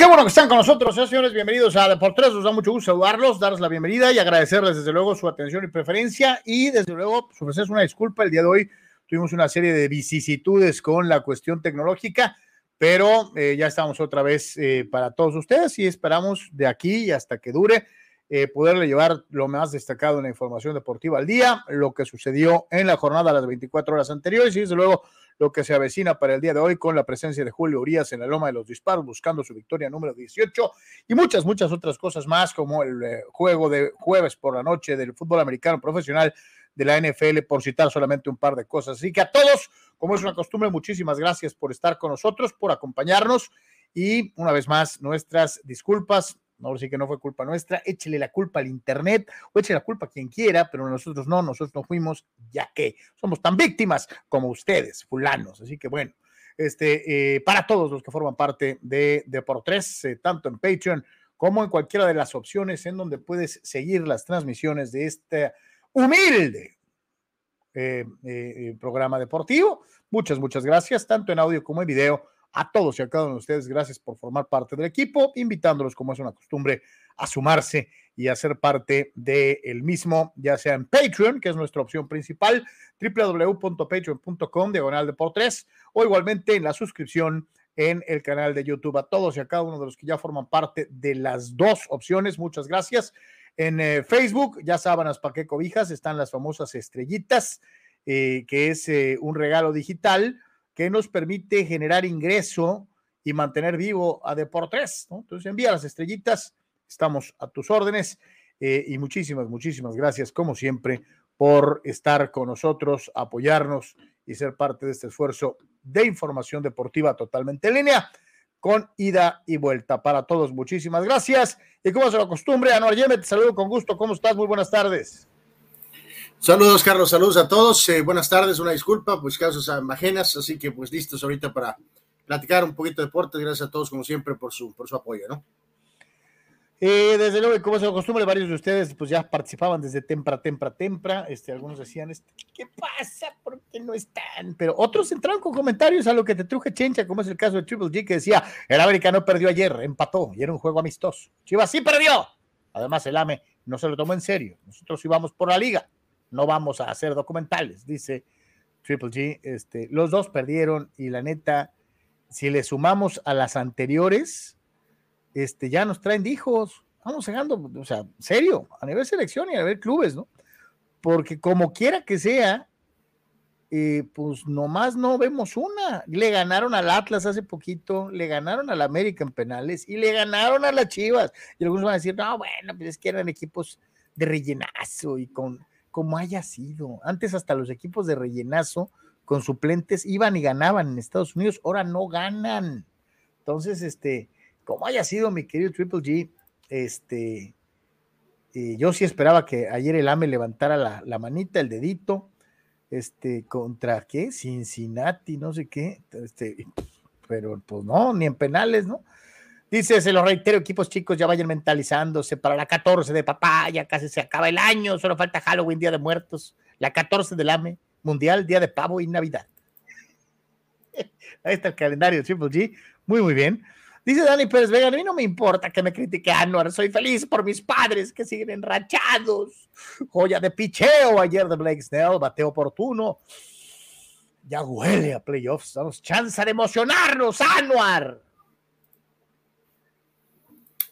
qué bueno que están con nosotros, señores. Bienvenidos a Deportes. Nos da mucho gusto saludarlos, darles la bienvenida y agradecerles desde luego su atención y preferencia. Y desde luego, pues, ofrecerles una disculpa. El día de hoy tuvimos una serie de vicisitudes con la cuestión tecnológica, pero eh, ya estamos otra vez eh, para todos ustedes y esperamos de aquí hasta que dure eh, poderle llevar lo más destacado en la información deportiva al día, lo que sucedió en la jornada a las 24 horas anteriores y desde luego lo que se avecina para el día de hoy con la presencia de Julio Urias en la Loma de los Disparos, buscando su victoria número 18 y muchas, muchas otras cosas más, como el eh, juego de jueves por la noche del fútbol americano profesional de la NFL, por citar solamente un par de cosas. Así que a todos, como es una costumbre, muchísimas gracias por estar con nosotros, por acompañarnos y una vez más nuestras disculpas no, sí que no fue culpa nuestra, échele la culpa al Internet o échele la culpa a quien quiera, pero nosotros no, nosotros no fuimos, ya que somos tan víctimas como ustedes, fulanos. Así que bueno, este, eh, para todos los que forman parte de Deportes, eh, tanto en Patreon como en cualquiera de las opciones en donde puedes seguir las transmisiones de este humilde eh, programa deportivo. Muchas, muchas gracias, tanto en audio como en video a todos y a cada uno de ustedes, gracias por formar parte del equipo, invitándolos, como es una costumbre, a sumarse y a ser parte del mismo, ya sea en Patreon, que es nuestra opción principal, www.patreon.com, diagonal de por tres, o igualmente en la suscripción en el canal de YouTube. A todos y a cada uno de los que ya forman parte de las dos opciones, muchas gracias. En eh, Facebook, ya sábanas para qué cobijas, están las famosas estrellitas, eh, que es eh, un regalo digital que nos permite generar ingreso y mantener vivo a Deportes. Entonces envía las estrellitas, estamos a tus órdenes eh, y muchísimas, muchísimas gracias como siempre por estar con nosotros, apoyarnos y ser parte de este esfuerzo de información deportiva totalmente en línea con ida y vuelta para todos. Muchísimas gracias. Y como se lo acostumbre, Anuar Yeme, te saludo con gusto. ¿Cómo estás? Muy buenas tardes. Saludos, Carlos, saludos a todos. Eh, buenas tardes, una disculpa, pues causas ajenas, así que pues listos ahorita para platicar un poquito de deporte. Gracias a todos, como siempre, por su, por su apoyo, ¿no? Eh, desde luego, como se acostumbra, varios de ustedes pues ya participaban desde tempra, tempra, tempra. Este, algunos decían, este, ¿qué pasa? ¿Por qué no están? Pero otros entraron con comentarios a lo que te truje chencha, como es el caso de Triple G, que decía, el América no perdió ayer, empató, y era un juego amistoso. Chivas sí perdió. Además, el AME no se lo tomó en serio. Nosotros íbamos por la liga no vamos a hacer documentales, dice Triple G. Este, los dos perdieron y la neta, si le sumamos a las anteriores, este, ya nos traen hijos. Vamos llegando, o sea, serio, a nivel selección y a nivel clubes, ¿no? Porque como quiera que sea, eh, pues nomás no vemos una. Le ganaron al Atlas hace poquito, le ganaron al América en penales y le ganaron a las Chivas. Y algunos van a decir, no, bueno, pues es que eran equipos de rellenazo y con como haya sido. Antes hasta los equipos de rellenazo con suplentes iban y ganaban en Estados Unidos, ahora no ganan. Entonces, este, como haya sido mi querido Triple G, este, eh, yo sí esperaba que ayer el AME levantara la, la, manita, el dedito, este, contra qué, Cincinnati, no sé qué, este, pero pues no, ni en penales, ¿no? Dice, se lo reitero, equipos chicos ya vayan mentalizándose para la 14 de papá, ya casi se acaba el año, solo falta Halloween, Día de Muertos, la 14 del AME, Mundial, Día de Pavo y Navidad. Ahí está el calendario Triple G, muy, muy bien. Dice Dani Pérez Vega, a mí no me importa que me critique Anuar, soy feliz por mis padres que siguen enrachados. Joya de picheo ayer de Blake Snell, bateo oportuno. Ya huele a playoffs, damos chance de emocionarnos, Anuar.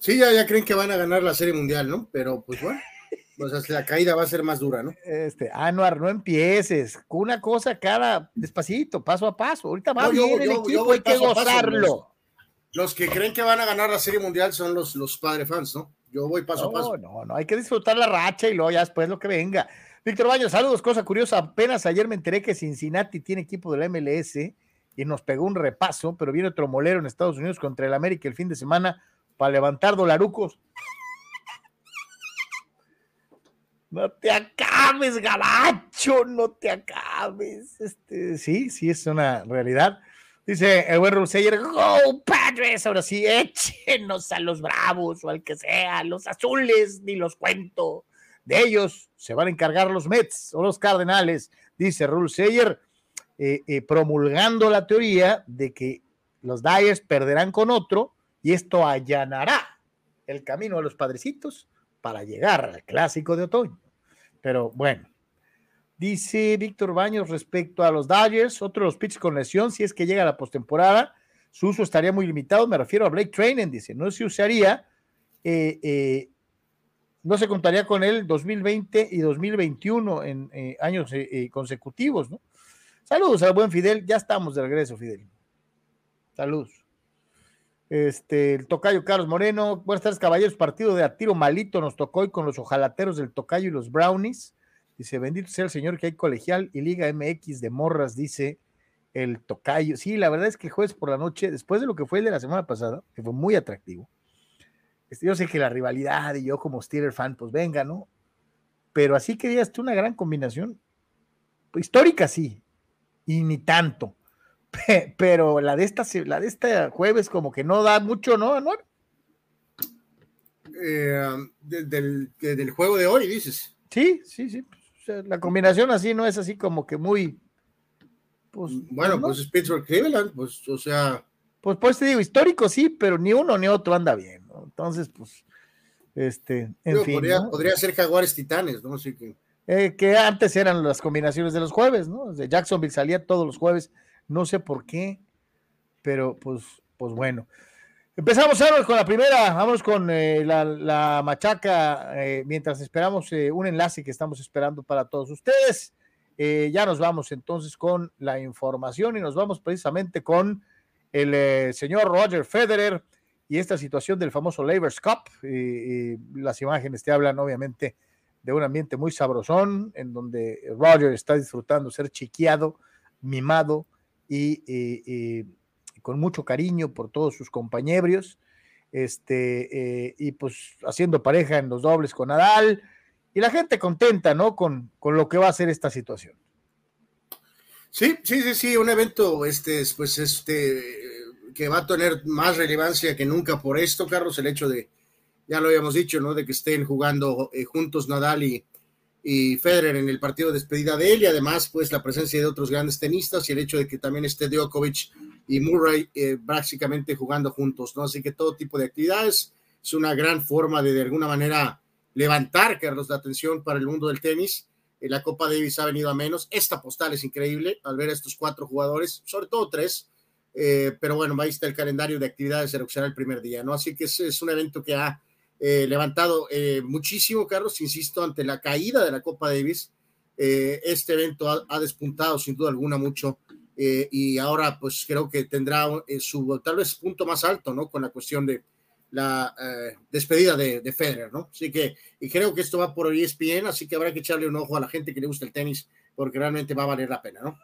Sí, ya, ya creen que van a ganar la Serie Mundial, ¿no? Pero pues bueno, pues la caída va a ser más dura, ¿no? Este, Anuar, no empieces, una cosa cada despacito, paso a paso. Ahorita va bien el equipo, hay que gozarlo. los que creen que van a ganar la Serie Mundial son los, los padre fans, ¿no? Yo voy paso a paso. No, no, hay que disfrutar la racha y luego ya después lo que venga. Víctor Baños, saludos, cosa curiosa. Apenas ayer me enteré que Cincinnati tiene equipo de la MLS y nos pegó un repaso, pero viene otro molero en Estados Unidos contra el América el fin de semana para levantar dolarucos. No te acabes, gabacho, no te acabes. Este, sí, sí, es una realidad. Dice el buen Ruseyer, go Padres, ahora sí, échenos a los bravos o al que sea, los azules, ni los cuento. De ellos se van a encargar los Mets o los Cardenales, dice Rulseyer, eh, eh, promulgando la teoría de que los Dyers perderán con otro y esto allanará el camino a los padrecitos para llegar al clásico de otoño. Pero bueno, dice Víctor Baños respecto a los Dodgers, otro de los pitchers con lesión, si es que llega a la postemporada, su uso estaría muy limitado. Me refiero a Blake Trainen, dice, no se usaría, eh, eh, no se contaría con él 2020 y 2021 en eh, años consecutivos, ¿no? Saludos al buen Fidel, ya estamos de regreso, Fidel. Saludos. Este, el tocayo Carlos Moreno, buenas tardes, caballeros. Partido de a tiro malito nos tocó hoy con los ojalateros del tocayo y los brownies. Dice, bendito sea el Señor que hay colegial y Liga MX de morras, dice el tocayo. Sí, la verdad es que jueves por la noche, después de lo que fue el de la semana pasada, que fue muy atractivo. Este, yo sé que la rivalidad y yo como Steeler fan, pues venga, ¿no? Pero así que tú una gran combinación. Histórica, sí, y ni tanto pero la de esta, la de este jueves como que no da mucho, ¿no, Anuar? Eh, del, del, juego de hoy, dices. Sí, sí, sí. la combinación así no es así como que muy. Pues, bueno, pues, es Pittsburgh Cleveland, pues, o sea. Pues pues te digo, histórico sí, pero ni uno ni otro anda bien, ¿no? Entonces, pues, este, en fin. Podría, ser Jaguares Titanes, ¿no? Así que. Eh, que antes eran las combinaciones de los jueves, ¿no? De Jacksonville salía todos los jueves no sé por qué, pero pues, pues bueno. Empezamos con la primera, vamos con eh, la, machaca, eh, mientras esperamos eh, un enlace que estamos esperando para todos ustedes. ya nos vamos entonces con la información y nos vamos precisamente con el señor Roger Federer y esta situación del famoso Labors Cup. las imágenes te hablan obviamente de un ambiente muy sabrosón en donde Roger está disfrutando ser chiqueado, mimado, y, con mucho cariño por todos sus compañeros, este, eh, y pues haciendo pareja en los dobles con Nadal, y la gente contenta, ¿no? Con, con lo que va a ser esta situación. Sí, sí, sí, sí, un evento, este, pues, este, que va a tener más relevancia que nunca por esto, Carlos, el hecho de, ya lo habíamos dicho, ¿no? De que estén jugando eh, juntos Nadal y, y Federer en el partido de despedida de él y además pues la presencia de otros grandes tenistas y el hecho de que también esté Djokovic y Murray eh, jugando juntos, ¿no? Así que todo tipo de actividades es una gran forma de de alguna manera levantar, Carlos, la atención para el mundo del tenis. Eh, la Copa Davis ha venido a menos. Esta postal es increíble al ver a estos cuatro jugadores, sobre todo tres, eh, pero bueno, ahí está el calendario de actividades el primer día, ¿no? Así que es un evento que ha eh, levantado eh, muchísimo, Carlos, insisto, ante la caída de la Copa Davis. Eh, este evento ha, despuntado sin duda alguna mucho y ahora pues creo que tendrá su tal vez punto más alto, ¿no? Con la cuestión de la despedida de, de, Federer, ¿no? Así que, y creo que esto va por ESPN, así que habrá que echarle un ojo a la gente que le gusta el tenis porque realmente va a valer la pena, ¿no?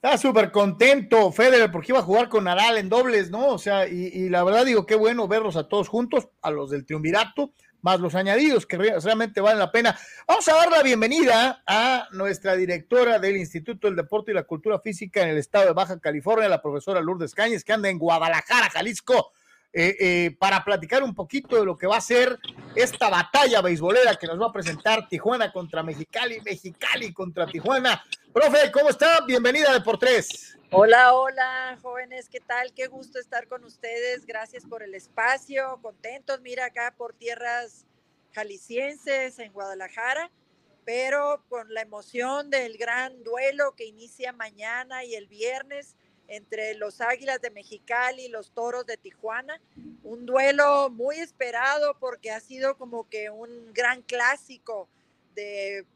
Está súper contento Federer porque iba a jugar con Nadal en dobles, ¿no? O sea, y, la verdad digo, qué bueno verlos a todos juntos, a los del triunvirato, más los añadidos que realmente valen la pena. Vamos a dar la bienvenida a nuestra directora del Instituto del Deporte y la Cultura Física en el estado de Baja California, la profesora Lourdes Cañes, que anda en Guadalajara, Jalisco. Eh, eh, para platicar un poquito de lo que va a ser esta batalla beisbolera que nos va a presentar Tijuana contra Mexicali, Mexicali contra Tijuana. Profe, ¿cómo está? Bienvenida de por tres. Hola, hola, jóvenes, ¿qué tal? Qué gusto estar con ustedes. Gracias por el espacio. Contentos, mira acá por tierras jaliscienses en Guadalajara, pero con la emoción del gran duelo que inicia mañana y el viernes entre los Águilas de Mexicali y los Toros de Tijuana. Un duelo muy esperado porque ha sido como que un gran clásico de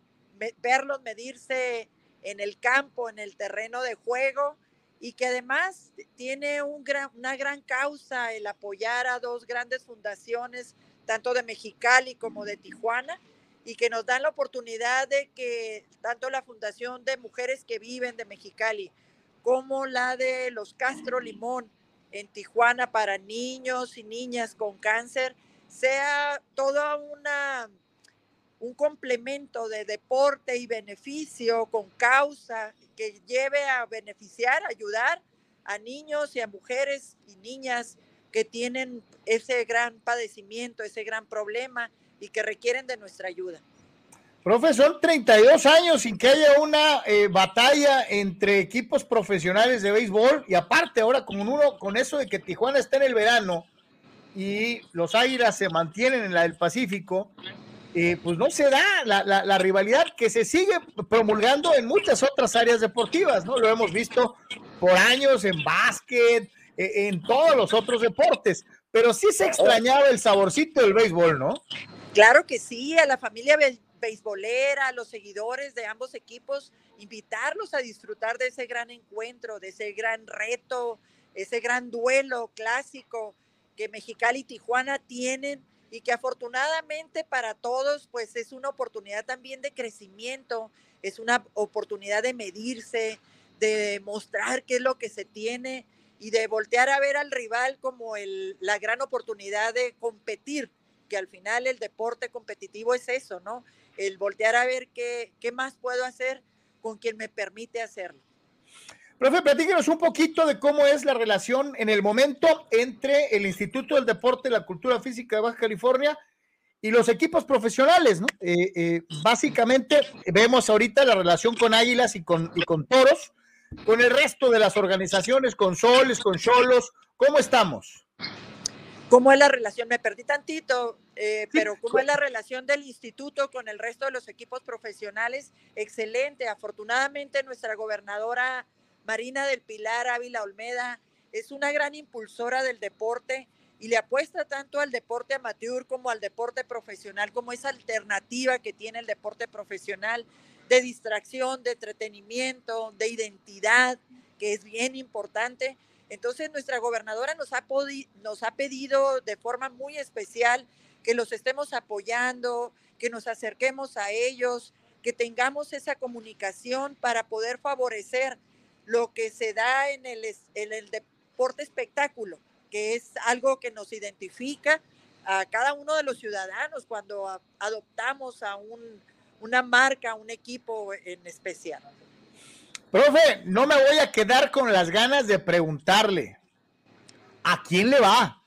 verlos medirse en el campo, en el terreno de juego y que además tiene una gran causa el apoyar a dos grandes fundaciones, tanto de Mexicali como de Tijuana, y que nos dan la oportunidad de que tanto la Fundación de Mujeres que Viven de Mexicali como la de los Castro Limón en Tijuana para niños y niñas con cáncer sea toda una un complemento de deporte y beneficio con causa que lleve a beneficiar, ayudar a niños y a mujeres y niñas que tienen ese gran padecimiento, ese gran problema y que requieren de nuestra ayuda. Profesor, 32 años sin que haya una eh, batalla entre equipos profesionales de béisbol y aparte ahora con uno con eso de que Tijuana está en el verano, y los Águilas se mantienen en la del Pacífico, eh, pues no se da la, rivalidad que se sigue promulgando en muchas otras áreas deportivas, ¿no? Lo hemos visto por años en básquet, e, en todos los otros deportes, pero sí se extrañaba el saborcito del béisbol, ¿no? Claro que sí, a la familia beisbolera, los seguidores de ambos equipos, invitarlos a disfrutar de ese gran encuentro, de ese gran reto, ese gran duelo clásico que Mexicali y Tijuana tienen y que afortunadamente para todos pues es una oportunidad también de crecimiento, es una oportunidad de medirse, de mostrar qué es lo que se tiene y de voltear a ver al rival como el, la gran oportunidad de competir, que al final el deporte competitivo es eso, ¿no? El voltear a ver qué, qué más puedo hacer con quien me permite hacerlo. Profe, platíquenos un poquito de cómo es la relación en el momento entre el Instituto del Deporte y la Cultura Física de Baja California y los equipos profesionales, ¿no? Eh, eh, básicamente vemos ahorita la relación con Águilas y con, y con Toros, con el resto de las organizaciones, con Soles, con Cholos, ¿cómo estamos? ¿Cómo es la relación? Me perdí tantito, eh, pero ¿cómo es la relación del instituto con el resto de los equipos profesionales? Excelente. Afortunadamente nuestra gobernadora Marina del Pilar Ávila Olmeda es una gran impulsora del deporte y le apuesta tanto al deporte amateur como al deporte profesional, como esa alternativa que tiene el deporte profesional de distracción, de entretenimiento, de identidad, que es bien importante. Entonces nuestra gobernadora nos ha, pedido de forma muy especial que los estemos apoyando, que nos acerquemos a ellos, que tengamos esa comunicación para poder favorecer lo que se da en el, deporte espectáculo, que es algo que nos identifica a cada uno de los ciudadanos cuando adoptamos a un, una marca, un equipo en especial. Profe, no me voy a quedar con las ganas de preguntarle, ¿a quién le va?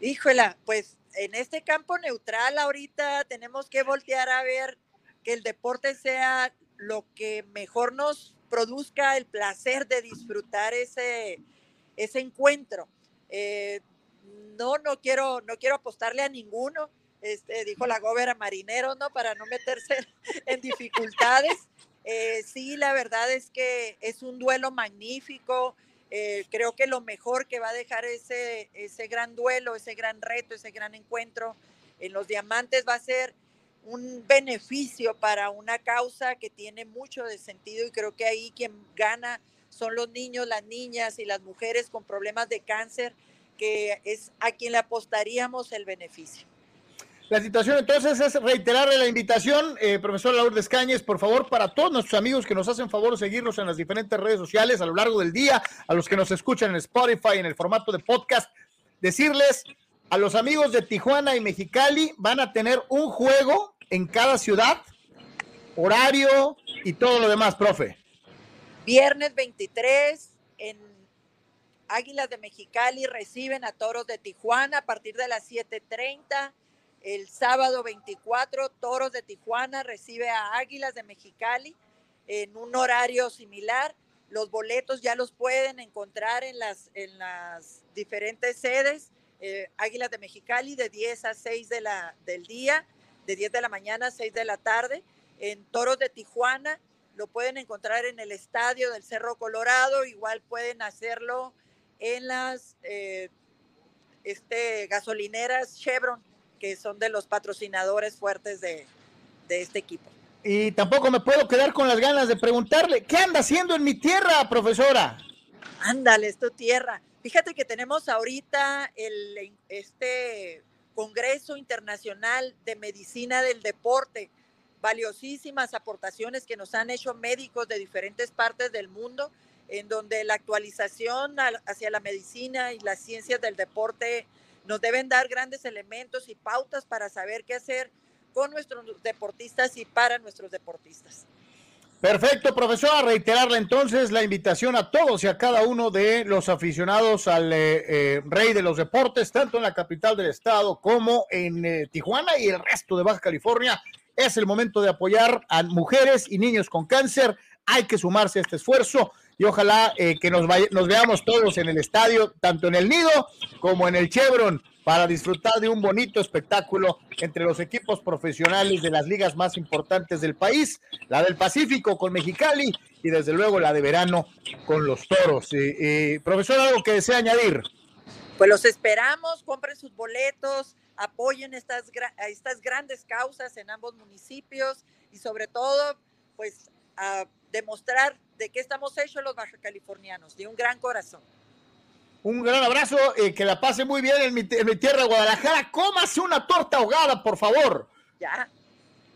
Híjola, pues en este campo neutral ahorita tenemos que voltear a ver que el deporte sea lo que mejor nos produzca el placer de disfrutar ese, ese encuentro. Eh, no, no quiero, no quiero apostarle a ninguno, este, dijo la gobera marinero, ¿no? Para no meterse en dificultades. Eh, sí, la verdad es que es un duelo magnífico. Eh, creo que lo mejor que va a dejar ese, ese gran duelo, ese gran reto, ese gran encuentro en los diamantes va a ser un beneficio para una causa que tiene mucho de sentido y creo que ahí quien gana son los niños, las niñas y las mujeres con problemas de cáncer, que es a quien le apostaríamos el beneficio. La situación entonces es reiterarle la invitación, eh, profesor Lourdes Cañes, por favor, para todos nuestros amigos que nos hacen favor seguirnos en las diferentes redes sociales a lo largo del día, a los que nos escuchan en Spotify, en el formato de podcast, decirles a los amigos de Tijuana y Mexicali van a tener un juego en cada ciudad, horario y todo lo demás, profe. Viernes 23 en Águilas de Mexicali reciben a Toros de Tijuana a partir de las 7:30. El sábado 24 Toros de Tijuana recibe a Águilas de Mexicali en un horario similar. Los boletos ya los pueden encontrar en las, en las diferentes sedes eh, Águilas de Mexicali de 10 a 6 de la, del día, de 10 de la mañana a 6 de la tarde. En Toros de Tijuana lo pueden encontrar en el estadio del Cerro Colorado, igual pueden hacerlo en las eh, este, gasolineras Chevron, que son de los patrocinadores fuertes de, de este equipo. Y tampoco me puedo quedar con las ganas de preguntarle, ¿qué anda haciendo en mi tierra, profesora? Ándale, es tu tierra. Fíjate que tenemos ahorita el, este Congreso Internacional de Medicina del Deporte, valiosísimas aportaciones que nos han hecho médicos de diferentes partes del mundo, en donde la actualización hacia la medicina y las ciencias del deporte nos deben dar grandes elementos y pautas para saber qué hacer con nuestros deportistas y para nuestros deportistas. Perfecto, profesor. Reiterarle entonces la invitación a todos y a cada uno de los aficionados al eh, eh, rey de los deportes, tanto en la capital del estado como en eh, Tijuana y el resto de Baja California. Es el momento de apoyar a mujeres y niños con cáncer. Hay que sumarse a este esfuerzo y ojalá eh, que nos, veamos todos en el estadio, tanto en el Nido como en el Chevron, para disfrutar de un bonito espectáculo entre los equipos profesionales de las ligas más importantes del país, la del Pacífico con Mexicali y desde luego la de verano con los Toros. Eh, eh, profesor, ¿algo que desea añadir? Pues los esperamos, compren sus boletos, apoyen estas, estas grandes causas en ambos municipios y sobre todo, pues a demostrar de qué estamos hechos los baja californianos, de un gran corazón. Un gran abrazo, eh, que la pase muy bien en mi, en mi tierra, Guadalajara. Cómase una torta ahogada, por favor. Ya.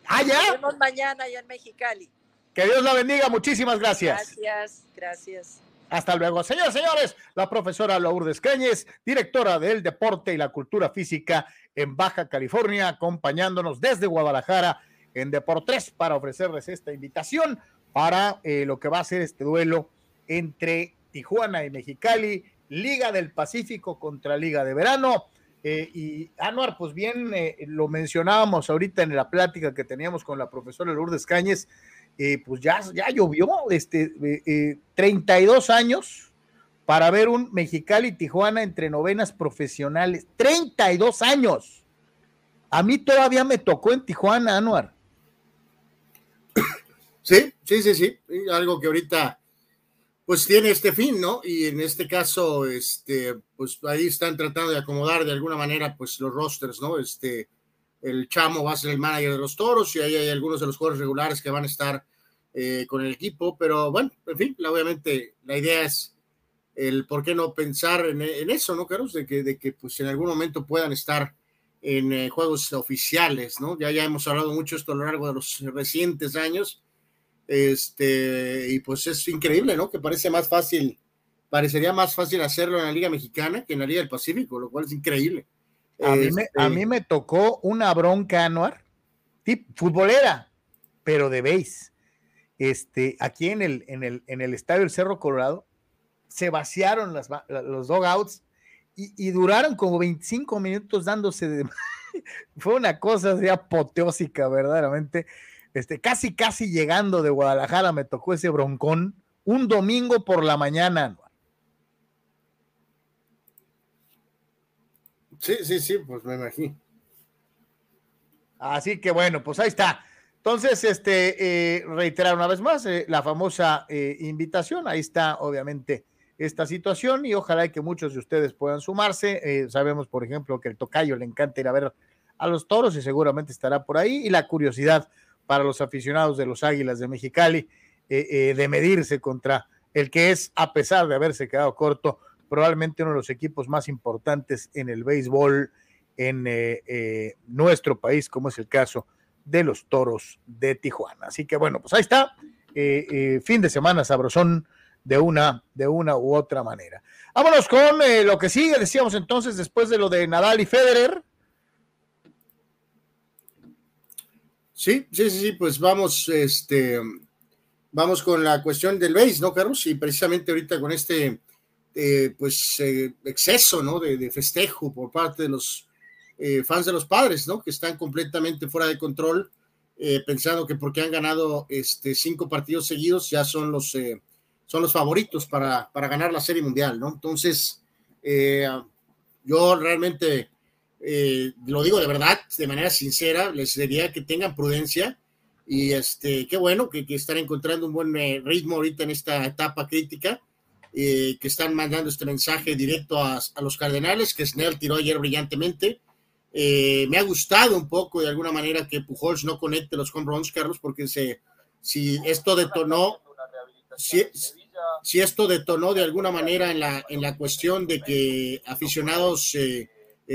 Ah, ya. Nos vemos mañana allá en Mexicali. Que Dios la bendiga. Muchísimas gracias. Gracias, gracias. Hasta luego. Señores, señores, la profesora Lourdes Cañez, directora del Deporte y la Cultura Física en Baja California, acompañándonos desde Guadalajara en Deportes para ofrecerles esta invitación para eh, lo que va a ser este duelo entre Tijuana y Mexicali Liga del Pacífico contra Liga de Verano. Eh, y Anuar, pues bien, eh, lo mencionábamos ahorita en la plática que teníamos con la profesora Lourdes Cañes, eh, pues ya, ya llovió, este, 32 años para ver un Mexicali Tijuana entre novenas profesionales. 32 años. A mí todavía me tocó en Tijuana, Anuar. Sí, sí, sí, sí. Algo que ahorita pues tiene este fin, ¿no? Y en este caso, este, pues ahí están tratando de acomodar de alguna manera, pues los rosters, ¿no? Este, el Chamo va a ser el manager de los toros y ahí hay algunos de los jugadores regulares que van a estar eh, con el equipo, pero bueno, en fin, obviamente la idea es el por qué no pensar en, eso, ¿no, Carlos? De que, de que pues en algún momento puedan estar en eh, juegos oficiales, ¿no? Ya, ya hemos hablado mucho esto a lo largo de los recientes años este, y pues es increíble, ¿no? Que parece más fácil, parecería más fácil hacerlo en la Liga Mexicana que en la Liga del Pacífico, lo cual es increíble. A, mí, me, a mí este me tocó una bronca anual, futbolera, pero de base. Este, aquí en el, en el, en el estadio del Cerro Colorado, se vaciaron las, los dogouts y, y, duraron como 25 minutos dándose de... Fue una cosa así apoteósica, verdaderamente. Este, casi, casi llegando de Guadalajara me tocó ese broncón un domingo por la mañana. Sí, sí, sí, pues me imagino. Así que bueno, pues ahí está. Entonces, este, eh, reiterar una vez más eh, la famosa eh, invitación. Ahí está, obviamente, esta situación y ojalá que muchos de ustedes puedan sumarse. sabemos, por ejemplo, que el tocayo le encanta ir a ver a los toros y seguramente estará por ahí. Y la curiosidad para los aficionados de los Águilas de Mexicali eh, eh, de medirse contra el que es, a pesar de haberse quedado corto, probablemente uno de los equipos más importantes en el béisbol en eh, nuestro país, como es el caso de los Toros de Tijuana. Así que bueno, pues ahí está, fin de semana sabrosón de una, de una u otra manera. Vámonos con lo que sigue, decíamos entonces después de lo de Nadal y Federer. Sí, sí, sí, pues vamos, este, vamos con la cuestión del base, ¿no, Carlos? Y precisamente ahorita con este, eh, pues, eh, exceso, ¿no? De, festejo por parte de los eh, fans de los padres, ¿no? Que están completamente fuera de control, pensando que porque han ganado este, cinco partidos seguidos ya son los, son los favoritos para, para ganar la Serie Mundial, ¿no? Entonces, yo realmente eh, lo digo de verdad, de manera sincera, les diría que tengan prudencia y este, qué bueno que, están encontrando un buen eh, ritmo ahorita en esta etapa crítica, eh, que están mandando este mensaje directo a, los Cardenales, que Snell tiró ayer brillantemente. me ha gustado un poco de alguna manera que Pujols no conecte los home runs, Carlos, porque se, si esto detonó, si, si, esto detonó de alguna manera en la, en la cuestión de que aficionados eh,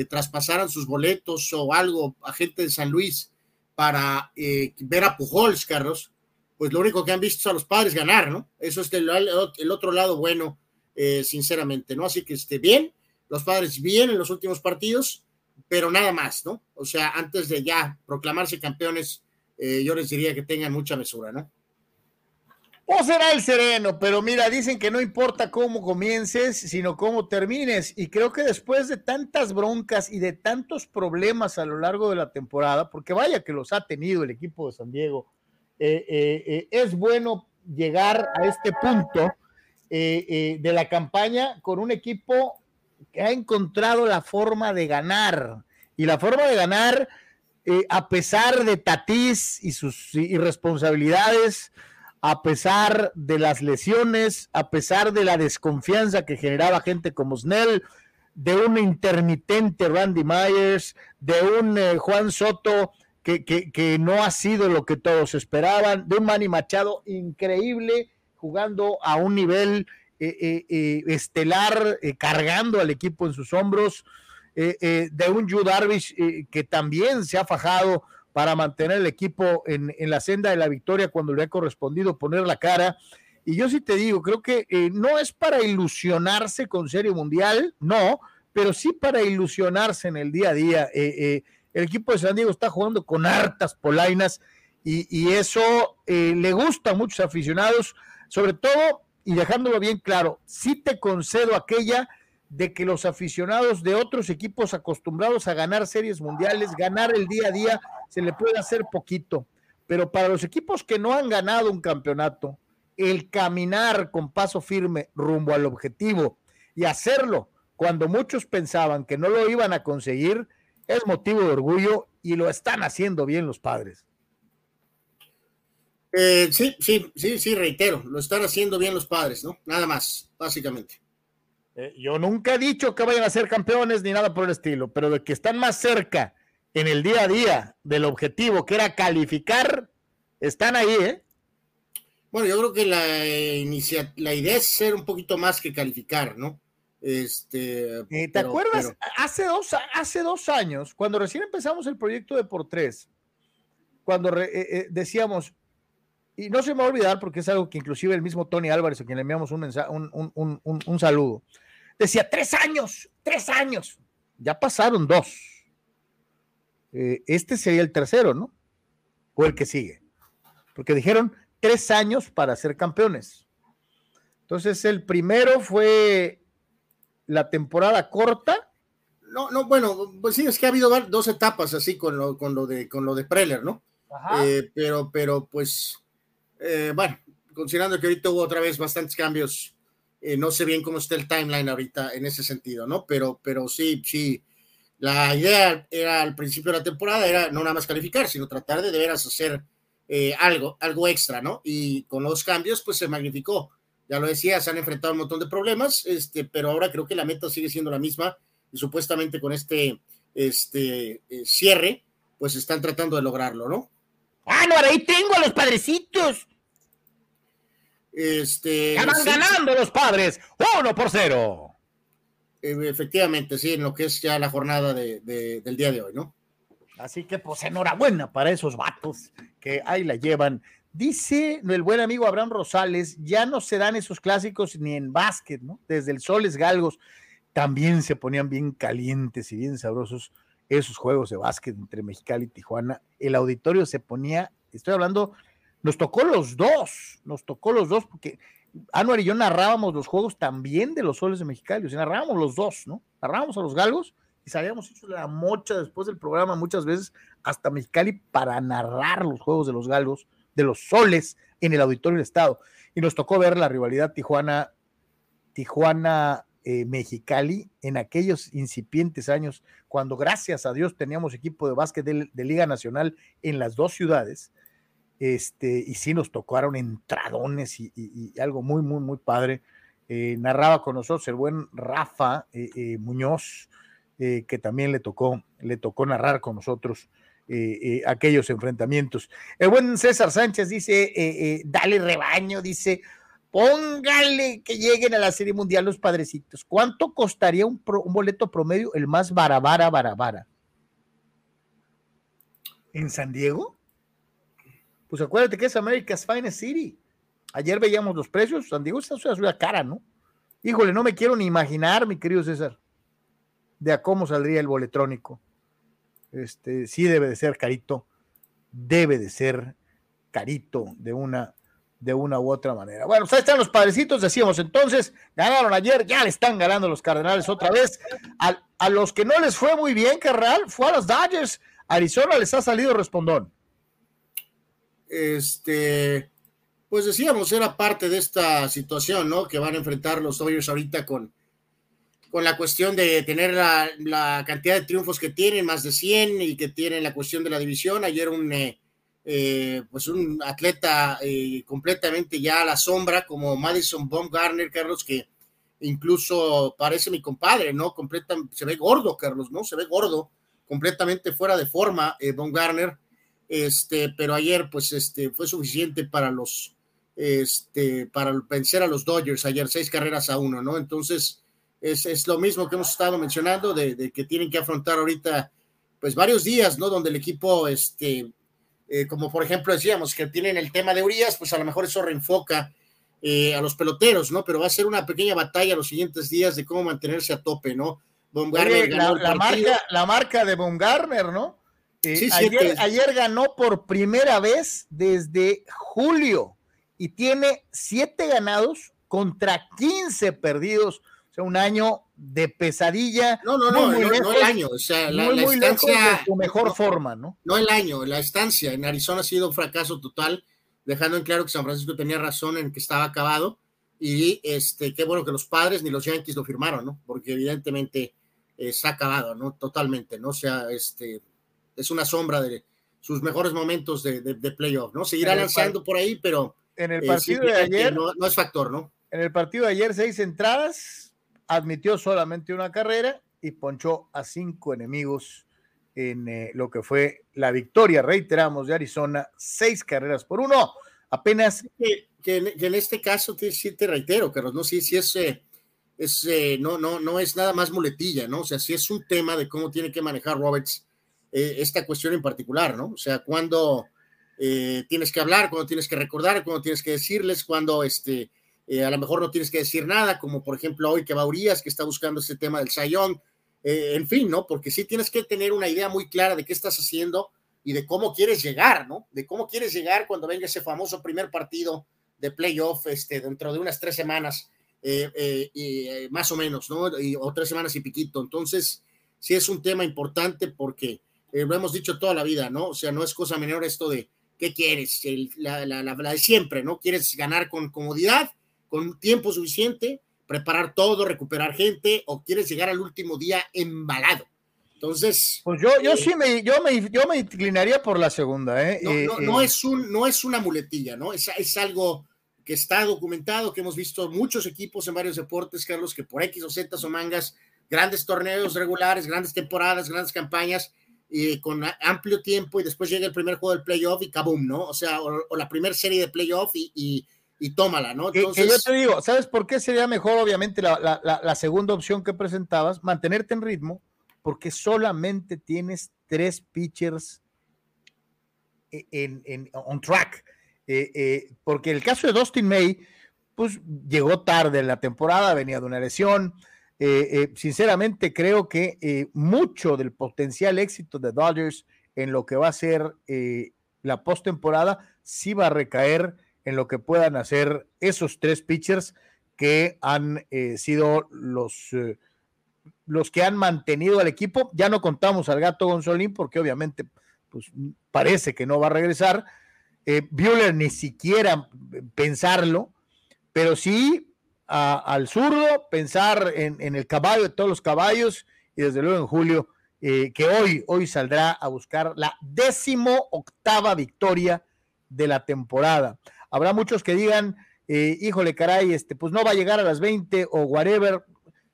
traspasaran sus boletos o algo a gente de San Luis para eh, ver a Pujols, Carlos, pues lo único que han visto es a los padres ganar, ¿no? Eso es el, el otro lado bueno, eh, sinceramente, ¿no? Así que esté bien, los padres bien en los últimos partidos, pero nada más, ¿no? O sea, antes de ya proclamarse campeones, yo les diría que tengan mucha mesura, ¿no? O será el sereno, pero mira, dicen que no importa cómo comiences, sino cómo termines. Y creo que después de tantas broncas y de tantos problemas a lo largo de la temporada, porque vaya que los ha tenido el equipo de San Diego, eh, eh, eh, es bueno llegar a este punto de la campaña con un equipo que ha encontrado la forma de ganar. Y la forma de ganar, a pesar de Tatís y sus irresponsabilidades, a pesar de las lesiones, a pesar de la desconfianza que generaba gente como Snell, de un intermitente Randy Myers, de un Juan Soto que, que, no ha sido lo que todos esperaban, de un Manny Machado increíble jugando a un nivel eh, eh, eh, estelar, cargando al equipo en sus hombros, de un Yu Darvish que también se ha fajado para mantener el equipo en, en, la senda de la victoria cuando le ha correspondido poner la cara. Y yo sí te digo, creo que no es para ilusionarse con Serie Mundial, no, pero sí para ilusionarse en el día a día. el equipo de San Diego está jugando con hartas polainas y, y eso le gusta a muchos aficionados sobre todo, y dejándolo bien claro, sí te concedo aquella de que los aficionados de otros equipos acostumbrados a ganar series mundiales, ganar el día a día, se le puede hacer poquito. Pero para los equipos que no han ganado un campeonato, el caminar con paso firme rumbo al objetivo y hacerlo cuando muchos pensaban que no lo iban a conseguir, es motivo de orgullo y lo están haciendo bien los padres. Eh, sí, sí, sí, sí, reitero, lo están haciendo bien los padres, ¿no? Nada más, básicamente. Eh, yo nunca he dicho que vayan a ser campeones ni nada por el estilo, pero de que están más cerca en el día a día del objetivo que era calificar, están ahí, ¿eh? Bueno, yo creo que la, la idea es ser un poquito más que calificar, ¿no? Este, eh, ¿Te acuerdas? Hace, dos, hace dos años, cuando recién empezamos el proyecto de por tres, cuando decíamos, y no se me va a olvidar porque es algo que inclusive el mismo Tony Álvarez, a quien le enviamos un, un, un, saludo, decía, tres años, tres años, ya pasaron dos. Eh, este sería el tercero, ¿no? O el que sigue. Porque dijeron tres años para ser campeones. Entonces el primero fue la temporada corta. No, no, bueno, pues sí, es que ha habido dos etapas así con lo, con lo de con lo de Preller, ¿no? Eh, pero, pero pues eh, bueno, considerando que ahorita hubo otra vez bastantes cambios, eh, no sé bien cómo está el timeline ahorita en ese sentido, ¿no? Pero, pero sí, sí, la idea era al principio de la temporada, era no nada más calificar, sino tratar de de veras hacer eh, algo, algo extra, ¿no? Y con los cambios, pues se magnificó. Ya lo decía, se han enfrentado un montón de problemas, este, pero ahora creo que la meta sigue siendo la misma y supuestamente con este, este cierre, pues están tratando de lograrlo, ¿no? Ah, no, ahí tengo a los padrecitos. Este. Ya van ganando los padres, uno por cero. Eh, efectivamente, sí, en lo que es ya la jornada de, del día de hoy, ¿no? Así que, pues, enhorabuena para esos vatos que ahí la llevan. Dice el buen amigo Abraham Rosales, ya no se dan esos clásicos ni en básquet, ¿no? Desde el Soles Galgos también se ponían bien calientes y bien sabrosos esos juegos de básquet entre Mexicali y Tijuana. El auditorio se ponía, estoy hablando nos tocó los dos, nos tocó los dos, porque Anuar y yo narrábamos los juegos también de los soles de Mexicali, o sea, narrábamos los dos, ¿no? Narrábamos a los galgos y sabíamos hecho la mocha después del programa muchas veces hasta Mexicali para narrar los juegos de los galgos, de los soles en el auditorio del estado. Y nos tocó ver la rivalidad Tijuana, Tijuana eh, en aquellos incipientes años, cuando gracias a Dios teníamos equipo de básquet de Liga Nacional en las dos ciudades este, y sí nos tocaron entradones y, algo muy, muy, muy padre. Eh, narraba con nosotros el buen Rafa eh, eh, Muñoz, que también le tocó, le tocó narrar con nosotros aquellos enfrentamientos. El buen César Sánchez dice, dale rebaño, dice, póngale que lleguen a la Serie Mundial los padrecitos. ¿Cuánto costaría un, un boleto promedio, el más barabara, barabara? ¿En San Diego? Pues acuérdate que es America's Finest City. Ayer veíamos los precios, San Diego está una ciudad cara, ¿no? Híjole, no me quiero ni imaginar, mi querido César, de a cómo saldría el boletrónico. Este, sí debe de ser carito, debe de ser carito de una, de una u otra manera. Bueno, pues ahí están los padrecitos, decíamos entonces, ganaron ayer, ya le están ganando los Cardenales otra vez. A, a los que no les fue muy bien, Carral, fue a los Dodgers. Arizona les ha salido respondón. Este, pues decíamos, era parte de esta situación, ¿no? Que van a enfrentar los Dodgers ahorita con, con la cuestión de tener la, cantidad de triunfos que tienen, más de 100, y que tienen la cuestión de la división. Ayer un, eh, eh, pues un atleta eh, completamente ya a la sombra, como Madison Baumgartner, Carlos, que incluso parece mi compadre, ¿no? Completa, se ve gordo, Carlos, ¿no? Se ve gordo, completamente fuera de forma, Baumgartner. Este, pero ayer, pues, este, fue suficiente para los, este, para vencer a los Dodgers ayer, seis carreras a uno, ¿no? Entonces, es, es lo mismo que hemos estado mencionando, de, que tienen que afrontar ahorita, pues, varios días, ¿no? Donde el equipo, este, eh, como por ejemplo decíamos, que tienen el tema de Urias, pues a lo mejor eso reenfoca eh, a los peloteros, ¿no? Pero va a ser una pequeña batalla los siguientes días de cómo mantenerse a tope, ¿no? la, marca, la marca de Baumgartner, ¿no? Eh, ayer, ayer ganó por primera vez desde julio y tiene siete ganados contra 15 perdidos. O sea, un año de pesadilla. No, no, no, no, el año. O sea, la, estancia. su mejor forma, ¿no? No el año, la estancia. En Arizona ha sido un fracaso total, dejando en claro que San Francisco tenía razón en que estaba acabado. Y este, qué bueno que los padres ni los Yankees lo firmaron, ¿no? Porque evidentemente eh, se ha acabado, ¿no? Totalmente, ¿no? O sea, este, es una sombra de sus mejores momentos de, de playoff, ¿no? Seguirá lanzando por ahí, pero en el eh, partido de ayer. No, es factor, ¿no? En el partido de ayer, seis entradas, admitió solamente una carrera y ponchó a cinco enemigos en eh, lo que fue la victoria, reiteramos, de Arizona, seis carreras por uno. Apenas. Que, en, este caso, sí te reitero, Carlos, no sé si es. Eh, es no, no, no es nada más muletilla, ¿no? O sea, si es un tema de cómo tiene que manejar Roberts esta cuestión en particular, ¿no? O sea, cuando eh, tienes que hablar, cuando tienes que recordar, cuando tienes que decirles, cuando este, eh, a lo mejor no tienes que decir nada, como por ejemplo hoy que Baurías, que está buscando ese tema del Sayón, eh, en fin, ¿no? Porque sí tienes que tener una idea muy clara de qué estás haciendo y de cómo quieres llegar, ¿no? De cómo quieres llegar cuando venga ese famoso primer partido de playoff este, dentro de unas tres semanas, y, más o menos, ¿no? o tres semanas y piquito. Entonces, sí es un tema importante porque lo hemos dicho toda la vida, ¿no? O sea, no es cosa menor esto de ¿qué quieres? la, la, de siempre, ¿no? ¿Quieres ganar con comodidad, con tiempo suficiente, preparar todo, recuperar gente, o quieres llegar al último día embalado? Entonces. Pues yo, yo eh, sí me, yo me, yo me inclinaría por la segunda, ¿eh? No, eh, no, eh. es un, no es una muletilla, ¿no? Es, es algo que está documentado, que hemos visto muchos equipos en varios deportes, Carlos, que por X o Z o mangas, grandes torneos regulares, grandes temporadas, grandes campañas, y con amplio tiempo y después llega el primer juego del playoff y kaboom, ¿no? O sea, o, la primera serie de playoff y, y, tómala, ¿no? Entonces... yo te digo, ¿sabes por qué sería mejor, obviamente, la, la, segunda opción que presentabas? Mantenerte en ritmo, porque solamente tienes tres pitchers e, en, en on track. Eh, eh, porque el caso de Dustin May, pues llegó tarde en la temporada, venía de una lesión, eh, eh, sinceramente creo que eh, mucho del potencial éxito de Dodgers en lo que va a ser la postemporada sí va a recaer en lo que puedan hacer esos tres pitchers que han sido los, los que han mantenido al equipo. Ya no contamos al gato Gonzolín porque obviamente pues, parece que no va a regresar. Bueller ni siquiera pensarlo, pero sí al zurdo, pensar en, el caballo de todos los caballos y desde luego en Julio, eh, que hoy, hoy saldrá a buscar la décimo octava victoria de la temporada. Habrá muchos que digan, eh, híjole, caray, este, pues no va a llegar a las 20 o whatever.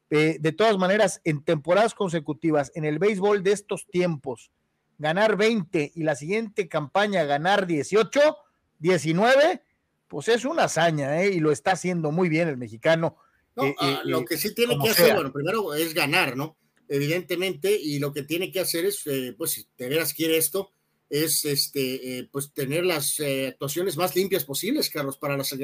Eh, de todas maneras, en temporadas consecutivas, en el béisbol de estos tiempos, ganar 20 y la siguiente campaña ganar 18, 19, pues es una hazaña, ¿eh? y lo está haciendo muy bien el mexicano. Eh, ah, lo que sí tiene que hacer, bueno, primero es ganar, ¿no? Evidentemente, y lo que tiene que hacer es, eh, pues, si de veras quiere esto, es este, pues tener las actuaciones más limpias posibles, Carlos, para las,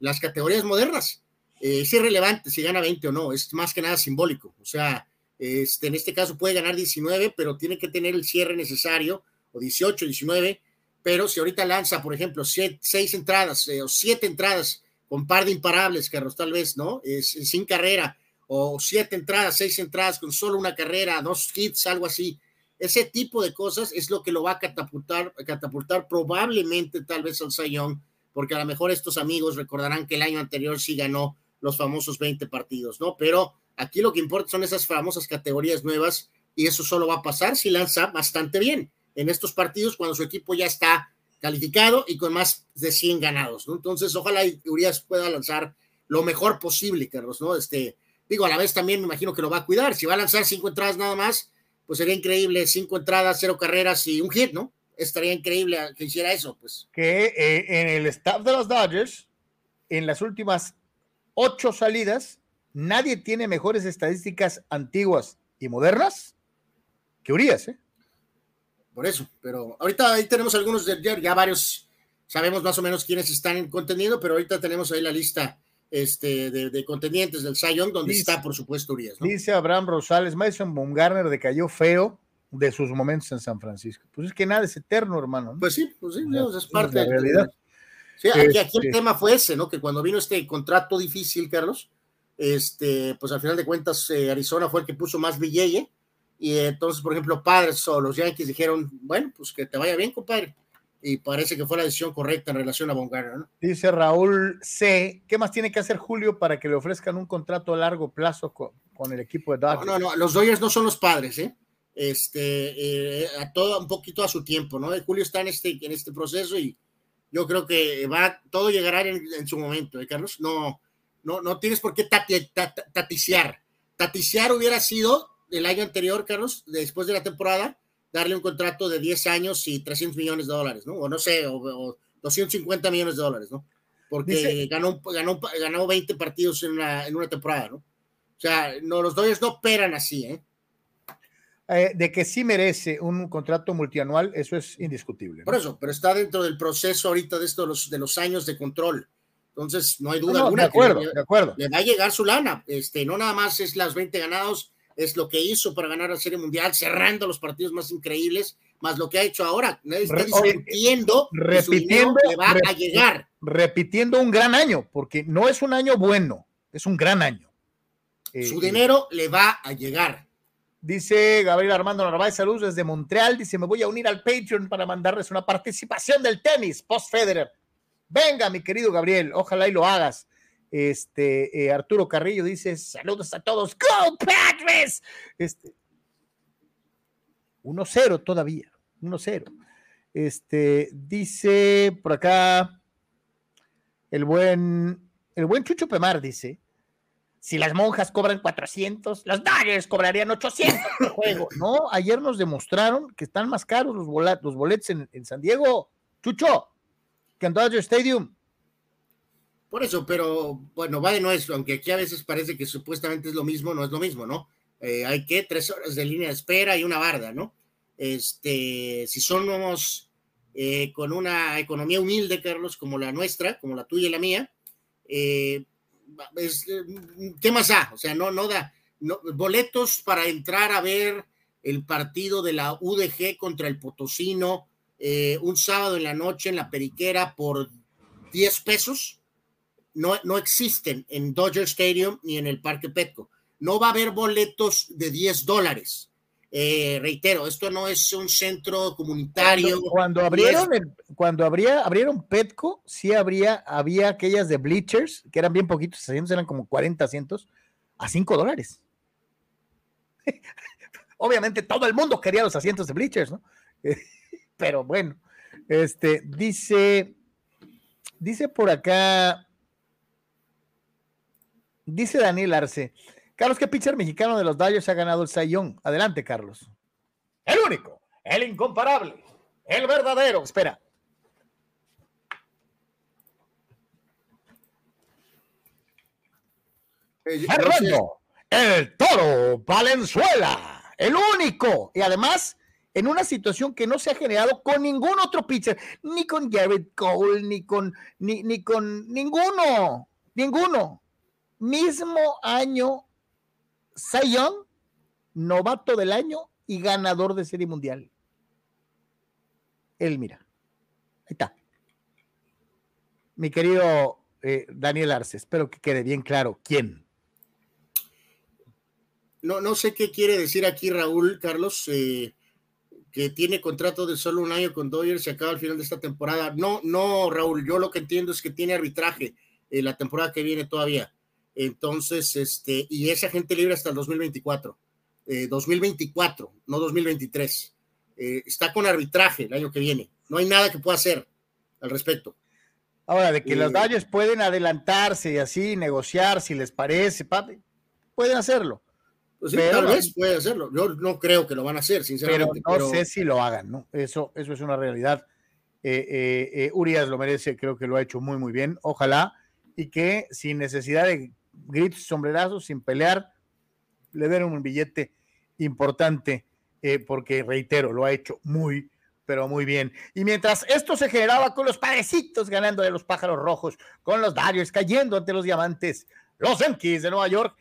las categorías modernas. es irrelevante si gana 20 o no, es más que nada simbólico. O sea, este, en este caso puede ganar 19, pero tiene que tener el cierre necesario, o 18, 19, pero si ahorita lanza, por ejemplo, seis entradas eh, o siete entradas con par de imparables, Carlos, tal vez, ¿no? Es, sin carrera, o siete entradas, seis entradas con solo una carrera, dos hits, algo así. Ese tipo de cosas es lo que lo va a catapultar, catapultar probablemente tal vez al Sayón, porque a lo mejor estos amigos recordarán que el año anterior sí ganó los famosos 20 partidos, ¿no? Pero aquí lo que importa son esas famosas categorías nuevas y eso solo va a pasar si lanza bastante bien en estos partidos cuando su equipo ya está calificado y con más de 100 ganados, ¿no? Entonces, ojalá Urias pueda lanzar lo mejor posible, Carlos, ¿no? Este, digo, a la vez también me imagino que lo va a cuidar. Si va a lanzar cinco entradas nada más, pues sería increíble, cinco entradas, cero carreras y un hit, ¿no? Estaría increíble que hiciera eso, pues. Que eh, en el staff de los Dodgers, en las últimas ocho salidas, nadie tiene mejores estadísticas antiguas y modernas que Urias, ¿eh? Por eso, pero ahorita ahí tenemos algunos de ya varios, sabemos más o menos quiénes están contendiendo, pero ahorita tenemos ahí la lista este, de, contendientes del Sion, donde está, por supuesto, Urias. Dice Abraham Rosales, Mason Baumgartner decayó feo de sus momentos en San Francisco. Pues es que nada es eterno, hermano. Pues sí, pues sí, es parte de la realidad. Sí, aquí, el este tema fue ese, ¿no? Que cuando vino este contrato difícil, Carlos, este, pues al final de cuentas eh, Arizona fue el que puso más billete y entonces, por ejemplo, Padres o los Yankees dijeron, bueno, pues que te vaya bien, compadre. Y parece que fue la decisión correcta en relación a Bongarner, ¿no? Dice Raúl C. ¿Qué más tiene que hacer Julio para que le ofrezcan un contrato a largo plazo con, el equipo de Dodgers? No, no, no, los Dodgers no son los padres, ¿eh? Este, eh, a todo, un poquito a su tiempo, ¿no? Julio está en este, en este proceso y yo creo que va, todo llegará en, su momento, ¿eh, Carlos? No, no, no tienes por qué taticiar. Taticiar hubiera sido el año anterior, Carlos, después de la temporada, darle un contrato de 10 años y 300 millones de dólares, ¿no? O no sé, o, 250 millones de dólares, ¿no? Porque ganó, ganó, ganó 20 partidos en una, en una temporada, ¿no? O sea, no, los Dodgers no operan así, ¿eh? ¿eh? de que sí merece un contrato multianual, eso es indiscutible. Por eso, pero está dentro del proceso ahorita de estos los, de los años de control. Entonces, no hay duda alguna. De acuerdo, de acuerdo. Le va a llegar su lana. Este, no nada más es las 20 ganados, es lo que hizo para ganar la Serie Mundial, cerrando los partidos más increíbles, más lo que ha hecho ahora. está discutiendo repitiendo, le va a llegar. Repitiendo un gran año, porque no es un año bueno, es un gran año. Eh, Su dinero le va a llegar. Dice Gabriel Armando Narváez, saludos desde Montreal. Dice: Me voy a unir al Patreon para mandarles una participación del tenis post Federer. Venga, mi querido Gabriel, ojalá y lo hagas. Este, eh, Arturo Carrillo dice: Saludos a todos. ¡Go, Padres! Este, 1-0 todavía. 1-0. Este, dice por acá el buen, el buen Chucho Pemar dice: si las monjas cobran 400, los Dodgers cobrarían 800 de juego. No, ayer nos demostraron que están más caros los, los boletos en, en, San Diego. Chucho, que en Dodger Stadium. Por eso, pero bueno, va de nuestro, aunque aquí a veces parece que supuestamente es lo mismo, no es lo mismo, ¿no? Eh, hay que tres horas de línea de espera y una barda, ¿no? Este, si somos eh, con una economía humilde, Carlos, como la nuestra, como la tuya y la mía, eh, ¿qué más da? O sea, no, no da. boletos para entrar a ver el partido de la UDG contra el Potosino un sábado en la noche en la Periquera por 10 pesos no, no existen en Dodger Stadium ni en el Parque Petco. No va a haber boletos de 10 dólares. Eh, reitero, esto no es un centro comunitario. Cuando, abrieron, cuando habría, abrieron Petco, sí habría, había aquellas de bleachers, que eran bien poquitos asientos, eran como 40 asientos, a 5 dólares. Obviamente todo el mundo quería los asientos de bleachers, ¿no? Pero bueno, este, dice, dice por acá Dice Daniel Arce. Carlos, ¿qué pitcher mexicano de los Dodgers ha ganado el Sayón? Adelante, Carlos. El único, el incomparable, el verdadero. Espera. Fernando, el toro Valenzuela, el único. Y además, en una situación que no se ha generado con ningún otro pitcher, ni con Garrett Cole, ni con, ni, ni con ninguno, ninguno mismo año Sayón, novato del año y ganador de Serie Mundial. Él, mira. Ahí está. Mi querido eh, Daniel Arce, espero que quede bien claro quién. No, no sé qué quiere decir aquí Raúl, Carlos. Eh, que tiene contrato de solo un año con Dodgers y acaba al final de esta temporada. No, no, Raúl, yo lo que entiendo es que tiene arbitraje en la temporada que viene todavía. Entonces, este, y esa gente libre hasta el 2024. 2024, eh, no 2023. Eh, está con arbitraje el año que viene. No hay nada que pueda hacer al respecto. Ahora, de que los Dodgers pueden adelantarse y así negociar si les parece, papi, pueden hacerlo. Pues tal vez puede hacerlo. Yo no creo que lo van a hacer, sinceramente. Pero no sé si lo hagan, ¿no? Eso, eso es una realidad. Eh, eh, eh, Urias lo merece, creo que lo ha hecho muy, muy bien. Ojalá y que sin necesidad de gritos, sombrerazos, sin pelear, le den un billete importante, porque reitero, lo ha hecho muy, pero muy bien. Y mientras esto se generaba con los padrecitos ganando de los pájaros rojos, con los Darios cayendo ante los diamantes, los Yankees de Nueva York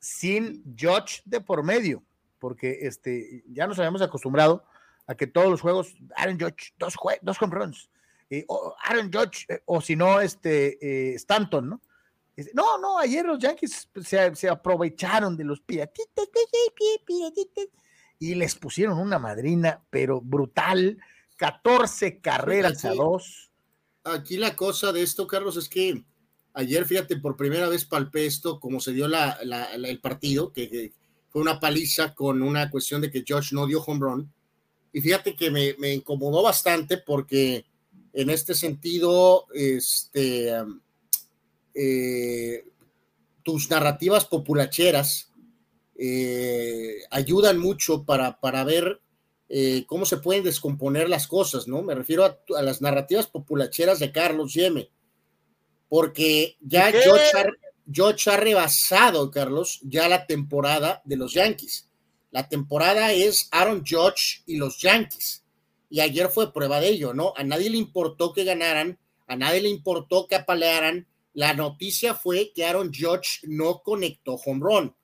sin Judge de por medio, porque este, ya nos habíamos acostumbrado a que todos los juegos, Aaron Judge, dos, dos home Aaron Judge, eh, o si no, este, eh, Stanton, ¿no? No, no, ayer los Yankees se, se aprovecharon de los piratitos, y les pusieron una madrina, pero brutal, 14 carreras a dos. Aquí la cosa de esto, Carlos, es que Ayer, fíjate, por primera vez palpé esto, como se dio el partido, que, fue una paliza con una cuestión de que Josh no dio home run. Y fíjate que me, incomodó bastante porque en este sentido, este, eh, tus narrativas populacheras eh, ayudan mucho para, para ver eh, cómo se pueden descomponer las cosas, ¿no? Me refiero a, a las narrativas populacheras de Carlos Yeme porque ya George ha, rebasado, Carlos, ya la temporada de los Yankees. La temporada es Aaron Judge y los Yankees. Y ayer fue prueba de ello, ¿no? A nadie le importó que ganaran, a nadie le importó que apalearan. La noticia fue que Aaron Judge no conectó home run.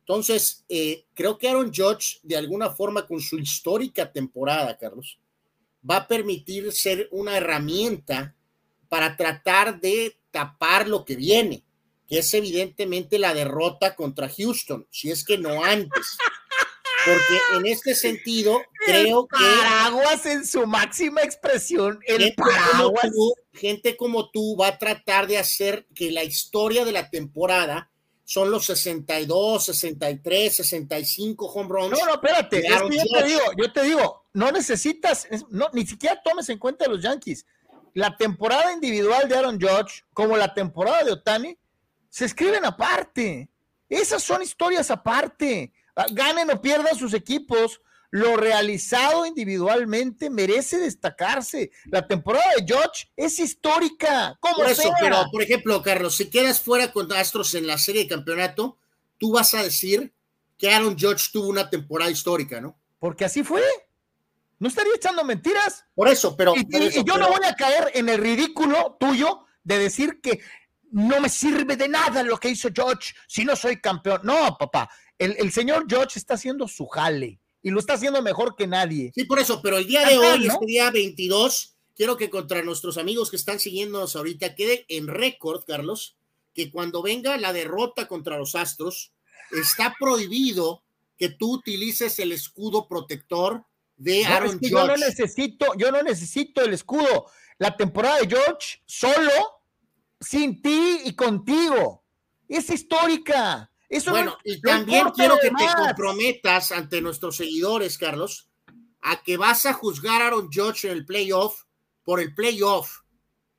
Entonces, eh, creo que Aaron Judge, de alguna forma, con su histórica temporada, Carlos, va a permitir ser una herramienta para tratar de tapar lo que viene, que es evidentemente la derrota contra Houston, si es que no antes. Porque en este sentido, creo que. Paraguas en su máxima expresión, el gente paraguas. Como tú, gente como tú va a tratar de hacer que la historia de la temporada son los 62, 63, 65 home runs. No, no, espérate, yo te digo, yo te digo, no necesitas, no, ni siquiera tomes en cuenta los Yankees la temporada individual de Aaron Judge como la temporada de Otani se escriben aparte. Esas son historias aparte. Ah, ganen o pierdan sus equipos, lo realizado individualmente merece destacarse. La temporada de Judge es histórica. Como por eso, pero por ejemplo, Carlos, si quedas fuera con Astros en la serie de campeonato, tú vas a decir que Aaron Judge tuvo una temporada histórica, ¿no? Porque así fue. No estaría echando mentiras. Por eso, pero. Y, yo no voy a caer en el ridículo tuyo de decir que no me sirve de nada lo que hizo George si no soy campeón. No, papá. El, señor George está haciendo su jale y lo está haciendo mejor que nadie. Sí, por eso, pero el día de hoy, este día 22, quiero que contra nuestros amigos que están siguiéndonos ahorita quede en récord, Carlos, que cuando venga la derrota contra los Astros, está prohibido que tú utilices el escudo protector de Aaron Yo no necesito, yo no necesito el escudo. La temporada de George solo, sin ti y contigo. Es histórica. Eso bueno, y también quiero que te comprometas ante nuestros seguidores, Carlos, a que vas a juzgar a Aaron Judge en el playoff por el playoff,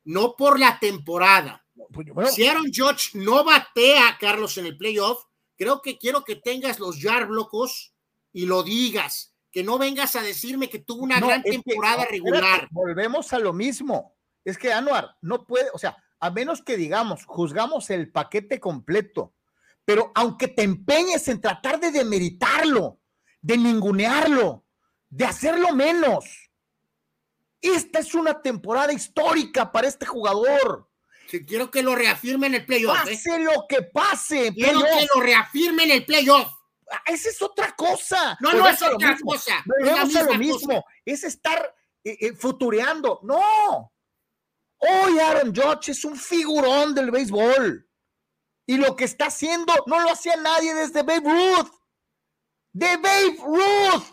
no por la temporada. Pues, si Aaron Judge no batea a Carlos en el playoff, creo que quiero que tengas los yard blocos y lo digas que no vengas a decirme que tuvo una gran temporada regular. volvemos a lo mismo. Es que Anuar no puede, o sea, a menos que digamos, juzgamos el paquete completo, pero aunque te empeñes en tratar de demeritarlo, de ningunearlo, de hacerlo menos, esta es una temporada histórica para este jugador. Si quiero que lo reafirme en el playoff. ¿eh? Pase lo que pase. Quiero que lo reafirme en el playoff. Ah, esa es otra cosa. No, no es otra cosa. es lo mismo. Es estar eh, eh, futureando. No. Hoy Aaron Judge es un figurón del béisbol. Y lo que está haciendo no lo hacía nadie desde Babe Ruth. De Babe Ruth.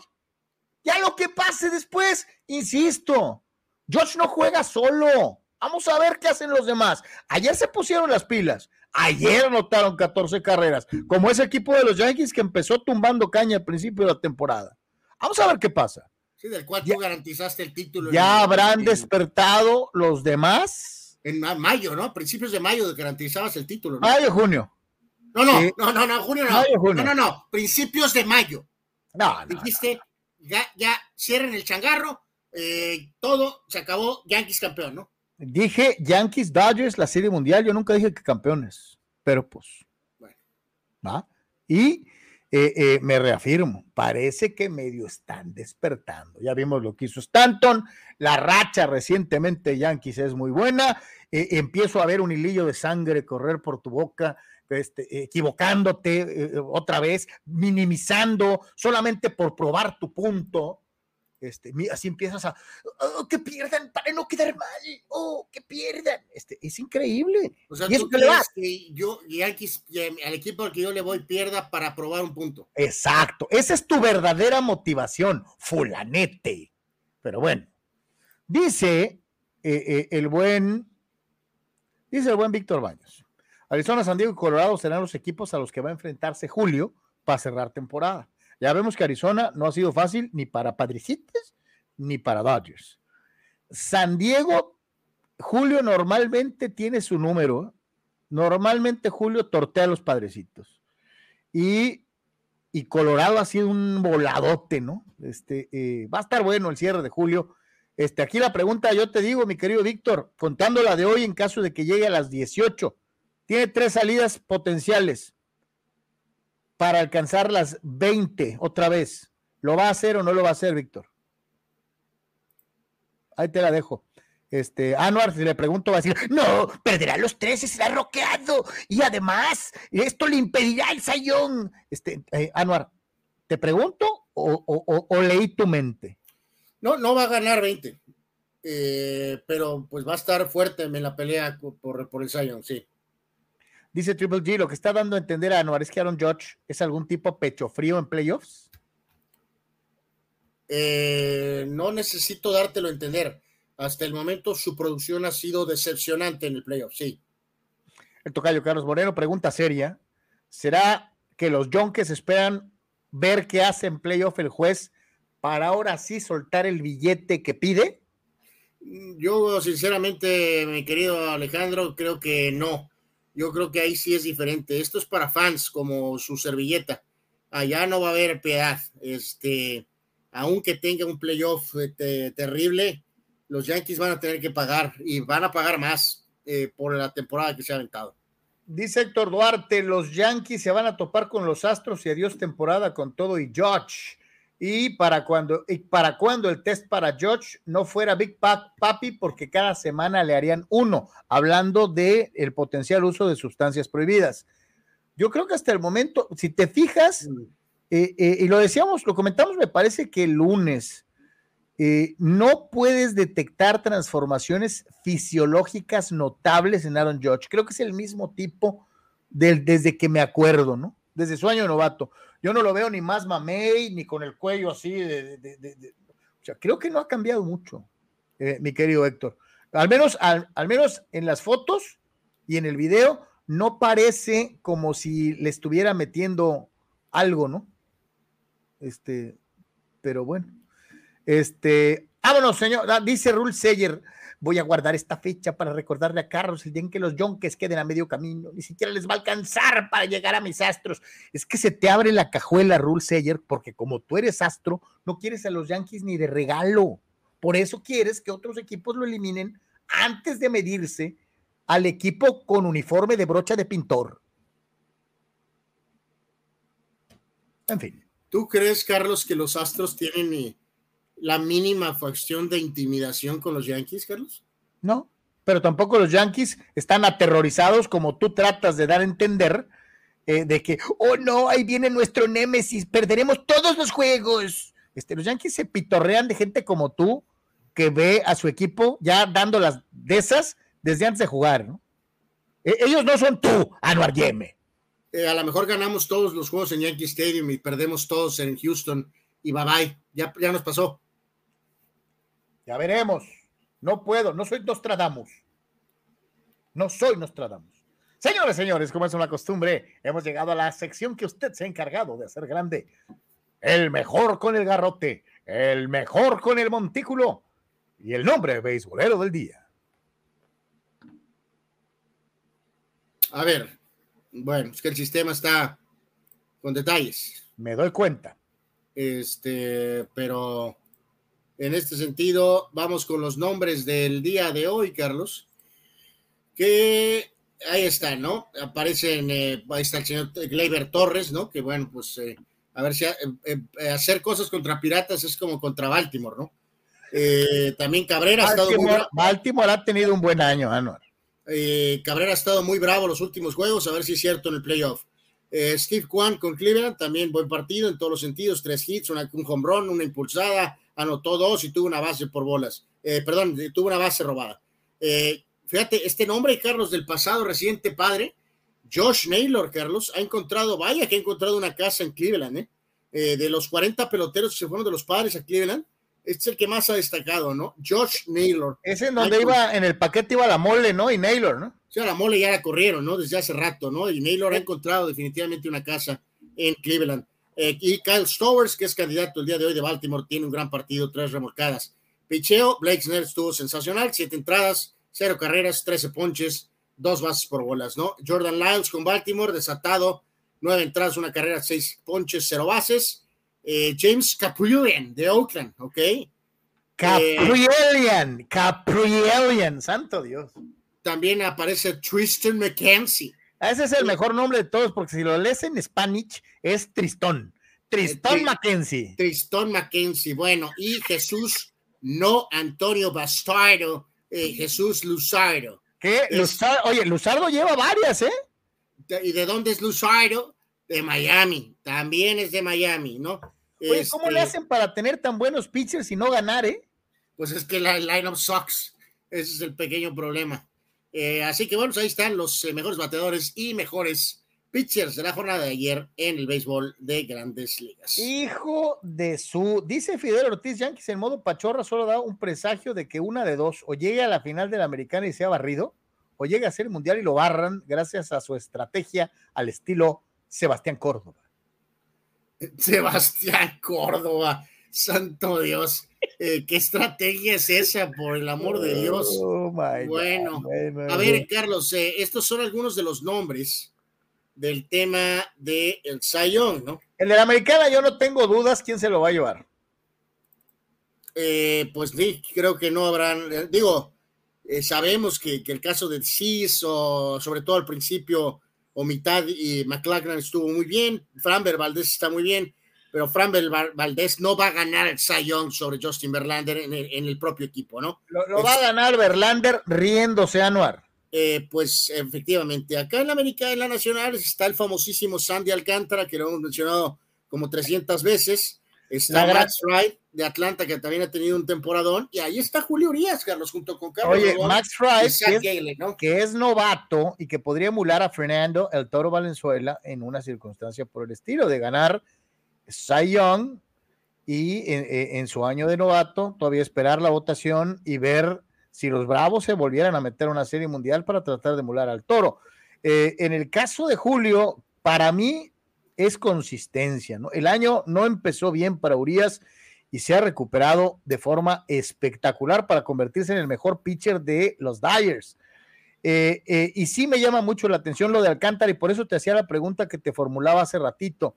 Ya lo que pase después, insisto, Josh no juega solo. Vamos a ver qué hacen los demás. Ayer se pusieron las pilas. Ayer anotaron 14 carreras, como ese equipo de los Yankees que empezó tumbando caña al principio de la temporada. Vamos a ver qué pasa. Sí, del cual tú garantizaste el título. Ya habrán despertado los demás. En mayo, ¿no? Principios de mayo garantizabas el título. ¿no? Mayo, junio. No, no, no, no, no, junio no. No, no, no, principios de mayo. No, no Dijiste, ya, ya, cierren el changarro, eh, todo, se acabó, Yankees campeón, ¿no? Dije Yankees, Dodgers, la Serie Mundial, yo nunca dije que campeones, pero pues, bueno. ¿va? Y eh, eh, me reafirmo, parece que medio están despertando. Ya vimos lo que hizo Stanton, la racha recientemente Yankees es muy buena, empiezo a ver un hilillo de sangre correr por tu boca este, equivocándote eh, eh, otra vez, minimizando solamente por probar tu punto. Este, así empiezas a oh, que pierdan para no quedar mal, oh, que pierdan. Este, es increíble. O sea, ¿tú crees que yo, al equipo al que yo le voy, pierda para probar un punto. Exacto, esa es tu verdadera motivación, fulanete. Pero bueno, dice eh, el buen, dice el buen Víctor Baños. Arizona, San Diego y Colorado serán los equipos a los que va a enfrentarse Julio para cerrar temporada. Ya vemos que Arizona no ha sido fácil ni para Padricites ni para Dodgers. San Diego, Julio normalmente tiene su número. Normalmente Julio tortea a los padrecitos. Y, Colorado ha sido un voladote, ¿no? Este, eh, va a estar bueno el cierre de Julio. Este, aquí la pregunta, yo te digo, mi querido Víctor, contando la de hoy en caso de que llegue a las 18, tiene tres salidas potenciales para alcanzar las 20 otra vez. ¿Lo va a hacer o no lo va a hacer, Víctor? Ahí te la dejo. Este, Anuar, si le pregunto, va a decir, no, perderá los tres, será roqueado. Y además, esto le impedirá el sayón. Este, eh, Anuar, ¿te pregunto o, leí tu mente? No, no va a ganar 20. Eh, pero pues va a estar fuerte en la pelea por, por el sayón, sí. Dice Triple G, lo que está dando a entender a Anuar es que Aaron Judge es algún tipo pecho frío en playoffs. Eh, no necesito dártelo a entender. Hasta el momento su producción ha sido decepcionante en el playoff, sí. El tocayo Carlos Moreno, pregunta seria. ¿Será que los Yonkes esperan ver qué hace en playoff el juez para ahora sí soltar el billete que pide? Yo, sinceramente, mi querido Alejandro, creo que no yo creo que ahí sí es diferente. Esto es para fans, como su servilleta. Allá no va a haber piedad. Este, aunque tenga un playoff eh, terrible, los Yankees van a tener que pagar y van a pagar más eh, por la temporada que se ha aventado. Dice Héctor Duarte, los Yankees se van a topar con los Astros y adiós temporada con todo y George. Y para cuando, y para cuando el test para George no fuera Big Papi, porque cada semana le harían uno, hablando de el potencial uso de sustancias prohibidas. Yo creo que hasta el momento, si te fijas, eh, eh, y lo decíamos, lo comentamos, me parece que el lunes, eh, no puedes detectar transformaciones fisiológicas notables en Aaron George. Creo que es el mismo tipo del, desde que me acuerdo, ¿no? Desde su año novato. Yo no lo veo ni más mamey, ni con el cuello así. De, o sea, creo que no ha cambiado mucho, eh, mi querido Héctor. Al menos, al, menos en las fotos y en el video, no parece como si le estuviera metiendo algo, ¿no? Este, pero bueno. Este, vámonos, señor. Ah, dice Rule Seyer voy a guardar esta fecha para recordarle a Carlos el día en que los Yonkes queden a medio camino, ni siquiera les va a alcanzar para llegar a mis astros. Es que se te abre la cajuela, Rule Sayer, porque como tú eres astro, no quieres a los Yankees ni de regalo. Por eso quieres que otros equipos lo eliminen antes de medirse al equipo con uniforme de brocha de pintor. En fin. ¿Tú crees, Carlos, que los Astros tienen eh, la mínima facción de intimidación con los Yankees, Carlos? No, pero tampoco los Yankees están aterrorizados como tú tratas de dar a entender eh, de que, oh no, ahí viene nuestro némesis, perderemos todos los juegos. Este, los Yankees se pitorrean de gente como tú que ve a su equipo ya dando las de esas desde antes de jugar, ¿no? E, ellos no son tú, Anuar Yeme. Eh, a lo mejor ganamos todos los juegos en Yankee Stadium y perdemos todos en Houston y bye bye, ya, ya nos pasó. Ya veremos. No puedo, no soy Nostradamus. No soy Nostradamus. Señores, señores, como es una costumbre, hemos llegado a la sección que usted se ha encargado de hacer grande. El mejor con el garrote, el mejor con el montículo y el nombre beisbolero del día. A ver, bueno, es que el sistema está con detalles. Me doy cuenta. Este, pero en este sentido, vamos con los nombres del día de hoy, Carlos. Que ahí está, ¿no? Aparecen, eh, ahí está el señor Gleyber Torres, ¿no? Que bueno, pues eh, a ver si eh, hacer cosas contra Piratas es como contra Baltimore, ¿no? también Cabrera ha estado muy Baltimore ha tenido un buen año, Anuar. Cabrera ha estado muy bravo los últimos juegos, a ver si es cierto en el playoff. Steve Kwan con Cleveland, también buen partido en todos los sentidos, tres hits, un home run, una impulsada, anotó dos y tuvo una base por bolas. perdón, tuvo una base robada. Eh, Fíjate, este nombre, Carlos, del pasado reciente padre, Josh Naylor, Carlos, ha encontrado, vaya que ha encontrado una casa en Cleveland, ¿eh? ¿eh? de los 40 peloteros que se fueron de los padres a Cleveland, este es el que más ha destacado, ¿no? Josh Naylor. Es en donde iba, en el paquete iba la mole, ¿no? Y Naylor, ¿no? Sí, la mole ya la corrieron, ¿no? Desde hace rato, ¿no? Y Naylor ha encontrado definitivamente una casa en Cleveland. Eh, y Kyle Stowers, que es candidato el día de hoy de Baltimore, tiene un gran partido, tres remolcadas. Picheo, Blake Snell estuvo sensacional, siete entradas, cero carreras, 13 ponches, dos bases por bolas, ¿no? Jordan Lyles con Baltimore, desatado, nueve entradas, una carrera, seis ponches, cero bases. Eh, James Caprillian de Oakland, ¿ok? Caprillian, Caprillian, santo Dios. También aparece Tristan McKenzie. Ese es el mejor nombre de todos, porque si lo lees en Spanish es Tristón. Tristón McKenzie. Tristón McKenzie, bueno, y Jesús, no Antonio Bastardo, eh, Jesús Luzardo. ¿Qué? oye, Luzardo lleva varias, ¿eh? ¿Y de dónde es Luzardo? De Miami, también es de Miami, ¿no? Oye, ¿cómo le este hacen para tener tan buenos pitchers y no ganar, eh? Pues es que la lineup sucks, ese es el pequeño problema. Eh, así que bueno, pues ahí están los eh, mejores bateadores y mejores pitchers de la jornada de ayer en el béisbol de grandes ligas. Hijo de su, dice Fidel Ortiz Yankees en modo pachorra solo da un presagio de que una de dos, o llegue a la final de la americana y sea barrido, o llegue a ser el mundial y lo barran gracias a su estrategia al estilo Sebastián Córdoba. Sebastián Córdoba, santo Dios. Eh, ¿Qué estrategia es esa, por el amor de Dios? Oh, bueno, a ver, Carlos, eh, estos son algunos de los nombres del tema del el Sayón, ¿no? El de la americana yo no tengo dudas quién se lo va a llevar. Eh, pues sí, creo que no habrán, digo, sabemos que, el caso de Cis, o sobre todo al principio, o mitad y McLachlan estuvo muy bien, Framber Valdés está muy bien, pero Framber Valdés no va a ganar el Sayón sobre Justin Verlander en el, propio equipo, ¿no? Lo, va a ganar Verlander riéndose Anuar. Eh, pues efectivamente, acá en la América, en la Nacional, está el famosísimo Sandy Alcántara, que lo hemos mencionado como 300 veces. Está Max Wright de Atlanta, que también ha tenido un temporadón. Y ahí está Julio Urias, Carlos, junto con Carlos. Oye, Max Wright, que es, novato y que podría emular a Fernando el Toro Valenzuela en una circunstancia por el estilo de ganar Cy Young y en su año de novato, todavía esperar la votación y ver si los Bravos se volvieran a meter una serie mundial para tratar de emular al toro. Eh, en el caso de Julio, para mí es consistencia. El año no empezó bien para Urias y se ha recuperado de forma espectacular para convertirse en el mejor pitcher de los Dyers. Eh, eh, y sí me llama mucho la atención lo de Alcántara y por eso te hacía la pregunta que te formulaba hace ratito.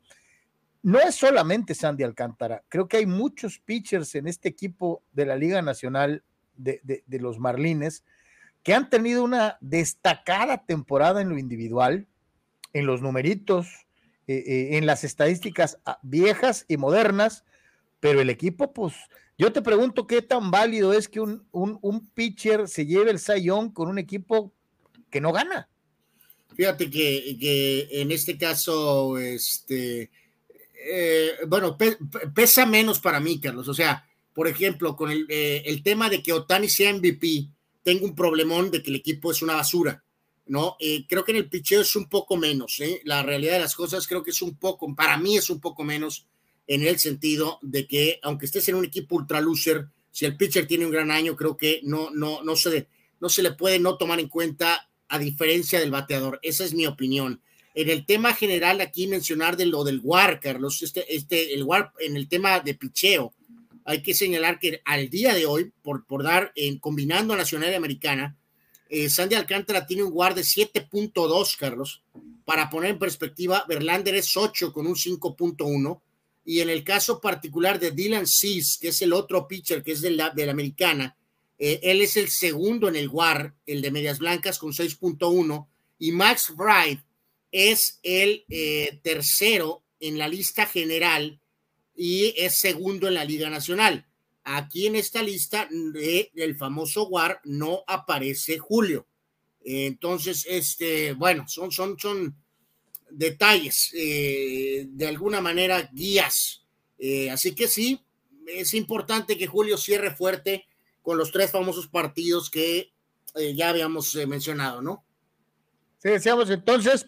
No es solamente Sandy Alcántara, creo que hay muchos pitchers en este equipo de la Liga Nacional de, los Marlines, que han tenido una destacada temporada en lo individual, en los numeritos, eh, eh, en las estadísticas ah, viejas y modernas, pero el equipo, pues, yo te pregunto qué tan válido es que un, un, pitcher se lleve el sayón con un equipo que no gana. Fíjate que, en este caso, este, eh, bueno, pesa menos para mí, Carlos. O sea, por ejemplo, con eh, el, tema de que Otani sea MVP, tengo un problemón de que el equipo es una basura, ¿no? Eh, creo que en el picheo es un poco menos, ¿eh? La realidad de las cosas creo que es un poco, para mí es un poco menos en el sentido de que, aunque estés en un equipo ultra loser, si el pitcher tiene un gran año, creo que no, no, no, se, no se le puede no tomar en cuenta a diferencia del bateador. Esa es mi opinión. En el tema general, aquí mencionar de lo del WAR, Carlos, este, este, el WAR en el tema de picheo, hay que señalar que al día de hoy, por, por dar, en combinando Nacional y Americana, eh, Sandy Alcántara tiene un WAR de 7.2, Carlos. Para poner en perspectiva, Verlander es 8 con un 5.1. Y en el caso particular de Dylan Seas, que es el otro pitcher que es de la, de la americana, eh, él es el segundo en el WAR, el de Medias Blancas con 6.1. Y Max Wright es el eh, tercero en la lista general y es segundo en la Liga Nacional. Aquí en esta lista del famoso WAR no aparece Julio. Entonces, este, bueno, son, son, son detalles, eh, de alguna manera guías. Eh, así que sí, es importante que Julio cierre fuerte con los tres famosos partidos que ya habíamos mencionado, ¿no? Sí, decíamos entonces,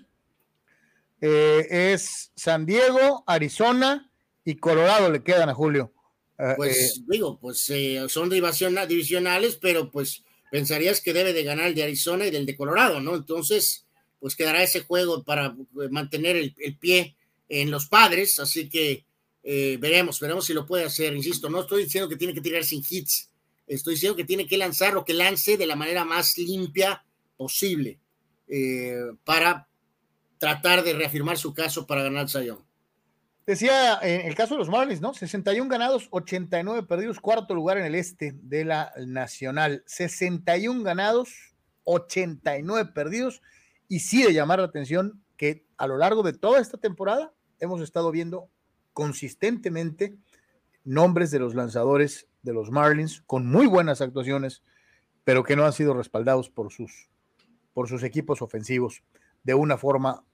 eh, es San Diego, Arizona y Colorado le quedan a Julio. Ah, pues eh, digo, pues eh, son divisionales, pero pues pensarías que debe de ganar el de Arizona y del de Colorado, ¿no? Entonces, pues quedará ese juego para mantener el, pie en los padres, así que veremos, veremos si lo puede hacer. Insisto, no estoy diciendo que tiene que tirar sin hits, estoy diciendo que tiene que lanzar o que lance de la manera más limpia posible para tratar de reafirmar su caso para ganar el Sayón. Decía en el caso de los Marlins, ¿no? 61 ganados, 89 perdidos, cuarto lugar en el este de la Nacional. 61 ganados, 89 perdidos. Y sí de llamar la atención que a lo largo de toda esta temporada hemos estado viendo consistentemente nombres de los lanzadores de los Marlins con muy buenas actuaciones, pero que no han sido respaldados por sus, por sus equipos ofensivos de una forma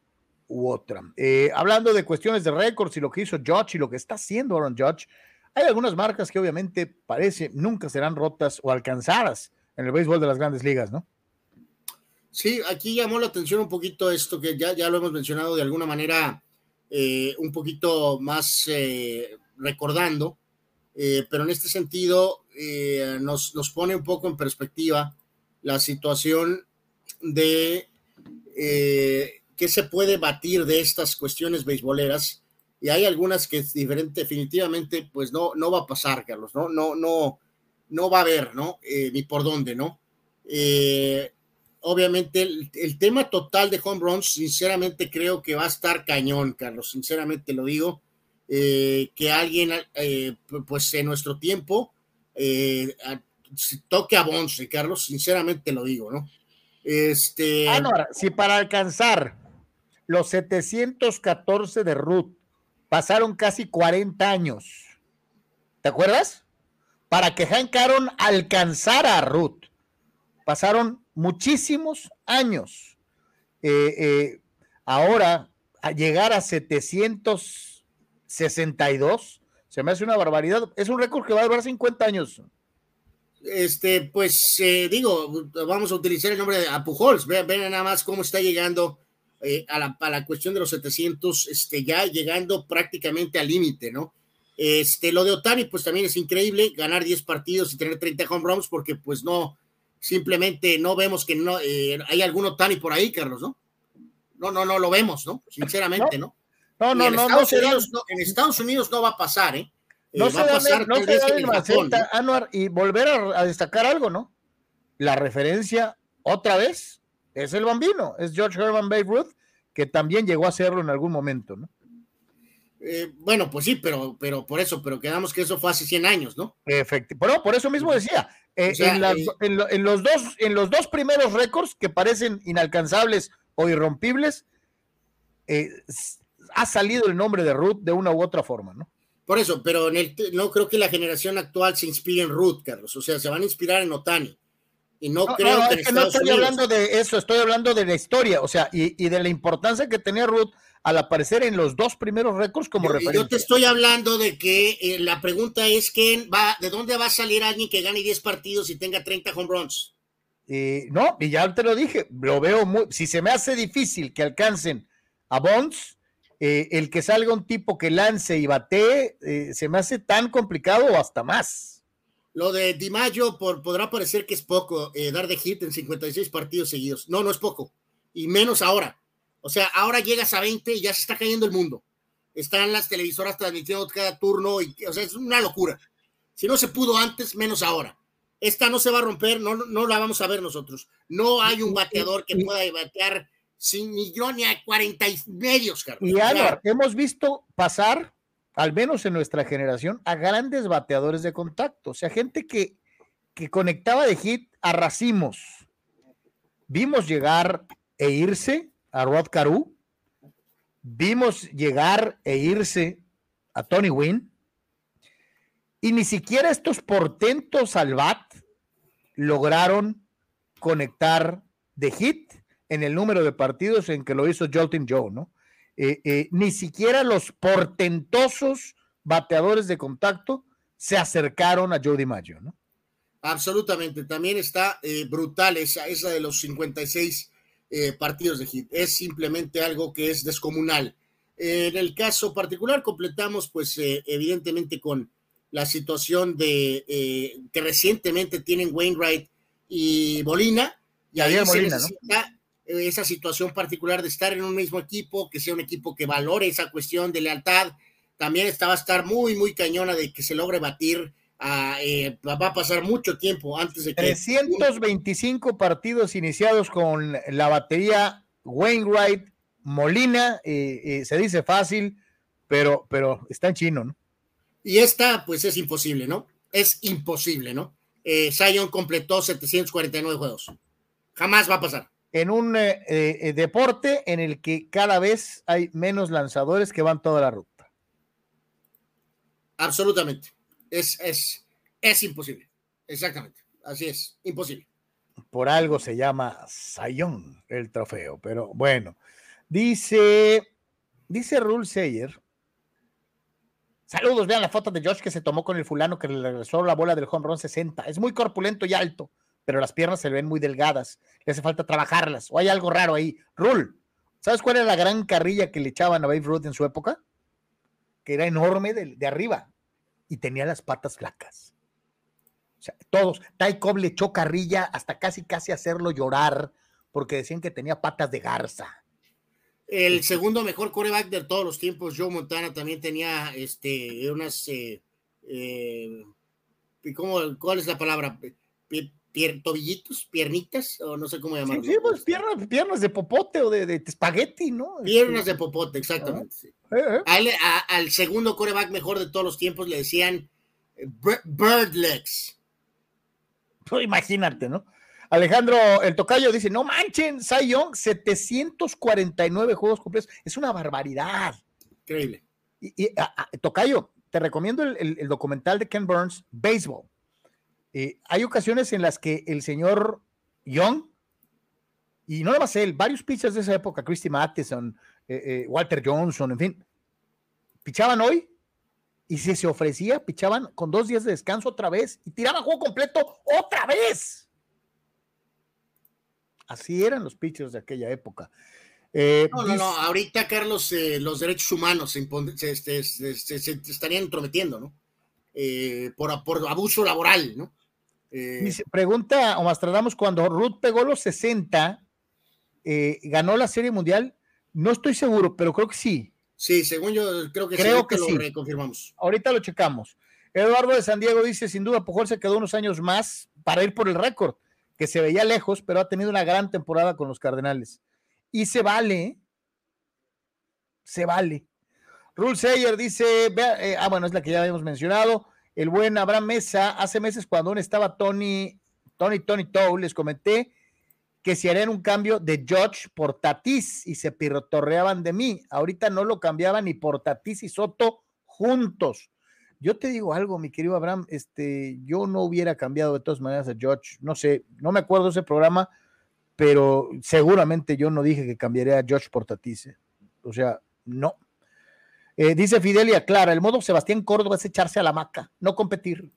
u otra. Eh, hablando de cuestiones de récords y lo que hizo Judge y lo que está haciendo Aaron Judge, hay algunas marcas que obviamente parece nunca serán rotas o alcanzadas en el béisbol de las grandes ligas, ¿no? Sí, aquí llamó la atención un poquito esto que ya, ya lo hemos mencionado de alguna manera eh, un poquito más eh, recordando, pero en este sentido nos, nos, pone un poco en perspectiva la situación de qué se puede batir de estas cuestiones beisboleras y hay algunas que es diferente, definitivamente, pues no, no va a pasar, Carlos, ¿no? No, no, no va a haber, ¿no? Eh, ni por dónde, ¿no? Eh, obviamente, el, tema total de home runs, sinceramente creo que va a estar cañón, Carlos, sinceramente lo digo, eh, que alguien, pues en nuestro tiempo, toque a Bonce, Carlos, sinceramente lo digo, ¿no? Este... Si para alcanzar los 714 de Ruth. Pasaron casi 40 años. ¿Te acuerdas? Para que Hank Aaron alcanzara a Ruth. Pasaron muchísimos años. Eh, eh, ahora, a llegar a 762, se me hace una barbaridad. Es un récord que va a durar 50 años. Este, pues eh, digo, vamos a utilizar el nombre de Apujols. Vean, vean nada más cómo está llegando eh, a, la, a, la, cuestión de los 700, este, ya llegando prácticamente al límite, ¿no? Este, lo de Otani, pues también es increíble, ganar 10 partidos y tener 30 home runs, porque pues no, simplemente no vemos que no, eh, hay algún Otani por ahí, Carlos, ¿no? No, no, no lo vemos, ¿no? Sinceramente, ¿no? No, no, en no, Estados Unidos, no, En Estados Unidos no va a pasar, ¿eh? No eh, va a pasar no Anuar, y volver a, a destacar algo, ¿no? La referencia otra vez es el bambino, es George Herman Babe Ruth, que también llegó a hacerlo en algún momento, ¿no? Eh, bueno, pues sí, pero, pero por eso, pero quedamos que eso fue hace 100 años, ¿no? Efectivamente, por eso mismo decía, eh, eh, en, los dos, en los dos primeros récords que parecen inalcanzables o irrompibles, ha salido el nombre de Ruth de una u otra forma, ¿no? Por eso, pero en el, no creo que la generación actual se inspire en Ruth, Carlos, o sea, se van a inspirar en Otani. Y no, creo que, no estoy hablando de eso, estoy hablando de la historia, o sea, y, de la importancia que tenía Ruth al aparecer en los dos primeros récords como referencia. Yo te estoy hablando de que eh, la pregunta es quién va, de dónde va a salir alguien que gane 10 partidos y tenga 30 home runs. no, y ya te lo dije, lo veo muy, si se me hace difícil que alcancen a Bonds, eh, el que salga un tipo que lance y batee, eh, se me hace tan complicado o hasta más. Lo de Di Maggio por, podrá parecer que es poco eh, dar de hit en 56 partidos seguidos. No, no es poco. Y menos ahora. O sea, ahora llegas a 20 y ya se está cayendo el mundo. Están las televisoras transmitiendo cada turno y, o sea, es una locura. Si no se pudo antes, menos ahora. Esta no se va a romper, no, no la vamos a ver nosotros. No hay un bateador que pueda batear sin ni a 40 y medios, Carlos. Y hemos visto pasar, al menos en nuestra generación, a grandes bateadores de contacto. O sea, gente que, que conectaba de hit a racimos. Vimos llegar e irse a Rod Caru. Vimos llegar e irse a Tony Wynn. Y ni siquiera estos portentos al bat lograron conectar de hit en el número de partidos en que lo hizo Joltin Joe, ¿no? Eh, eh, ni siquiera los portentosos bateadores de contacto se acercaron a Joe DiMaggio, ¿no? Absolutamente, también está eh, brutal esa, esa de los 56 partidos de hit. Es simplemente algo que es descomunal. en el caso particular, completamos, pues, evidentemente, con la situación de que recientemente tienen Wainwright y Molina. Y ahí se necesita esa situación particular de estar en un mismo equipo, que sea un equipo que valore esa cuestión de lealtad. También esta va a estar muy, muy cañona de que se logre batir. Eh, va a pasar mucho tiempo antes de que. 325 partidos iniciados con la batería Wainwright, Molina, eh, eh, se dice fácil, pero, pero está en chino, ¿no? Y esta, pues es imposible, ¿no? Es imposible, ¿no? Eh, Zion completó 749 juegos. Jamás va a pasar en un eh, eh, deporte en el que cada vez hay menos lanzadores que van toda la ruta. Absolutamente. Es, es, es imposible. Exactamente. Así es. Imposible. Por algo se llama Sayón el trofeo, pero bueno. Dice, dice Rule Sayer. Saludos, vean la foto de Josh que se tomó con el fulano que le regresó la bola del home run 60. Es muy corpulento y alto pero las piernas se ven muy delgadas, le hace falta trabajarlas, o hay algo raro ahí. Rule, ¿sabes cuál era la gran carrilla que le echaban a Babe Ruth en su época? Que era enorme de, arriba y tenía las patas flacas. O sea, todos, Ty Cobb le echó carrilla hasta casi casi hacerlo llorar porque decían que tenía patas de garza. El segundo mejor coreback de todos los tiempos, Joe Montana, también tenía este, unas, eh, eh, ¿cómo, ¿cuál es la palabra? Tobillitos, piernitas, o no sé cómo llamarlo. Sí, pues piernas, piernas de popote o de, de espagueti, ¿no? Piernas este, de popote, exactamente. Eh, eh. al segundo coreback mejor de todos los tiempos le decían eh, bird legs. Pues imagínate, ¿no? Alejandro, el tocayo dice, no manchen, Cy Young, 749 juegos completos. Es una barbaridad. Increíble. Y, tocayo, te recomiendo el, documental de Ken Burns, Baseball. Eh, hay ocasiones en las que el señor Young, y no nada más él, varios pitchers de esa época, Christy Matheson, eh, eh, Walter Johnson, en fin, pichaban hoy y si se ofrecía, pichaban con dos días de descanso otra vez y tiraban juego completo otra vez. Así eran los pitchers de aquella época. no, no, no, ahorita, Carlos, los derechos humanos se, se, estarían entrometiendo, ¿no? por, por abuso laboral, ¿no? Eh, pregunta o Mastradamos, cuando Ruth pegó los 60, eh, ganó la Serie Mundial. No estoy seguro, pero creo que sí. Sí, según yo creo que creo que, sí. lo reconfirmamos. Ahorita lo checamos. Eduardo de San Diego dice, sin duda, Pujol se quedó unos años más para ir por el récord, que se veía lejos, pero ha tenido una gran temporada con los Cardenales. Y se vale, ¿eh? se vale. Rule Sayer dice, ah, bueno, es la que ya habíamos mencionado el buen Abraham Mesa, hace meses cuando aún estaba Tony, Tony, Tony Tow, les comenté que si harían un cambio de George por Tatis y se pirrotorreaban de mí. Ahorita no lo cambiaban ni por y Soto juntos. Yo te digo algo, mi querido Abraham, este, yo no hubiera cambiado de todas maneras a George. No sé, no me acuerdo ese programa, pero seguramente yo no dije que cambiaría a George por. ¿eh? O sea, no. Eh, dice Fidelia Clara, el modo Sebastián Córdoba es echarse a la maca, no competir.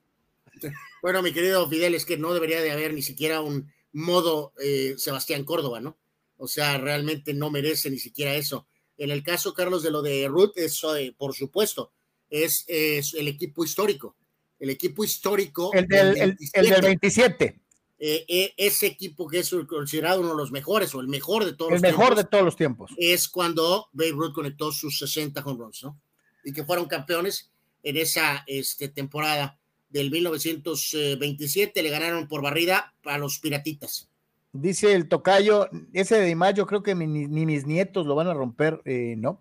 Bueno, mi querido Fidel, es que no debería de haber ni siquiera un modo eh, Sebastián Córdoba, ¿no? O sea, realmente no merece ni siquiera eso. En el caso, Carlos, de lo de Ruth, es, eh, por supuesto, es, es, el equipo histórico. El equipo histórico. El del, del 27. El, del 27. Eh, eh, ese equipo que es considerado uno de los mejores o el mejor de todos el los mejor tiempos, de todos los tiempos. Es cuando Babe Ruth conectó sus 60 home runs, ¿no? Y que fueron campeones en esa este, temporada del 1927. Le ganaron por barrida a los Piratitas. Dice el tocayo, ese de Mayo creo que ni, ni, mis nietos lo van a romper, eh, ¿no?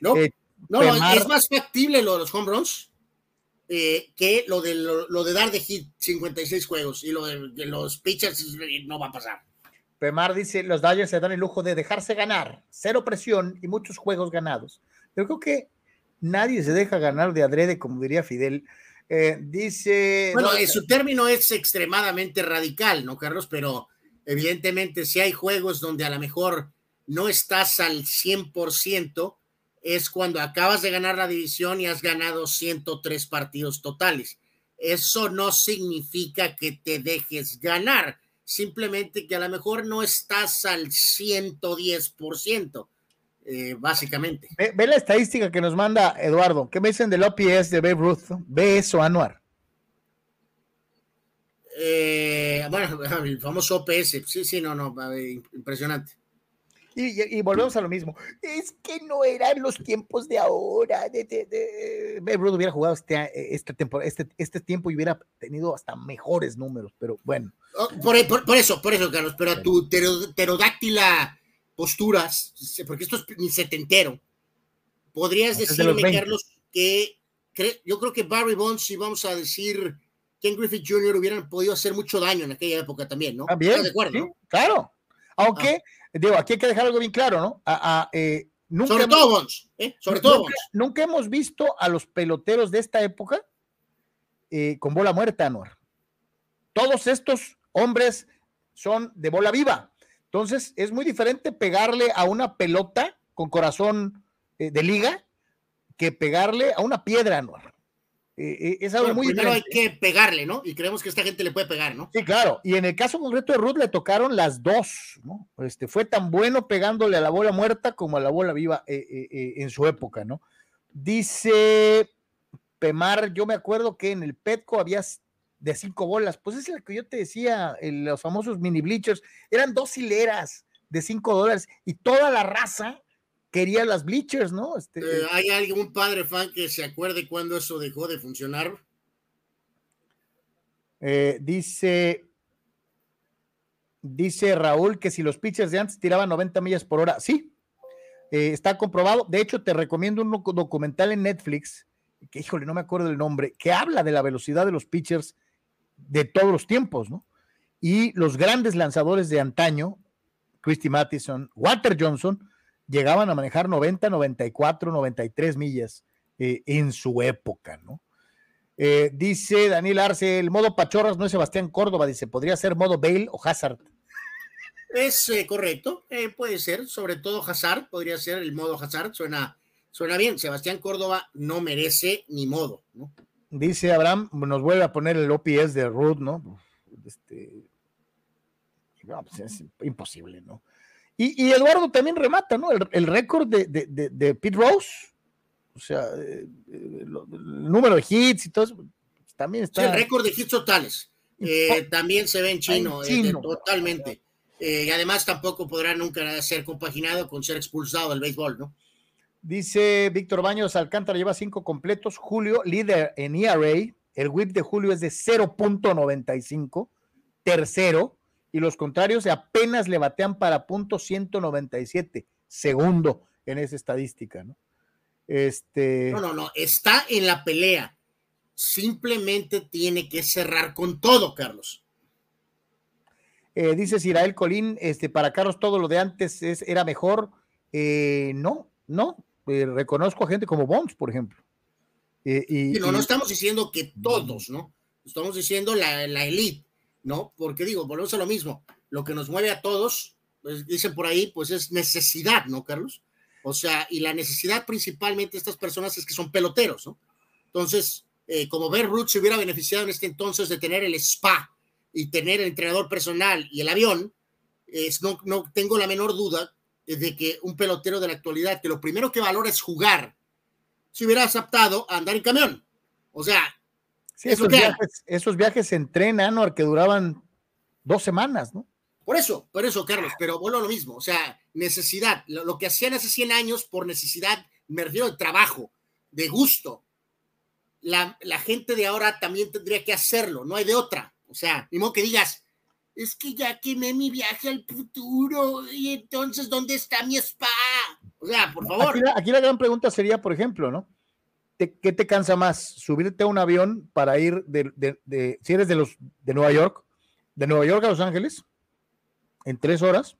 No, eh, no, Pemar, es más factible lo de los home runs eh, que lo de, lo, lo, de dar de hit 56 juegos y lo de, de, los pitchers no va a pasar. Pemar dice, los Dodgers se dan el lujo de dejarse ganar, cero presión y muchos juegos ganados. Yo creo que nadie se deja ganar de adrede, como diría Fidel. Eh, dice... Bueno, no, su término es extremadamente radical, ¿no, Carlos? Pero evidentemente si hay juegos donde a lo mejor no estás al 100%, es cuando acabas de ganar la división y has ganado 103 partidos totales. Eso no significa que te dejes ganar, simplemente que a lo mejor no estás al 110%, eh, básicamente. Ve, ve, la estadística que nos manda Eduardo. ¿Qué me dicen del OPS de Babe Ruth? ¿Ve eso, Anuar? Eh, bueno, el famoso OPS, sí, sí, no, no, impresionante. Y, y, y, volvemos a lo mismo. Es que no eran los tiempos de ahora. De, de, de... Ruth hubiera jugado este, este, temporada, este, este tiempo y hubiera tenido hasta mejores números, pero bueno. Oh, por, por, por, eso, por eso, Carlos, pero a tu pterodáctila posturas, porque esto es ni setentero, podrías decirme, de Carlos, que cre yo creo que Barry Bonds, si vamos a decir Ken Griffith Jr. hubieran podido hacer mucho daño en aquella época también, ¿no? También, ¿Estás de acuerdo? Sí, ¿no? Claro. Aunque, ah. Digo, aquí hay que dejar algo bien claro, ¿no? A, a, eh, nunca Sobre hemos, todo Bonds, ¿eh? Sobre todo nunca. Nunca hemos visto a los peloteros de esta época eh, con bola muerta, Anuar. Todos estos hombres son de bola viva. Entonces, es muy diferente pegarle a una pelota con corazón eh, de liga que pegarle a una piedra, Anuar. Eh, es algo muy primero diferente. hay que pegarle, ¿no? Y creemos que esta gente le puede pegar, ¿no? Sí, claro. Y en el caso concreto de Ruth le tocaron las dos, ¿no? Este, fue tan bueno pegándole a la bola muerta como a la bola viva eh, eh, en su época, ¿no? Dice Pemar, yo me acuerdo que en el Petco había de cinco bolas, pues es la que yo te decía, los famosos mini bleachers, eran dos hileras de cinco dólares y toda la raza quería las bleachers, ¿no? Este, eh, ¿Hay algún padre fan que se acuerde cuando eso dejó de funcionar? Eh, dice, dice Raúl que si los pitchers de antes tiraban 90 millas por hora, sí, eh, está comprobado. De hecho, te recomiendo un documental en Netflix, que híjole, no me acuerdo el nombre, que habla de la velocidad de los pitchers de todos los tiempos, ¿no? Y los grandes lanzadores de antaño, Christy Mattison, Walter Johnson, llegaban a manejar 90, 94, 93 millas eh, en su época, ¿no? Eh, dice Daniel Arce, el modo Pachorras no es Sebastián Córdoba, dice, podría ser modo Bale o Hazard. Es eh, correcto, puede ser, sobre todo Hazard, podría ser el modo Hazard, suena, suena bien. Sebastián Córdoba no merece ni modo, ¿no? Dice Abraham, nos vuelve a poner el OPS de Ruth, ¿no? Este, no, pues es imposible, ¿no? Y, y, Eduardo también remata, ¿no? El, el récord de, de, de, de, Pete Rose, o sea, eh, el, el, número de hits y todo eso, pues también está. Sí, el récord de hits totales. Eh, también se ve en chino, en chino. Eh, totalmente. y además tampoco podrá nunca ser compaginado con ser expulsado del béisbol, ¿no? Dice Víctor Baños, Alcántara lleva cinco completos, Julio líder en ERA, el whip de Julio es de 0.95, tercero, y los contrarios apenas le batean para punto 197, segundo en esa estadística, ¿no? Este... No, no, no, está en la pelea. Simplemente tiene que cerrar con todo, Carlos. Eh, dice Sirael Colín, este, para Carlos todo lo de antes es, era mejor. Eh, no, no. Eh, reconozco a gente como Bonds, por ejemplo. y, no, no estamos diciendo que todos, ¿no? Estamos diciendo la, la elite ¿no? Porque digo, volvemos a lo mismo, lo que nos mueve a todos, pues, dicen por ahí, pues es necesidad, ¿no, Carlos? O sea, y la necesidad principalmente de estas personas es que son peloteros, ¿no? Entonces, eh, como Ver se hubiera beneficiado en este entonces de tener el spa y tener el entrenador personal y el avión, es, no, no tengo la menor duda de que un pelotero de la actualidad, que lo primero que valora es jugar, se hubiera aceptado a andar en camión. O sea, esos, viajes, esos viajes se entrenan, que duraban dos semanas, ¿no? Por eso, por eso, Carlos, pero vuelvo a lo mismo, o sea, necesidad, lo, que hacían hace 100 años por necesidad, me refiero de trabajo, de gusto. La, la, gente de ahora también tendría que hacerlo, no hay de otra. O sea, ni modo que digas, es que ya quemé mi viaje al futuro y entonces, ¿dónde está mi spa? O sea, por favor. Aquí la, gran pregunta sería, por ejemplo, ¿no? ¿Qué te cansa más? ¿Subirte a un avión para ir de, de, si eres de los de Nueva York, de Nueva York a Los Ángeles, en tres horas?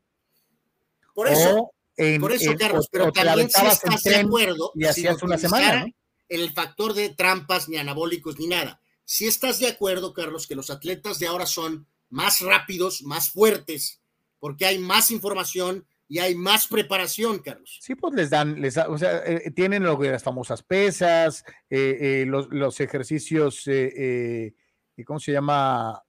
Por eso, por eso, Carlos, pero también si estás de acuerdo y hacías una semana, ¿no? el factor de trampas, ni anabólicos, ni nada. Si estás de acuerdo, Carlos, que los atletas de ahora son más rápidos, más fuertes, porque hay más información y hay más preparación, Carlos. Sí, pues les dan, les o sea, eh, tienen lo las famosas pesas, eh, eh, los, ejercicios, ¿cómo se llama?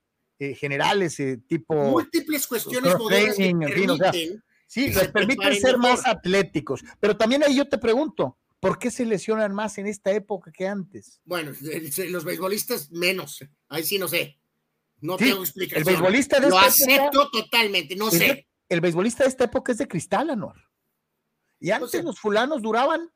generales, tipo... Múltiples cuestiones modernas que permiten, Sí, les permiten ser más atléticos. Pero también ahí yo te pregunto, ¿por qué se lesionan más en esta época que antes? Bueno, los beisbolistas menos, ahí sí no sé. No tengo explicación. El beisbolista de Lo acepto totalmente, no sé. El beisbolista de esta época es de cristal, Anor. Y antes los fulanos duraban.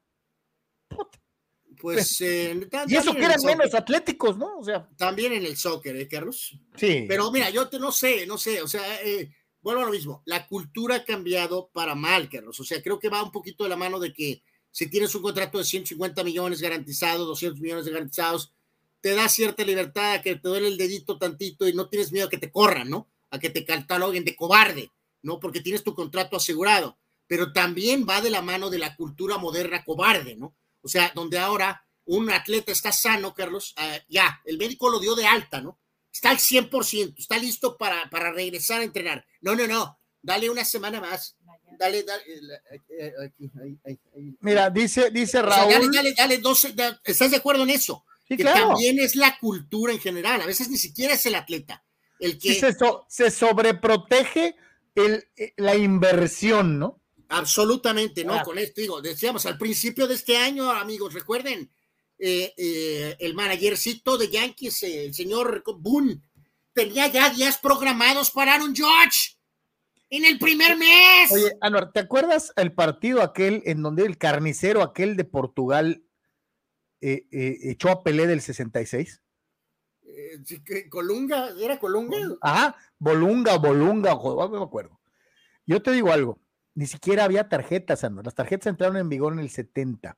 Pues. Eh, y eso que eran menos atléticos, ¿no? O sea. También en el soccer, ¿eh, Carlos? Sí. Pero mira, yo te, no sé, no sé, o sea, eh, vuelvo a lo mismo. La cultura ha cambiado para mal, Carlos. O sea, creo que va un poquito de la mano de que si tienes un contrato de 150 millones garantizados, 200 millones garantizados, te da cierta libertad a que te duele el dedito tantito y no tienes miedo a que te corran, ¿no? A que te cataloguen de cobarde, ¿no? Porque tienes tu contrato asegurado. Pero también va de la mano de la cultura moderna cobarde, ¿no? O sea, donde ahora un atleta está sano, Carlos, ah, ya, el médico lo dio de alta, ¿no? Está al 100%, está listo para, para regresar a entrenar. No, no, no, dale una semana más. Dale, dale. Eh, eh, Mira, dice, dice Raúl. dale, dale, dale, 12, ¿estás de acuerdo en eso? que también es la cultura en general, a veces ni siquiera es el atleta. El que se, sobreprotege el, eh, la inversión, ¿no? Absolutamente, ¿no? Con esto digo, decíamos al principio de este año, amigos, recuerden, eh, eh, el managercito de Yankees, el señor Boone, tenía ya días programados para Aaron George en el primer mes. Oye, Anor, ¿te acuerdas el partido aquel en donde el carnicero aquel de Portugal echó a Pelé del 66? Eh, Colunga, ¿era Colunga? Ajá, Bolunga, Bolunga, no me acuerdo. Yo te digo algo, ni siquiera había tarjetas, Las tarjetas entraron en vigor en el 70.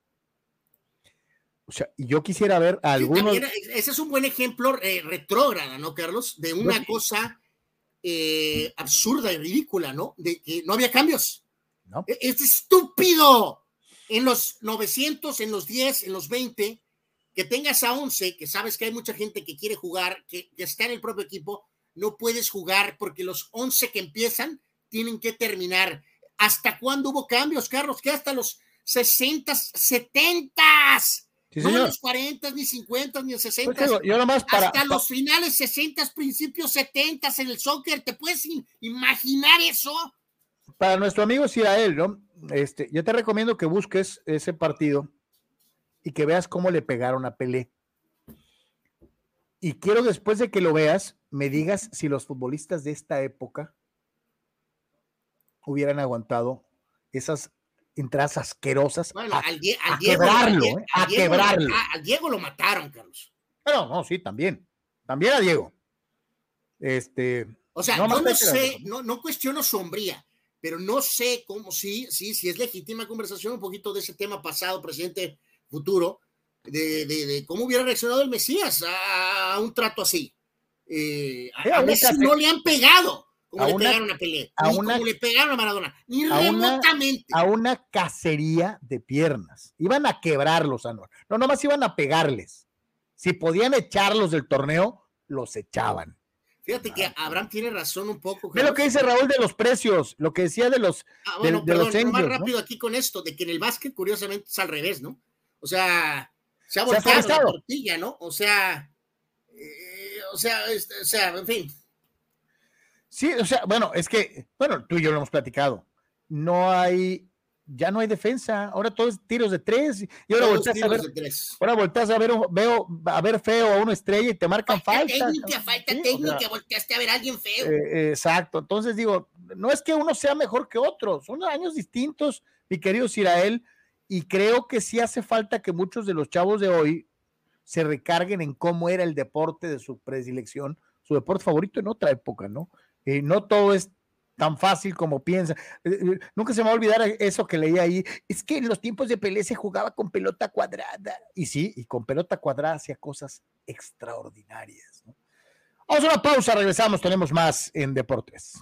O sea, y yo quisiera ver a algunos. ese es un buen ejemplo retrógrada, ¿no, Carlos? De una cosa absurda y ridícula, ¿no? De que no había cambios. ¿No? E, es estúpido en los 900, en los 10, en los 20, que tengas a 11, que sabes que hay mucha gente que quiere jugar, que, está en el propio equipo, no puedes jugar porque los 11 que empiezan tienen que terminar. ¿Hasta cuándo hubo cambios, Carlos? Que hasta los 60, 70. no en los 40, ni 50, ni 60. Pues hasta los finales 60, principios 70 en el soccer. ¿Te puedes imaginar eso? Para nuestro amigo Israel, ¿no? este, yo te recomiendo que busques ese partido y que veas cómo le pegaron a Pelé. Y quiero después de que lo veas, me digas si los futbolistas de esta época hubieran aguantado esas entradas asquerosas a, quebrarlo, ¿eh? a, quebrarlo. Al Diego lo mataron, Carlos. Pero no, sí, también. También a Diego. Este. O sea, no, no sé, no, no cuestiono sombría, pero no sé cómo, sí, sí, sí es legítima conversación un poquito de ese tema pasado, presidente futuro, de, de, cómo hubiera reaccionado el Mesías a, un trato así. Eh, a, Messi no le han pegado como le pegaron a Pelé, ni como le pegaron a Maradona, ni remotamente. a una cacería de piernas. Iban a quebrarlos, Anuar. No, nomás iban a pegarles. Si podían echarlos del torneo, los echaban. Fíjate que Abraham tiene razón un poco. Ve lo que dice Raúl de los precios, lo que decía de los. Ah, bueno, de, perdón, más rápido aquí con esto, de que en el básquet, curiosamente, es al revés, ¿no? O sea, se ha volteado la tortilla, ¿no? O sea, eh, o sea, este, o sea, en fin. Sí, o sea, bueno, es que, bueno, tú y yo lo hemos platicado. no hay, ya no hay defensa, ahora todo es tiros de tres, y ahora volteas a ver, ahora volteas a ver, veo, a ver feo a una estrella y te marcan falta. Falta técnica, falta técnica, volteaste a ver a alguien feo. Eh, exacto, entonces digo, no es que uno sea mejor que otro, son años distintos, mi querido Sirael, y creo que sí hace falta que muchos de los chavos de hoy se recarguen en cómo era el deporte de su predilección, su deporte favorito en otra época, ¿no? Eh, no todo es tan fácil como piensa. Eh, eh, nunca se me va a olvidar eso que leí ahí. Es que en los tiempos de Pelé se jugaba con pelota cuadrada. Y sí, y con pelota cuadrada hacía cosas extraordinarias. Vamos a una pausa, regresamos, tenemos más en Deportes.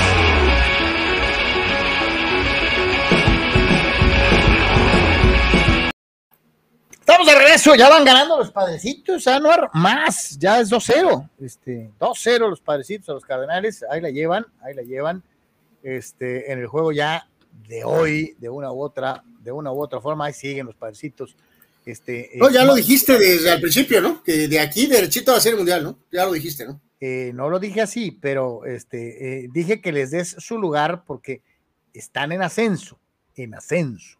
Estamos de regreso, ya van ganando los padrecitos, Anuar, más, ya es 2-0, este, 2-0 los padrecitos a los cardenales, ahí la llevan, ahí la llevan, este, en el juego ya de hoy, de una u otra, de una u otra forma, ahí siguen los padrecitos. Este, no, ya lo dijiste desde el principio, ¿no? Que de aquí derechito va a ser el mundial, ¿no? Ya lo dijiste, ¿no? Eh, no lo dije así, pero este, eh, dije que les des su lugar porque están en ascenso, en ascenso.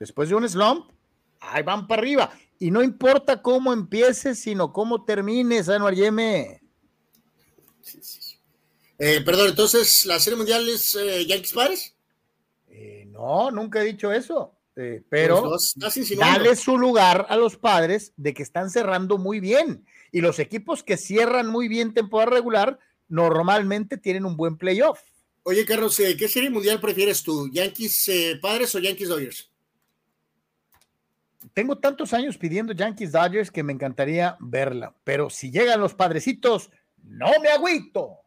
Después de un slump, ahí van para arriba. Y no importa cómo empieces, sino cómo termines, Anuar Yeme. Eh, perdón, entonces, ¿la serie mundial es eh, Yankees Padres? Eh, no, nunca he dicho eso. pero pues dale su lugar a los padres de que están cerrando muy bien. Y los equipos que cierran muy bien temporada regular normalmente tienen un buen playoff. Oye, Carlos, ¿qué serie mundial prefieres tú? ¿Yankees Padres o Yankees Dodgers? Tengo tantos años pidiendo Yankees Dodgers que me encantaría verla, pero si llegan los padrecitos, no me agüito.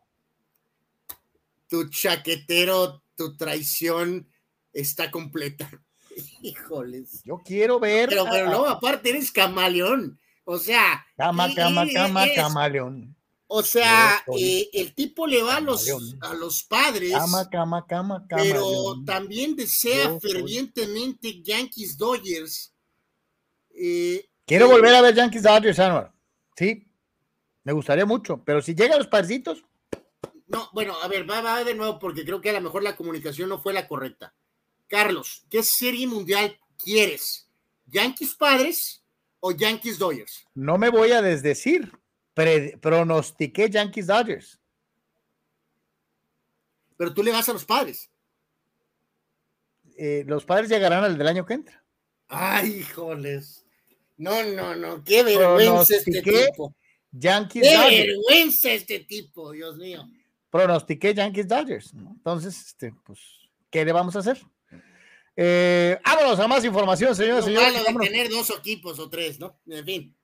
Tu chaquetero, tu traición está completa. Híjoles. Yo quiero ver. Pero, pero no, aparte eres camaleón. O sea. Cama, cama, cama, camaleón. O sea, eh, el tipo le va a los, a los padres. Cama, cama, cama, cama. Pero también desea fervientemente Yankees Dodgers Quiero volver a ver Yankees Dodgers, Anwar. Sí, me gustaría mucho, pero si llegan los padrecitos. No, bueno, a ver, va, va de nuevo porque creo que a lo mejor la comunicación no fue la correcta. Carlos, ¿qué serie mundial quieres? ¿Yankees padres o Yankees Dodgers? No me voy a desdecir. pronostiqué Yankees Dodgers. Pero tú le vas a los padres. Eh, los padres llegarán al del año que entra. Ay, híjoles. No, no, no, qué vergüenza este tipo. Yankees qué vergüenza este tipo, Dios mío. Pronostiqué Yankees Dodgers. Entonces, este, pues, ¿qué le vamos a hacer? Eh, vámonos a más información, señores. No señores de tener dos equipos o tres, ¿no? En fin.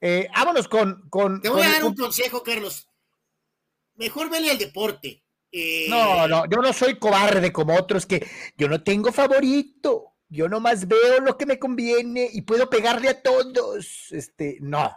Eh, vámonos con, con. Te voy a dar un consejo, Carlos. Mejor vele al deporte. Eh, no, no, yo no soy cobarde como otros que yo no tengo favorito yo nomás veo lo que me conviene y puedo pegarle a todos. Este, no.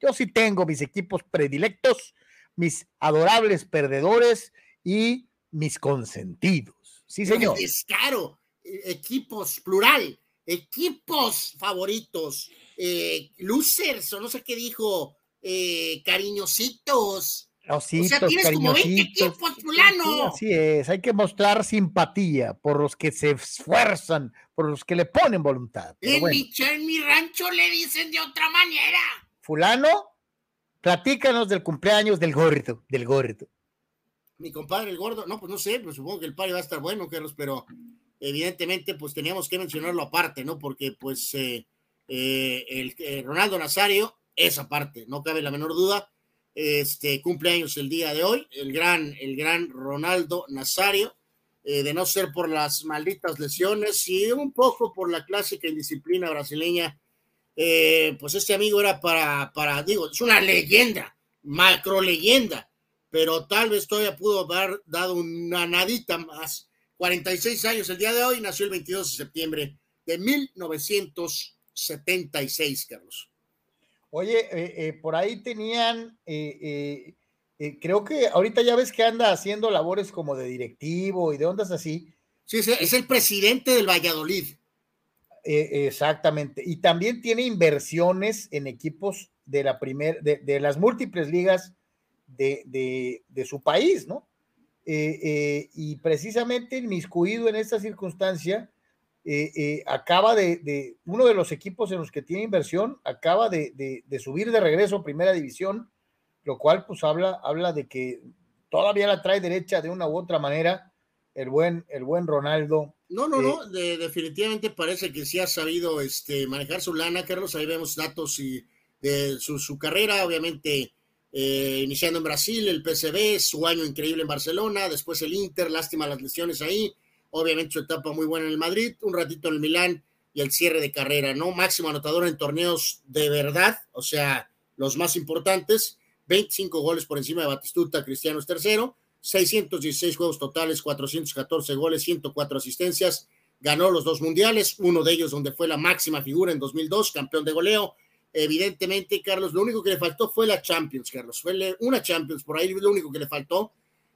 Yo sí tengo mis equipos predilectos, mis adorables perdedores y mis consentidos. Sí, señor. Es caro. Equipos, plural. Equipos favoritos. Eh, losers, o no sé qué dijo. Eh, cariñositos. Ositos, o sea, tienes como 20 equipos, fulano. así es, hay que mostrar simpatía por los que se esfuerzan, por los que le ponen voluntad. En, mi, en mi rancho le dicen de otra manera. Fulano, platícanos del cumpleaños del gordo, del gordo mi compadre el gordo, no, pues no sé, pues supongo que el par va a estar bueno, Carlos, pero evidentemente pues teníamos que mencionarlo aparte, ¿no? Porque pues eh, eh, el, Ronaldo Nazario es aparte, no cabe la menor duda. Este cumpleaños el día de hoy, el gran, el gran Ronaldo Nazario, eh, de no ser por las malditas lesiones y un poco por la clásica indisciplina brasileña, pues este amigo era para, para, digo, es una leyenda, macro leyenda pero tal vez todavía pudo haber dado una nadita más. 46 años el día de hoy, nació el 22 de septiembre de 1976, Carlos. Oye, eh, eh, por ahí tenían, eh, creo que ahorita ya ves que anda haciendo labores como de directivo y de ondas así. Sí, es, el presidente del Valladolid. exactamente. Y también tiene inversiones en equipos de la primer, de las múltiples ligas de, su país, ¿no? Y precisamente inmiscuido en esta circunstancia, eh, acaba de, uno de los equipos en los que tiene inversión, acaba de, subir de regreso a primera división, lo cual pues habla, habla de que todavía la trae derecha de una u otra manera el buen, el buen Ronaldo. No, no, no, definitivamente parece que sí ha sabido este, manejar su lana, Carlos, ahí vemos datos y de su, su carrera, obviamente eh, iniciando en Brasil, el PCB, su año increíble en Barcelona, después el Inter, lástima las lesiones ahí, obviamente su etapa muy buena en el Madrid, un ratito en el Milán y el cierre de carrera, ¿no? Máximo anotador en torneos de verdad, o sea, los más importantes, 25 goles por encima de Batistuta, Cristiano es tercero, 616 juegos totales, 414 goles, 104 asistencias, ganó los dos mundiales, uno de ellos donde fue la máxima figura en 2002, campeón de goleo, Evidentemente, Carlos, lo único que le faltó fue la Champions, Carlos. Fue una Champions, por ahí lo único que le faltó.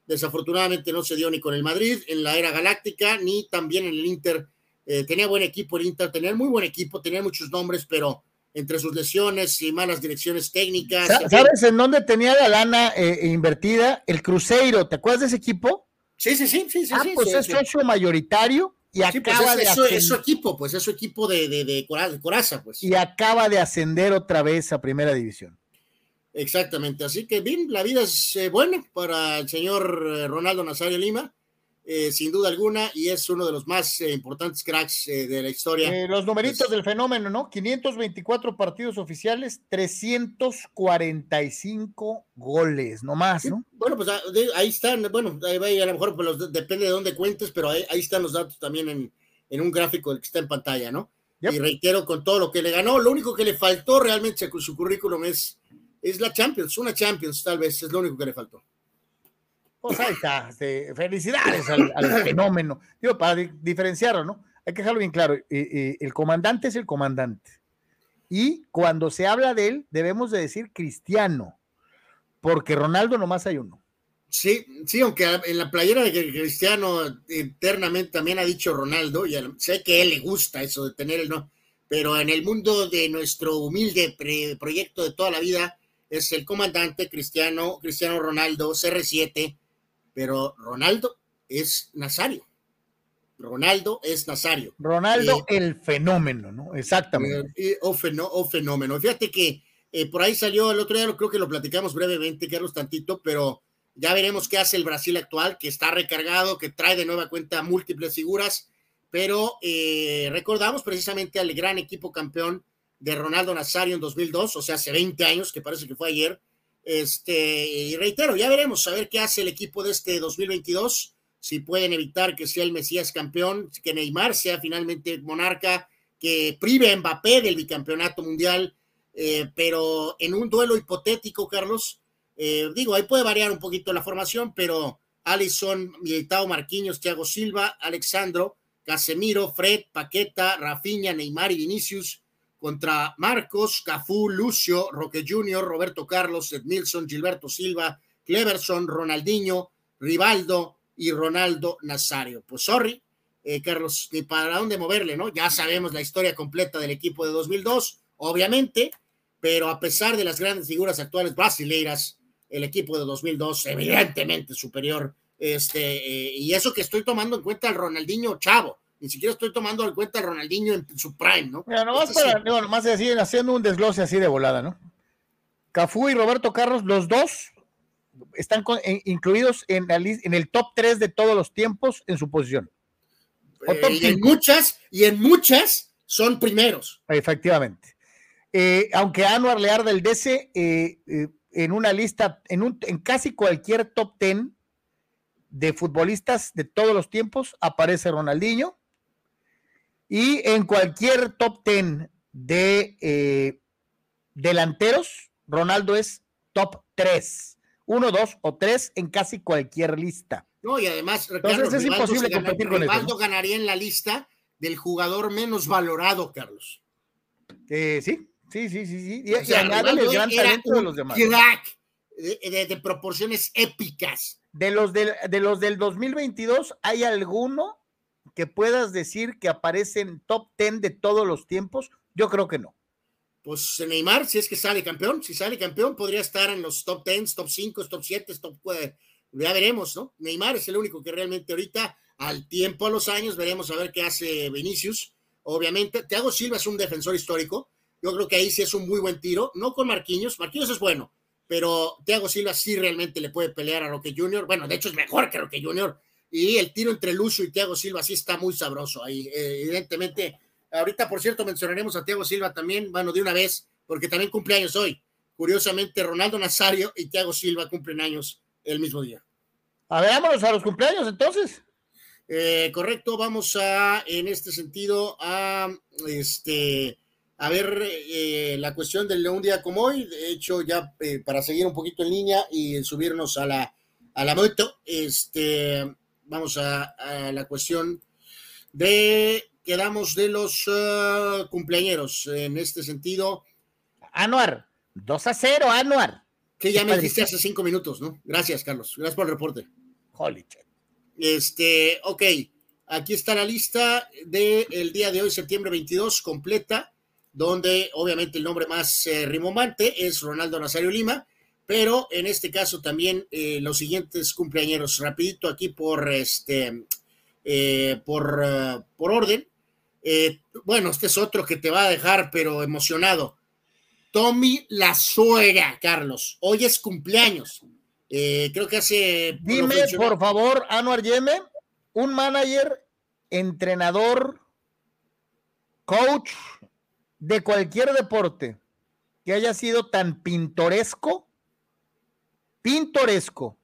Desafortunadamente no se dio ni con el Madrid en la era galáctica, ni también en el Inter. Eh, tenía buen equipo el Inter, tenía muy buen equipo, tenía muchos nombres, pero entre sus lesiones y malas direcciones técnicas. ¿Sabes en dónde tenía la lana eh, invertida? El Cruzeiro, ¿te acuerdas de ese equipo? Sí, sí, sí, sí. Ah, sí, pues es socio mayoritario y pues, acaba es, de su equipo, pues es su equipo de, de, coraza, pues. Y acaba de ascender otra vez a primera división. Exactamente, así que bien, la vida es eh, buena para el señor eh, Ronaldo Nazario Lima. Eh, sin duda alguna, y es uno de los más eh, importantes cracks de la historia. los numeritos del fenómeno, ¿no? 524 partidos oficiales, 345 goles, no más, ¿no? bueno, pues ah, ahí están, bueno, ahí a lo mejor pues, depende de dónde cuentes, pero ahí, están los datos también en, en, un gráfico que está en pantalla, ¿no? Y reitero con todo lo que le ganó, lo único que le faltó realmente con su currículum es, es la Champions, una Champions tal vez, es lo único que le faltó. Pues ahí está, este, felicidades al, fenómeno. Digo, para diferenciarlo, ¿no? Hay que dejarlo bien claro. Eh, eh, el comandante es el comandante. Y cuando se habla de él, debemos de decir cristiano, porque Ronaldo nomás hay uno. Sí, sí, aunque en la playera de Cristiano internamente también ha dicho Ronaldo, y sé que a él le gusta eso de tener el no, pero en el mundo de nuestro humilde proyecto de toda la vida es el comandante Cristiano, Cristiano Ronaldo, CR7, pero Ronaldo es Nazario. Ronaldo es Nazario. Ronaldo eh, el fenómeno, ¿no? Exactamente. Eh, o, fenómeno. Fíjate que eh, por ahí salió el otro día, creo que lo platicamos brevemente, Carlos, tantito, pero ya veremos qué hace el Brasil actual, que está recargado, que trae de nueva cuenta múltiples figuras, pero recordamos precisamente al gran equipo campeón de Ronaldo Nazario en 2002, o sea, hace 20 años, que parece que fue ayer, este, y reitero, ya veremos a ver qué hace el equipo de este 2022, si pueden evitar que sea el Mesías campeón, que Neymar sea finalmente monarca, que prive a Mbappé del bicampeonato mundial, eh, pero en un duelo hipotético, Carlos, eh, digo, ahí puede variar un poquito la formación, pero Alison, Militao Marquinhos, Thiago Silva, Alexandro, Casemiro, Fred, Paqueta, Rafinha, Neymar y Vinicius, contra Marcos, Cafú, Lucio, Roque Jr., Roberto Carlos, Edmilson, Gilberto Silva, Cleverson, Ronaldinho, Rivaldo y Ronaldo Nazario. Pues sorry, eh, Carlos, ni para dónde moverle, ¿no? Ya sabemos la historia completa del equipo de 2002, obviamente, pero a pesar de las grandes figuras actuales brasileiras, el equipo de 2002 evidentemente superior, este, eh, y eso que estoy tomando en cuenta al Ronaldinho Chavo, ni siquiera estoy tomando en cuenta al Ronaldinho en su prime, ¿no? Mira, nomás, para, no, nomás así, haciendo un desglose así de volada, ¿no? Cafú y Roberto Carlos, los dos están con, en, incluidos en, la, en el top 3 de todos los tiempos en su posición. Eh, y en muchas, y en muchas son primeros. Efectivamente. Eh, aunque Anuar Lear del DC, eh, eh, en una lista, en, un, en casi cualquier top 10 de futbolistas de todos los tiempos, aparece Ronaldinho. Y en cualquier top 10 de eh, delanteros, Ronaldo es top 3. Uno, dos o tres en casi cualquier lista. No, y además, Entonces es imposible competir con Rivaldo eso. ¿no? ganaría en la lista del jugador menos valorado, Carlos. Eh, sí, sí, sí, sí. sí. Y, O sea, y el gran talento de los demás. Crack de, de- de proporciones épicas. De los del, de los del 2022, ¿hay alguno que puedas decir que aparece en top 10 de todos los tiempos? Yo creo que no. Pues Neymar, si es que sale campeón, si sale campeón, podría estar en los top 10, top 5, top 7, top 4. Ya veremos, ¿no? Neymar es el único que realmente ahorita, al tiempo, a los años, veremos a ver qué hace Vinicius. Obviamente, Thiago Silva es un defensor histórico. Yo creo que ahí sí es un muy buen tiro, no con Marquinhos. Marquinhos es bueno, pero Thiago Silva sí realmente le puede pelear a Roque Junior. Bueno, de hecho es mejor que Roque Junior. Y el tiro entre Lucio y Thiago Silva sí está muy sabroso ahí. Eh, evidentemente, ahorita, por cierto, mencionaremos a Thiago Silva también, bueno, de una vez, porque también cumple años hoy. Curiosamente, Ronaldo Nazario y Thiago Silva cumplen años el mismo día. A ver, vámonos a los cumpleaños entonces. Eh, correcto, vamos a, en este sentido, a este a ver eh, la cuestión del un día como hoy. De hecho, ya eh, para seguir un poquito en línea y subirnos a la, a la moto, este, vamos a, a la cuestión de quedamos de los uh, cumpleañeros. En este sentido, Anuar, 2 a 0, Anuar. que ya me dijiste hace cinco minutos, ¿no? Gracias, Carlos. Gracias por el reporte. Holy shit. Este, ok, aquí está la lista del día de hoy, septiembre 22, completa, donde obviamente el nombre más eh, rimomante es Ronaldo Nazario Lima, pero en este caso también eh, los siguientes cumpleañeros, rapidito aquí por este, eh, por, eh, por orden. Eh, bueno, este es otro que te va a dejar, pero emocionado. Tommy La Suegra, Carlos. Hoy es cumpleaños. Creo que hace. Dime, por favor, Anuar Yeme, un manager, entrenador, coach de cualquier deporte que haya sido tan pintoresco, pintoresco,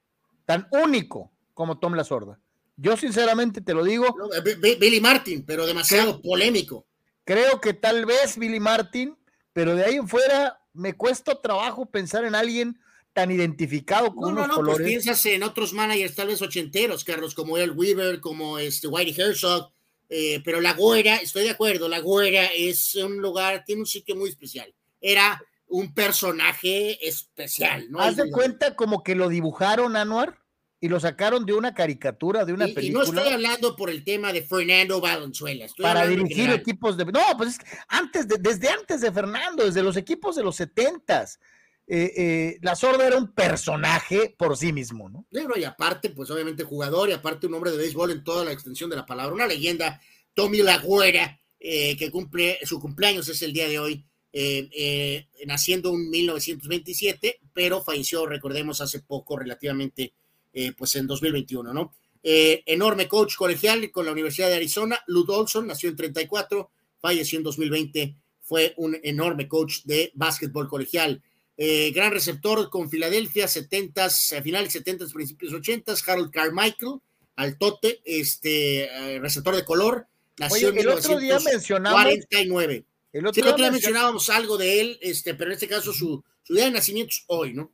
tan único como Tom La Sorda. Yo sinceramente te lo digo, No, eh, Bi- Billy Martin, pero demasiado polémico. creo que tal vez Billy Martin, pero de ahí en fuera me cuesta trabajo pensar en alguien tan identificado No, con no, unos no, pues colores. piensas en otros managers tal vez ochenteros, Carlos, como El Weaver, como este Whitey Herzog, eh, pero La Güera, estoy de acuerdo, La Güera es un lugar, tiene un sitio muy especial. Era un personaje especial, ¿no? Haz de cuenta como que lo dibujaron Anuar y lo sacaron de una caricatura, de una y, y no película. estoy hablando por el tema de Fernando Valenzuela, estoy para dirigir equipos de. No, pues es que antes de, desde antes de Fernando, desde los equipos de los setentas. eh, eh, la sorda era un personaje por sí mismo, ¿no? Y aparte, pues obviamente jugador y aparte un hombre de béisbol en toda la extensión de la palabra, una leyenda, Tommy Lagüera, eh, que cumple, su cumpleaños es el día de hoy, eh, eh, naciendo en 1927, pero falleció, recordemos, hace poco, relativamente, eh, pues en 2021, ¿no? Eh, enorme coach colegial con la Universidad de Arizona, Lou Olson, nació en 34, falleció en 2020, fue un enorme coach de básquetbol colegial. Eh, gran receptor con Filadelfia, 70s, a finales 70s, principios 80s, Harold Carmichael, al tote, este, receptor de color, nació Oye, en el otro día mencionamos. 1949. El Sí, otro el otro día mencio- mencionábamos algo de él, este, pero en este caso su, su día de nacimiento es hoy, ¿no?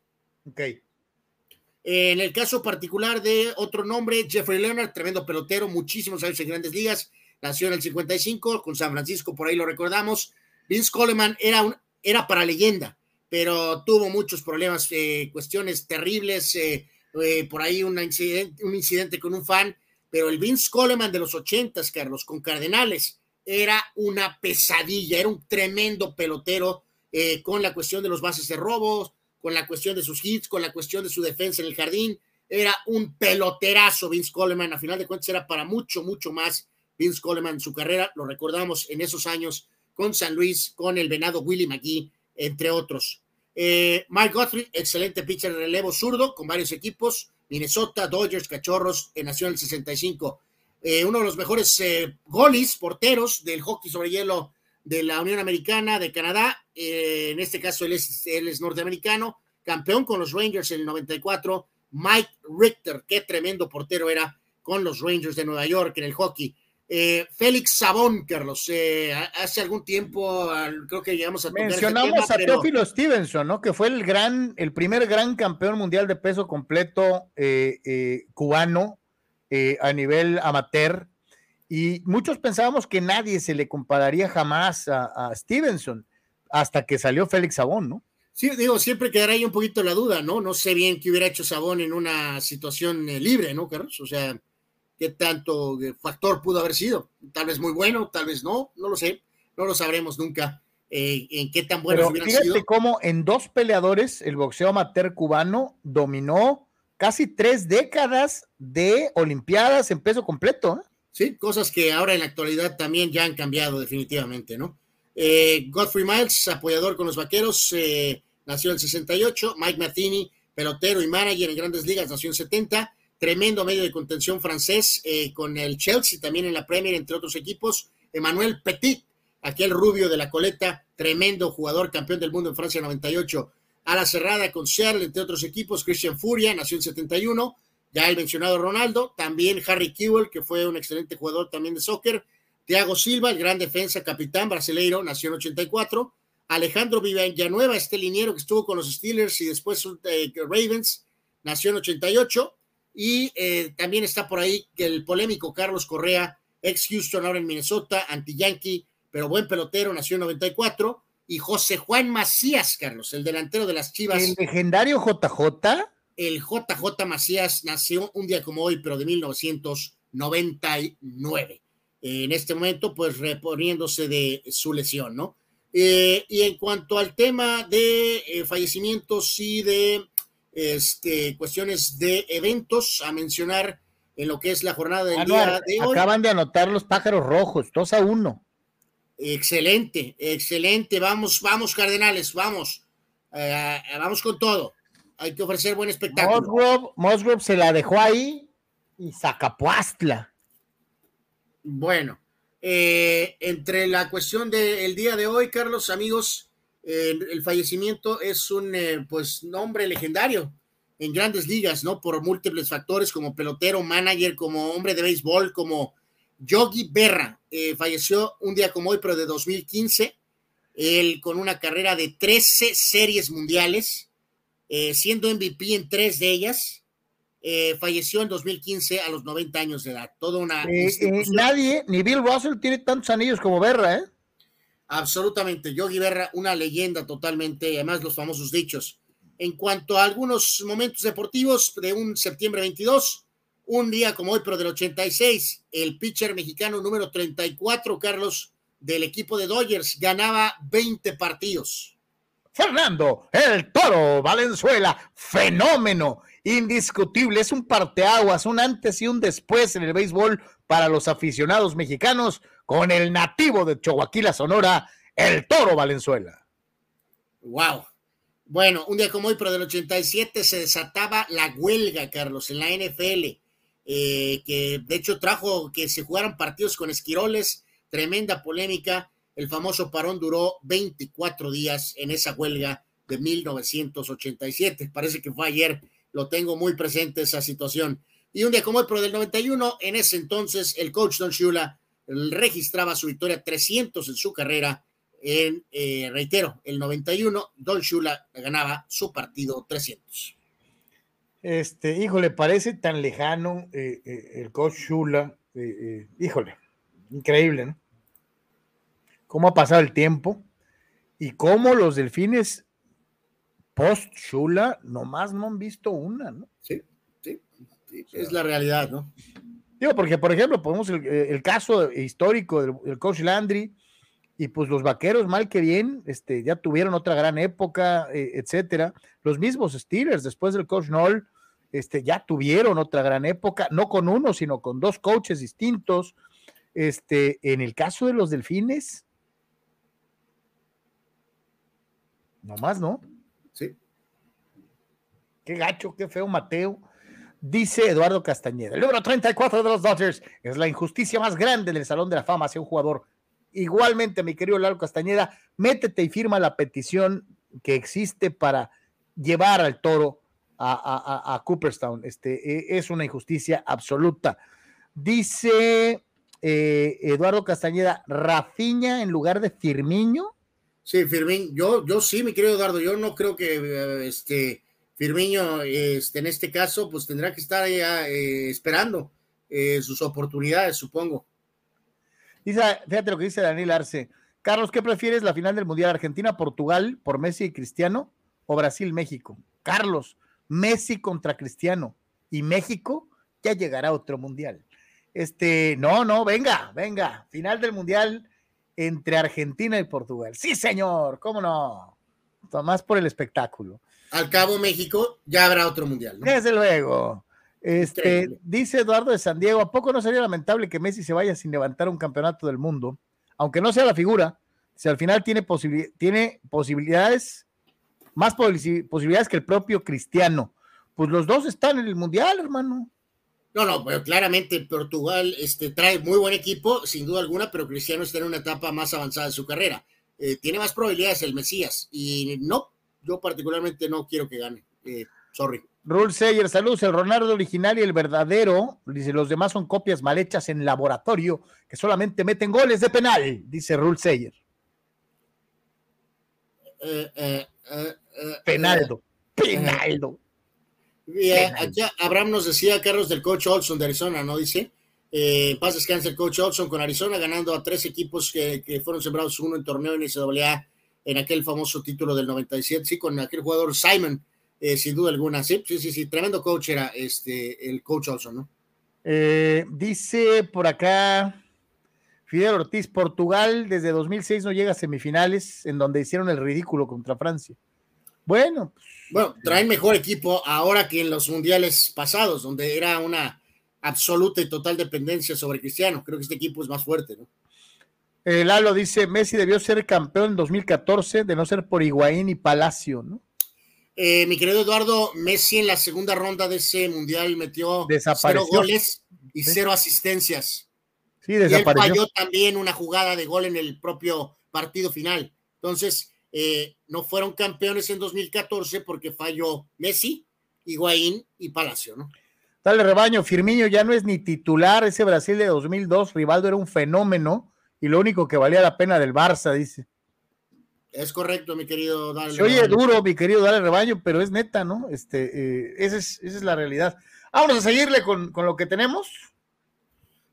Ok. Eh, En el caso particular de otro nombre, Jeffrey Leonard, tremendo pelotero, muchísimos años en grandes ligas, nació en el 55 con San Francisco, por ahí lo recordamos. Vince Coleman era, un, era para leyenda, pero tuvo muchos problemas, eh, cuestiones terribles, eh, eh, por ahí un incidente, un incidente con un fan, pero el Vince Coleman de los ochentas, Carlos, con Cardenales, era una pesadilla, era un tremendo pelotero con la cuestión de los bases de robos, con la cuestión de sus hits, con la cuestión de su defensa en el jardín. Era un peloterazo Vince Coleman, a final de cuentas era para mucho, mucho más Vince Coleman en su carrera, lo recordamos en esos años con San Luis, con el venado Willie McGee, entre otros. Eh, Mike Guthrie, excelente pitcher de relevo zurdo con varios equipos, Minnesota, Dodgers, Cachorros, en Nación el 65. Eh, uno de los mejores eh, golis, porteros del hockey sobre hielo de la Unión Americana, de Canadá. en este caso, él es, él es norteamericano, campeón con los Rangers en el 94. Mike Richter, qué tremendo portero era con los Rangers de Nueva York en el hockey. Eh, Félix Sabón, Carlos, eh, hace algún tiempo creo que llegamos a Mencionamos a Teófilo Stevenson, ¿no? Que fue el gran, el primer gran campeón mundial de peso completo eh, a nivel amateur. Y muchos pensábamos que nadie se le compararía jamás a, Stevenson hasta que salió Félix Sabón, ¿no? Sí, digo, siempre quedará ahí un poquito la duda, ¿no? No sé bien qué hubiera hecho Sabón en una situación libre, ¿no, Carlos? O sea, qué tanto factor pudo haber sido. Tal vez muy bueno, tal vez no, no lo sé, no lo sabremos nunca eh, en qué tan bueno hubieran fíjate sido. cómo en dos peleadores el boxeo amateur cubano dominó casi tres décadas de Olimpiadas en peso completo. ¿eh? Sí, cosas que ahora en la actualidad también ya han cambiado definitivamente, ¿no? Eh, Godfrey Miles, apoyador con los vaqueros, nació en el 68. Mike Martini, pelotero y manager en grandes ligas, nació en 70 tremendo medio de contención francés eh, con el Chelsea también en la Premier, entre otros equipos. Emmanuel Petit, aquel rubio de la coleta, tremendo jugador, campeón del mundo en Francia 98. A la cerrada con Seattle, entre otros equipos. Christian Furia, nació en 71. Ya el mencionado Ronaldo. También Harry Kewell, que fue un excelente jugador también de soccer. Thiago Silva, el gran defensa, capitán brasileiro, nació en 84. Alejandro Villanueva, este liniero que estuvo con los Steelers y después eh, Ravens, nació en 88. Y eh, también está por ahí el polémico Carlos Correa, ex Houston, ahora en Minnesota, anti-yankee, pero buen pelotero, nació en 94. Y José Juan Macías, Carlos, el delantero de las Chivas. El legendario JJ. El JJ Macías nació un día como hoy, pero de 1999. En este momento, pues reponiéndose de su lesión, ¿no? Eh, y en cuanto al tema de eh, fallecimientos y de este, cuestiones de eventos a mencionar en lo que es la jornada del día de hoy. Acaban de anotar los pájaros rojos, 2 a 1. Excelente, excelente. Vamos, vamos, Cardenales, vamos. Eh, vamos con todo. Hay que ofrecer buen espectáculo. Musgrove, se la dejó ahí y Zacapuastla. Bueno, eh, entre la cuestión del día de hoy, Carlos, amigos, el fallecimiento es un eh, pues nombre legendario en grandes ligas, ¿no? Por múltiples factores, como pelotero, manager, como hombre de béisbol, como Yogi Berra. Eh, falleció un día como hoy, pero de 2015. Él con una carrera de 13 series mundiales, eh, siendo MVP en tres de ellas. falleció en 2015 a los 90 años de edad. Toda una. nadie, ni Bill Russell tiene tantos anillos como Berra, ¿eh? Absolutamente. Yogi Berra, una leyenda totalmente, y además los famosos dichos. En cuanto a algunos momentos deportivos de un septiembre 22, un día como hoy, pero del 86, el pitcher mexicano número 34, Carlos, del equipo de Dodgers, ganaba 20 partidos. Fernando, el toro Valenzuela, fenómeno, indiscutible, es un parteaguas, un antes y un después en el béisbol para los aficionados mexicanos con el nativo de Chihuahua, Sonora, el Toro Valenzuela. Wow. Bueno, un día como hoy, pero del 87 se desataba la huelga, Carlos, en la NFL, eh, que de hecho trajo que se jugaran partidos con esquiroles, tremenda polémica. El famoso parón duró 24 días en esa huelga de 1987. Parece que fue ayer, lo tengo muy presente esa situación. Y un día como hoy, pero del 91, en ese entonces, el coach Don Shula registraba su victoria 300 en su carrera. En, eh, reitero, el 91, Don Shula ganaba su partido 300. Este, híjole, parece tan lejano eh, eh, el coach Shula. híjole, increíble, ¿no? Cómo ha pasado el tiempo y cómo los delfines post Shula, nomás no han visto una, ¿no? Sí, sí, es la realidad, ¿no? Digo, porque, por ejemplo, ponemos el, caso histórico del, coach Landry, y pues los vaqueros, mal que bien, este, ya tuvieron otra gran época, eh, etcétera. Los mismos Steelers, después del coach Noll, este, ya tuvieron otra gran época, no con uno, sino con dos coaches distintos. Este, en el caso de los delfines, nomás, ¿no? Sí. Qué gacho, qué feo, Mateo. Dice Eduardo Castañeda, el número 34 de los Dodgers es la injusticia más grande del Salón de la Fama hacia un jugador. Igualmente, mi querido Lalo Castañeda, métete y firma la petición que existe para llevar al toro a, Cooperstown. Este, e, es una injusticia absoluta. Dice eh, Eduardo Castañeda, Rafiña en lugar de Firmiño. Sí, Firmiño, yo, yo sí, mi querido Eduardo, yo no creo que eh, este, Firmiño este, en este caso, pues tendrá que estar ya eh, esperando sus oportunidades, supongo. Dice, fíjate lo que dice Daniel Arce. Carlos, ¿qué prefieres la final del Mundial Argentina-Portugal por Messi y Cristiano o Brasil-México? Carlos, Messi contra Cristiano y México ya llegará otro mundial. Este, no, no, venga, venga, final del mundial entre Argentina y Portugal. Sí, señor, cómo no. Más por el espectáculo. Al cabo, México ya habrá otro mundial. Desde luego. Este, dice Eduardo de San Diego, ¿a poco no sería lamentable que Messi se vaya sin levantar un campeonato del mundo? Aunque no sea la figura, si al final tiene, tiene posibilidades más posibilidades que el propio Cristiano. Pues los dos están en el Mundial, hermano. No, no, pero claramente Portugal este, trae muy buen equipo, sin duda alguna, pero Cristiano está en una etapa más avanzada de su carrera. Eh, tiene más probabilidades el Mesías y no, yo particularmente no quiero que gane. Eh, sorry. Rule Sayer, saludos, el Ronaldo original y el verdadero, dice, los demás son copias mal hechas en laboratorio que solamente meten goles de penal, dice Rule Sayer. Eh, eh, Penaldo. Penaldo. aquí Abraham nos decía, Carlos, del coach Olson de Arizona, ¿no? Dice, eh, paz descansa el coach Olson con Arizona, ganando a tres equipos que, fueron sembrados uno en torneo en NCAA en aquel famoso título del 97, sí, con aquel jugador Simon, eh, sin duda alguna, sí, sí, sí, sí, tremendo coach era este, el coach Olson, ¿no? Eh, dice por acá Fidel Ortiz, Portugal desde 2006 no llega a semifinales, en donde hicieron el ridículo contra Francia. Bueno. Bueno, traen mejor equipo ahora que en los mundiales pasados, donde era una absoluta y total dependencia sobre Cristiano. Creo que este equipo es más fuerte, ¿no? El eh, Lalo dice, Messi debió ser campeón en 2014, de no ser por Higuaín y Palacio, ¿no? Eh, mi querido Eduardo, Messi en la segunda ronda de ese mundial metió cero goles y cero asistencias. Sí, desapareció. Y él falló también una jugada de gol en el propio partido final. Entonces, eh, no fueron campeones en 2014 porque falló Messi, Higuaín y Palacio, ¿no? Dale, rebaño, Firmino ya no es ni titular, ese Brasil de 2002, Rivaldo era un fenómeno y lo único que valía la pena del Barça, dice. Es correcto, mi querido Dale. Se oye duro, mi querido Dale Rebaño, pero es neta, ¿no? Este, eh, esa, es, esa, es, la realidad. Vamos a seguirle con, con lo que tenemos.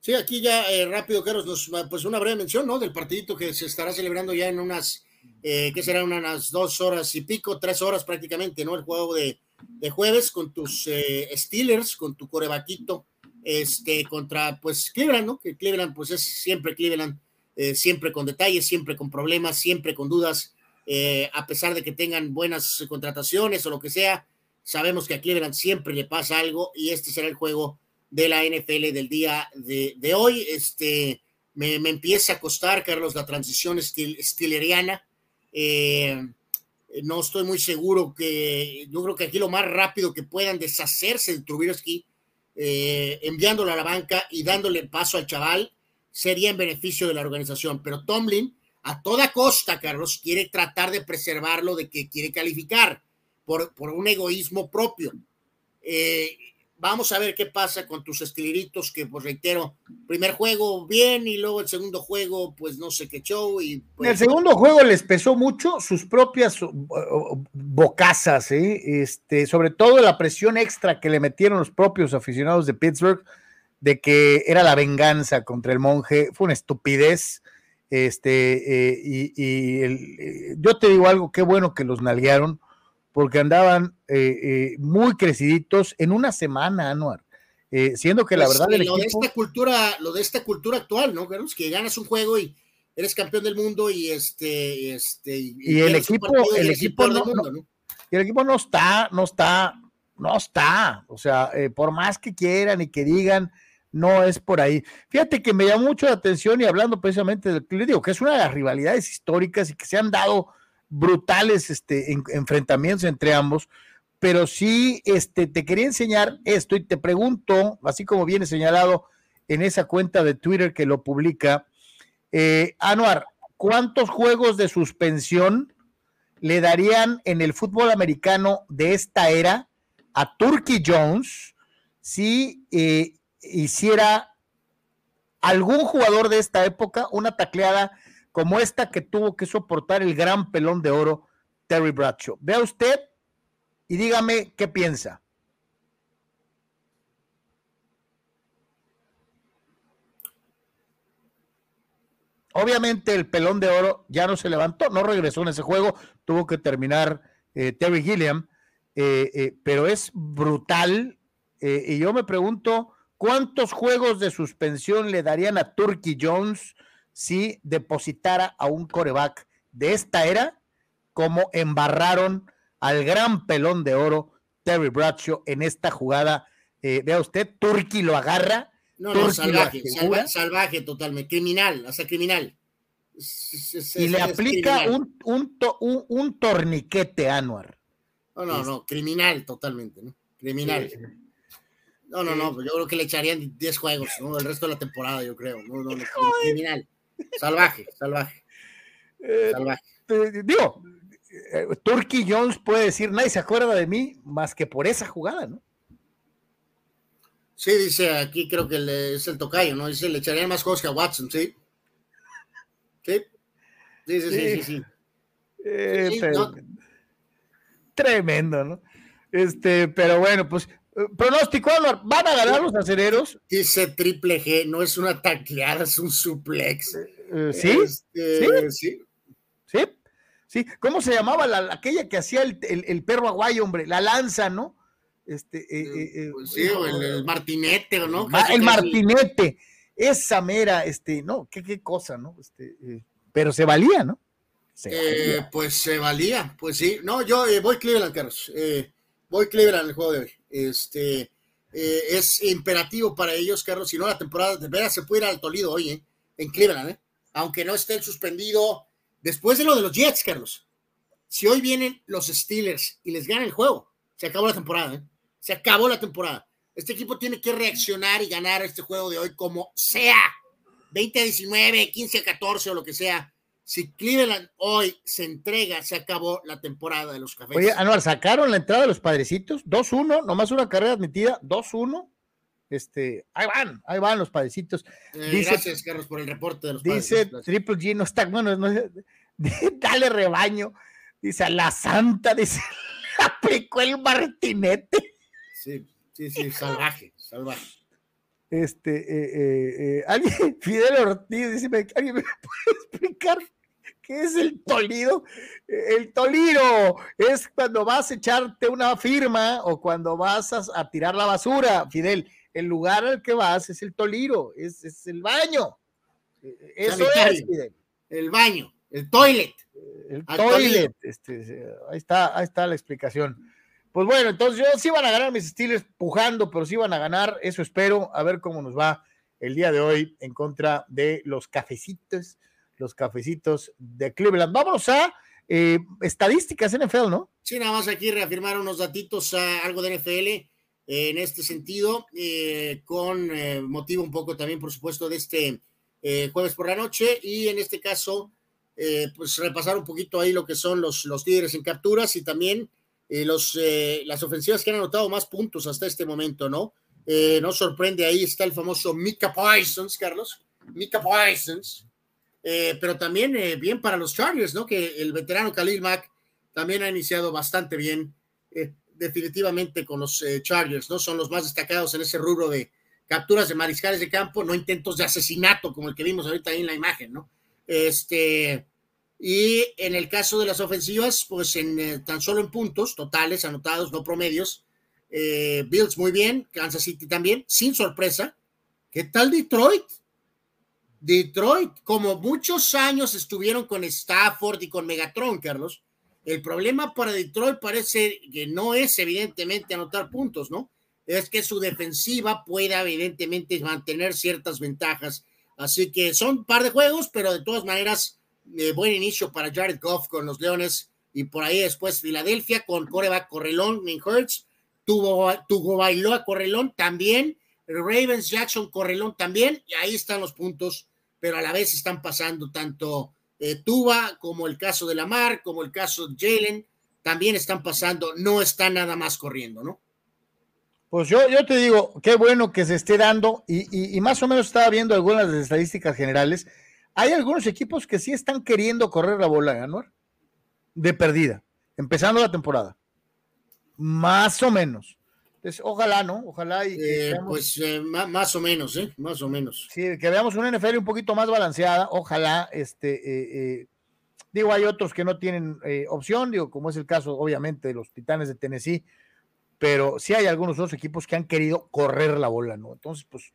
Sí, aquí ya eh, rápido, Carlos, pues una breve mención, ¿no? Del partidito que se estará celebrando ya en unas, eh, que serán unas dos horas y pico, tres horas prácticamente, ¿no? El juego de, jueves con tus eh, Steelers, con tu corebaquito, este, contra, pues, Cleveland, ¿no? Que Cleveland, pues es siempre Cleveland, eh, siempre con detalles, siempre con problemas, siempre con dudas, a pesar de que tengan buenas contrataciones o lo que sea, sabemos que a Cleveland siempre le pasa algo y este será el juego de la NFL del día de, hoy. Este, me, empieza a costar, Carlos, la transición estil, stileriana. Eh, no estoy muy seguro que, yo creo que aquí lo más rápido que puedan deshacerse de Trubisky, eh, enviándolo a la banca y dándole paso al chaval, sería en beneficio de la organización. Pero Tomlin, a toda costa, Carlos, quiere tratar de preservarlo de que quiere calificar por, por un egoísmo propio. Eh, Vamos a ver qué pasa con tus estiliritos, que pues reitero, primer juego bien y luego el segundo juego, pues no sé qué show. Y, pues, el segundo juego les pesó mucho sus propias bocazas, ¿eh? este, sobre todo la presión extra que le metieron los propios aficionados de Pittsburgh de que era la venganza contra el monje, fue una estupidez. Este, eh, y, eh, yo te digo algo, qué bueno que los nalguearon, porque andaban eh, eh, muy creciditos en una semana, Anuar. Eh, siendo que la Pues, verdad eh, el lo de esta cultura, lo de esta cultura actual, ¿no? Carlos? Que ganas un juego y eres campeón del mundo y este, este Y el equipo- y el equipo del no- mundo, ¿no? el equipo no está, no está, no está. O sea, eh, por más que quieran y que digan, no es por ahí. Fíjate que me llamó mucho la atención y hablando precisamente del le digo que es una de las rivalidades históricas y que se han dado brutales este, en- enfrentamientos entre ambos. Pero sí, este, te quería enseñar esto y te pregunto, así como viene señalado en esa cuenta de Twitter que lo publica, eh, Anuar, ¿cuántos juegos de suspensión le darían en el fútbol americano de esta era a Turkey Jones si eh, hiciera algún jugador de esta época una tacleada como esta que tuvo que soportar el gran pelón de oro Terry Bradshaw? Vea usted y dígame qué piensa. Obviamente el pelón de oro ya no se levantó, no regresó en ese juego, tuvo que terminar eh, Terry Gilliam, eh, eh, pero es brutal. y yo me pregunto, ¿cuántos juegos de suspensión le darían a Turkey Jones si depositara a un coreback de esta era como embarraron al gran pelón de oro Terry Bradshaw en esta jugada? Eh, vea usted, Turkey lo agarra, No, no, salvaje, salva- salvaje totalmente, criminal, hasta criminal. Es- es- y le es aplica criminal. un, un, to- un- un torniquete Anuar. No, no, no, criminal totalmente, ¿no? Criminal. No, no, no, yo creo que le echarían 10 juegos, ¿no? El resto de la temporada, yo creo. No, no, no, criminal. Salvaje, salvaje, Eh, salvaje. digo, eh, Turkey Jones puede decir, nadie se acuerda de mí más que por esa jugada, ¿no? Sí, dice aquí, creo que le- es el tocayo, ¿no? Dice, le echarían más juegos que a Watson, ¿sí? Sí. Sí, sí, sí, sí. sí. Eh, Sí, pero- no. Tremendo, ¿no? Este, pero bueno, pues, pronóstico, Anuar, ¿van a ganar los acereros? Dice triple G, no es una tacleada, es un suplex. Eh, ¿Sí? Este, sí. ¿Sí? ¿Sí? ¿Cómo se llamaba la, aquella que hacía el, el- el perro aguayo, hombre? La lanza, ¿no? Este, eh, eh, Pues sí, o el, el martinete, ¿o ¿no? El martinete, esa mera, este, no, qué, qué cosa, ¿no? Este, eh, pero se valía, ¿no? Se Eh, valía. pues se valía, pues sí. No, yo voy Cleveland, Carlos. Voy Cleveland el juego de hoy. Este, eh, es imperativo para ellos, Carlos. Si no, la temporada de veras se puede ir al Tolido hoy, ¿eh? En Cleveland, ¿eh? Aunque no esté suspendido. Después de lo de los Jets, Carlos. Si hoy vienen los Steelers y les ganan el juego, se acabó la temporada, ¿eh? Se acabó la temporada. Este equipo tiene que reaccionar y ganar este juego de hoy como sea. 20 a 19, 15 a 14 o lo que sea. Si Cleveland hoy se entrega, se acabó la temporada de los cafés. Oye, Anuar, sacaron la entrada de los padrecitos, 2-1, nomás una carrera admitida, 2-1. Este, ahí van, ahí van los padrecitos. Eh, dice- gracias, Carlos, por el reporte de los Dice padres. Triple G, no está, bueno, no, dale rebaño. Dice a la santa, dice, aplicó el martinete. Sí, sí, sí, salvaje, salvaje. Este, eh, eh, alguien, Fidel Ortiz, dice, ¿me- ¿alguien me puede explicar qué es el tolido? El tolido es cuando vas a echarte una firma o cuando vas a, a tirar la basura, Fidel. El lugar al que vas es el tolido, es, es el baño. Eh, Eso es. Fidel. El baño, el toilet. El toilet. Este, ahí está, ahí está la explicación. Pues bueno, entonces yo sí van a ganar mis Steelers pujando, pero sí van a ganar, eso espero, a ver cómo nos va el día de hoy en contra de los cafecitos, los cafecitos de Cleveland. Vámonos a eh, estadísticas NFL, ¿no? Sí, nada más aquí reafirmar unos datitos, ah, algo de NFL eh, en este sentido, eh, con eh, motivo un poco también, por supuesto, de este jueves por la noche y en este caso, pues repasar un poquito ahí lo que son los, los líderes en capturas y también los, las ofensivas que han anotado más puntos hasta este momento, ¿no? No sorprende, ahí está el famoso Mika Parsons, Carlos, Mika Parsons, eh, pero también eh, bien para los Chargers, ¿no? Que el veterano Khalil Mack también ha iniciado bastante bien, eh, definitivamente con los Chargers, ¿no? Son los más destacados en ese rubro de capturas de mariscales de campo, no intentos de asesinato como el que vimos ahorita ahí en la imagen, ¿no? Este, Y en el caso de las ofensivas, pues en, tan solo en puntos totales, anotados, no promedios. Bills muy bien, Kansas City también, sin sorpresa. ¿Qué tal Detroit? Detroit, como muchos años estuvieron con Stafford y con Megatron, Carlos, el problema para Detroit parece que no es evidentemente anotar puntos, ¿no? Es que su defensiva pueda evidentemente mantener ciertas ventajas. Así que son un par de juegos, pero de todas maneras, eh, buen inicio para Jared Goff con los Leones y por ahí después Filadelfia con coreback Correlón en Hurts, tuvo, tuvo bailó a Correlón también, Ravens Jackson Correlón también, y ahí están los puntos, pero a la vez están pasando tanto eh, Tuba, como el caso de Lamar, como el caso de Jalen, también están pasando, no está nada más corriendo, ¿no? Pues yo, yo te digo, qué bueno que se esté dando, y, más o menos estaba viendo algunas de las estadísticas generales. Hay algunos equipos que sí están queriendo correr la bola, Anuar, de perdida, empezando la temporada. Más o menos ojalá, ¿no? Ojalá y eh, pues eh, más, o menos, ¿eh? Más o menos. Sí, que veamos una NFL un poquito más balanceada, ojalá, este, eh, digo, hay otros que no tienen opción, digo, como es el caso, obviamente, de los Titanes de Tennessee, pero sí hay algunos otros equipos que han querido correr la bola, ¿no? Entonces, pues,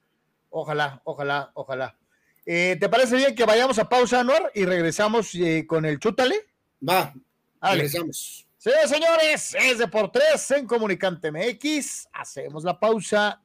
ojalá, ojalá, ojalá. ¿Te parece bien que vayamos a pausa, Anuar, y regresamos con el chútale? Va, regresamos. Sí, señores, es de por tres en Comunicante MX. Hacemos la pausa,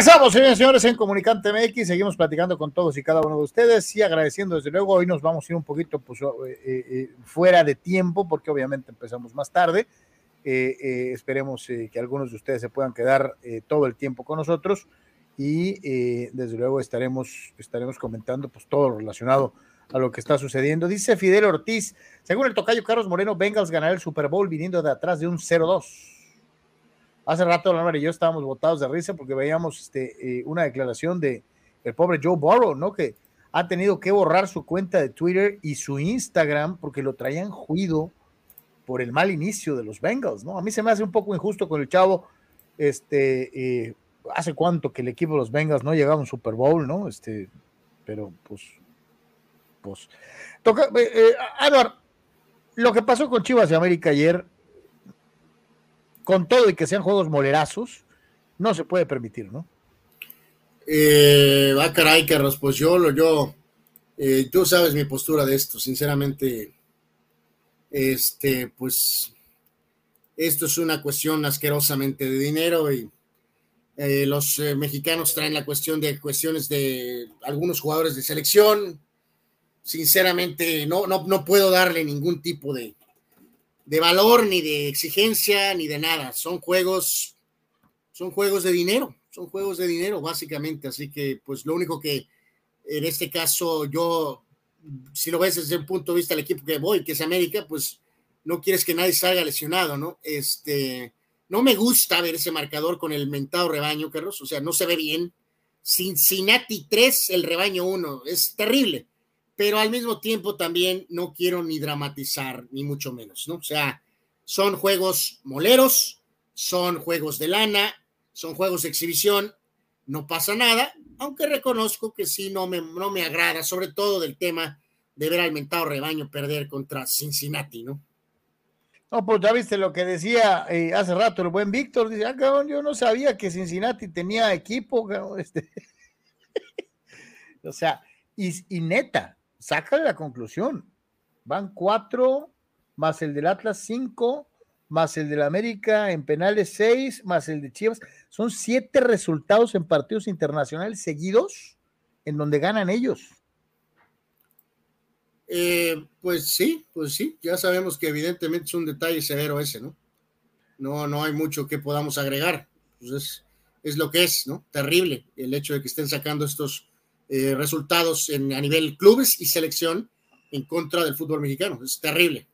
Regresamos, señores en Comunicante MX. Seguimos platicando con todos y cada uno de ustedes y agradeciendo, desde luego, hoy nos vamos a ir un poquito pues, eh, eh, fuera de tiempo, porque obviamente empezamos más tarde. Eh, esperemos que algunos de ustedes se puedan quedar todo el tiempo con nosotros y desde luego estaremos, estaremos comentando pues, todo relacionado a lo que está sucediendo. Dice Fidel Ortiz, según el tocayo Carlos Moreno, Bengals ganará el Super Bowl viniendo de atrás de un 0-2. Hace rato Álvaro y yo estábamos botados de risa porque veíamos este, eh, una declaración de el pobre Joe Burrow, ¿no? Que ha tenido que borrar su cuenta de Twitter y su Instagram porque lo traían juido por el mal inicio de los Bengals, ¿no? A mí se me hace un poco injusto con el chavo, este, eh, hace cuánto que el equipo de los Bengals no llegaba a un Super Bowl, ¿no? Este, pero pues, pues, toca, eh, lo que pasó con Chivas de América ayer con todo y que sean juegos molerazos, no se puede permitir, ¿no? Eh, ah, caray, Carlos, pues yo, yo, eh, tú sabes mi postura de esto, sinceramente, este, pues, esto es una cuestión asquerosamente de dinero y eh, los eh, mexicanos traen la cuestión de cuestiones de algunos jugadores de selección. Sinceramente, no, no, no puedo darle ningún tipo de, de valor, ni de exigencia, ni de nada. Son juegos, son juegos de dinero, son juegos de dinero, básicamente. Así que, pues lo único que en este caso yo si lo ves desde el punto de vista del equipo que voy, que es América, pues no quieres que nadie salga lesionado, ¿no? Este, no me gusta ver ese marcador con el mentado rebaño, Carlos, o sea, no se ve bien. Cincinnati 3, el rebaño 1, es terrible, pero al mismo tiempo también no quiero ni dramatizar, ni mucho menos, ¿no? O sea, son juegos moleros, son juegos de lana, son juegos de exhibición, no pasa nada, aunque reconozco que sí no me, no me agrada, sobre todo del tema de ver al mentado rebaño perder contra Cincinnati, ¿no? No, pues ya viste lo que decía eh, hace rato el buen Víctor, dice, ah, cabrón, yo no sabía que Cincinnati tenía equipo, este. o sea, y neta, saca la conclusión, van cuatro, más el del Atlas cinco, más el del América en penales seis, más el de Chivas, son siete resultados en partidos internacionales seguidos en donde ganan ellos. Eh, pues sí, pues sí, ya sabemos que evidentemente es un detalle severo ese, ¿no? No, no hay mucho que podamos agregar. Pues es, lo que es, ¿no? Terrible el hecho de que estén sacando estos eh, resultados en, a nivel clubes y selección en contra del fútbol mexicano. Es terrible.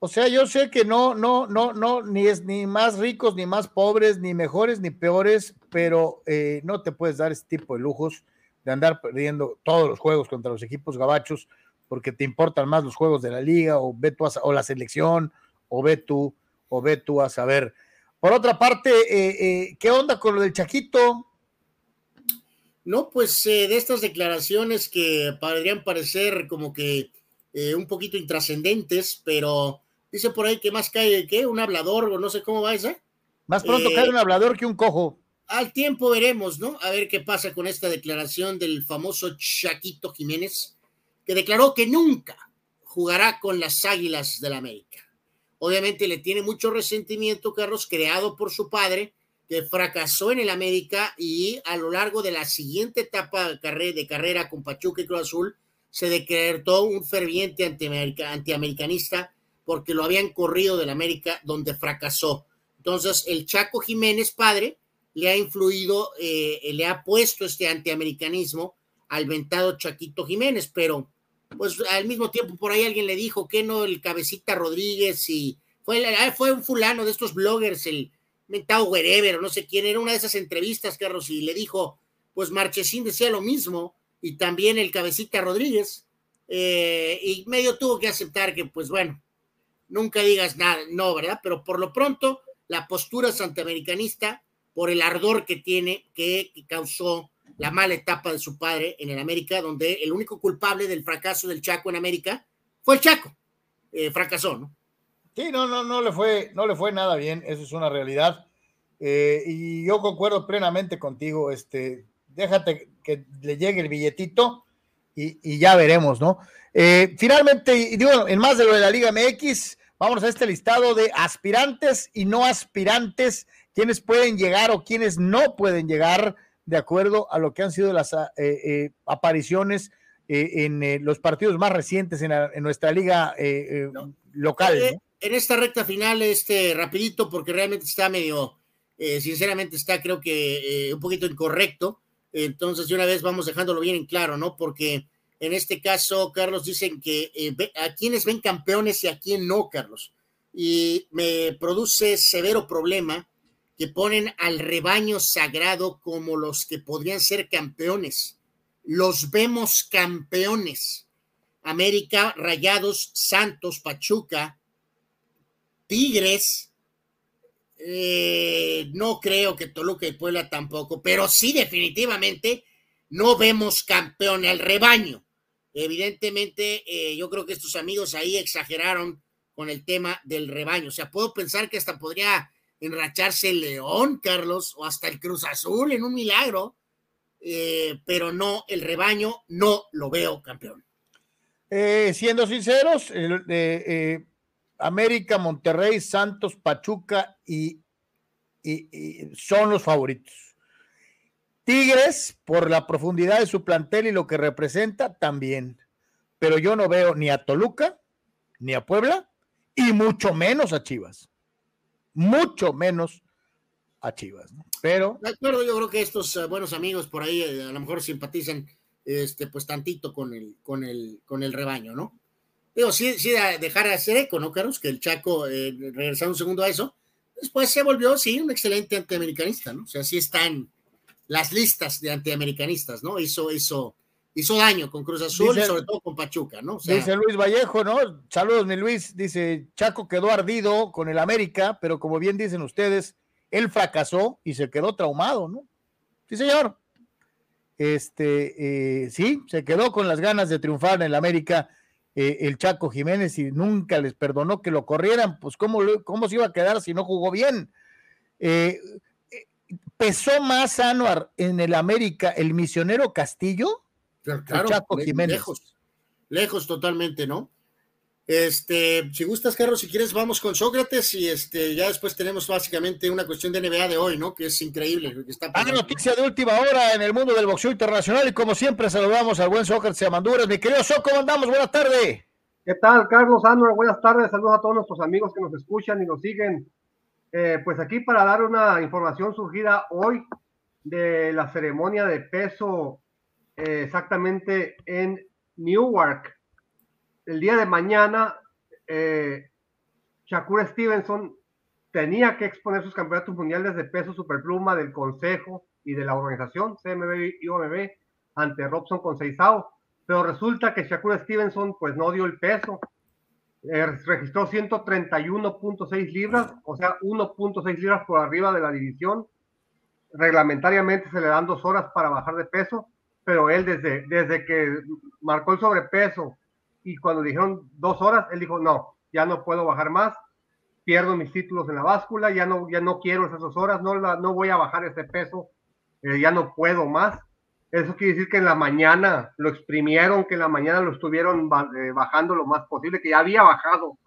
O sea, yo sé que no, no, no, no, ni es ni más ricos, ni más pobres, ni mejores, ni peores, pero eh, no te puedes dar este tipo de lujos de andar perdiendo todos los juegos contra los equipos gabachos porque te importan más los juegos de la liga o ve tú a, o la selección o ve tú o ve tú a saber. Por otra parte, eh, eh, ¿qué onda con lo del Chaquito? No, pues eh, de estas declaraciones que podrían parecer como que un poquito intrascendentes, pero dice por ahí que más cae que un hablador o no sé cómo va esa. Más pronto cae un hablador que un cojo. Al tiempo veremos, ¿no? A ver qué pasa con esta declaración del famoso Chaquito Jiménez que declaró que nunca jugará con las Águilas del la América. Obviamente le tiene mucho resentimiento, Carlos, creado por su padre, que fracasó en el América y a lo largo de la siguiente etapa de carrera, con Pachuca y Cruz Azul, se decretó un ferviente antiamericanista porque lo habían corrido del América donde fracasó. Entonces, el Chaco Jiménez, padre, le ha influido, eh, le ha puesto este antiamericanismo al ventado Chaquito Jiménez, pero pues al mismo tiempo por ahí alguien le dijo que no el cabecita Rodríguez y fue, ah, fue un fulano de estos bloggers, el mentado wherever o no sé quién, era una de esas entrevistas, Carlos, y le dijo, pues Marchesín decía lo mismo y también el cabecita Rodríguez, eh, y medio tuvo que aceptar que, pues bueno, nunca digas nada, no, ¿verdad? Pero por lo pronto, la postura santamericanista, por el ardor que tiene, que causó la mala etapa de su padre en el América, donde el único culpable del fracaso del Chaco en América fue el Chaco. Eh, fracasó, ¿no? Sí, no, no, no le fue, no le fue nada bien, eso es una realidad. Eh, y yo concuerdo plenamente contigo, este, déjate que le llegue el billetito y, ya veremos, ¿no? Eh, finalmente, y digo, en más de lo de la Liga MX, vamos a este listado de aspirantes y no aspirantes, quienes pueden llegar o quienes no pueden llegar de acuerdo a lo que han sido las eh, eh, apariciones eh, en los partidos más recientes en, nuestra liga local. En esta recta final, este rapidito, porque realmente está medio, sinceramente está creo que un poquito incorrecto. Entonces, de una vez vamos dejándolo bien en claro, ¿no? Porque en este caso, Carlos, dicen que a quienes ven campeones y a quién no, Carlos. Y me produce severo problema que ponen al rebaño sagrado como los que podrían ser campeones. Los vemos campeones. América, Rayados, Santos, Pachuca, Tigres. Eh, no creo que Toluca y Puebla tampoco, pero sí definitivamente no vemos campeón al rebaño. Evidentemente, eh, yo creo que estos amigos ahí exageraron con el tema del rebaño. O sea, puedo pensar que hasta podría enracharse el León, Carlos, o hasta el Cruz Azul en un milagro, eh, pero no, el rebaño no lo veo campeón. Siendo sinceros, eh, América, Monterrey, Santos, Pachuca y, son los favoritos. Tigres, por la profundidad de su plantel y lo que representa, también. Pero yo no veo ni a Toluca, ni a Puebla, y mucho menos a Chivas mucho menos a Chivas. Pero. De acuerdo, yo creo que estos eh, buenos amigos por ahí eh, a lo mejor simpatizan este, pues tantito con el, con el, con el rebaño, ¿no? Digo, sí, sí, dejar de hacer eco, ¿no, Carlos? Que el Chaco, eh, regresando un segundo a eso, después se volvió, sí, un excelente antiamericanista, ¿no? O sea, sí está en las listas de antiamericanistas, ¿no? Hizo, hizo, hizo daño con Cruz Azul y sobre todo con Pachuca, ¿no? dice Luis Vallejo, ¿no? Saludos, mi Luis. Dice, Chaco quedó ardido con el América, pero como bien dicen ustedes, él fracasó y se quedó traumado, ¿no? Sí, señor. Este, eh, sí, se quedó con las ganas de triunfar en el América eh, el Chaco Jiménez y nunca les perdonó que lo corrieran, pues ¿cómo, cómo se iba a quedar si no jugó bien? Eh, ¿Pesó más Anuar en el América el misionero Castillo? Claro, Chaco Jiménez. Lejos, lejos totalmente, ¿no? Este, si gustas, Carlos, si quieres, vamos con Sócrates y este, ya después tenemos básicamente una cuestión de NBA de hoy, ¿no? Que es increíble. Que está ah, noticia de última hora en el mundo del boxeo internacional y como siempre saludamos al buen Sócrates Amanduras. Mi querido Soco, ¿cómo andamos? Buenas tardes. ¿Qué tal, Carlos Anuar? Buenas tardes. Saludos a todos nuestros amigos que nos escuchan y nos siguen. Eh, pues aquí para dar una información surgida hoy de la ceremonia de peso eh, exactamente en Newark, el día de mañana, eh, Shakur Stevenson tenía que exponer sus campeonatos mundiales de peso superpluma del Consejo y de la organización CMB y OMB ante Robson Conceizao, pero resulta que Shakur Stevenson pues no dio el peso, eh, registró 131.6 libras, o sea, 1.6 libras por arriba de la división. Reglamentariamente se le dan dos horas para bajar de peso, pero él desde, desde que marcó el sobrepeso y cuando dijeron dos horas, él dijo, no, ya no puedo bajar más, pierdo mis títulos en la báscula, ya no, ya no quiero esas dos horas, no, la, no voy a bajar ese peso, eh, ya no puedo más. Eso quiere decir que en la mañana lo exprimieron, que en la mañana lo estuvieron eh, bajando lo más posible, que ya había bajado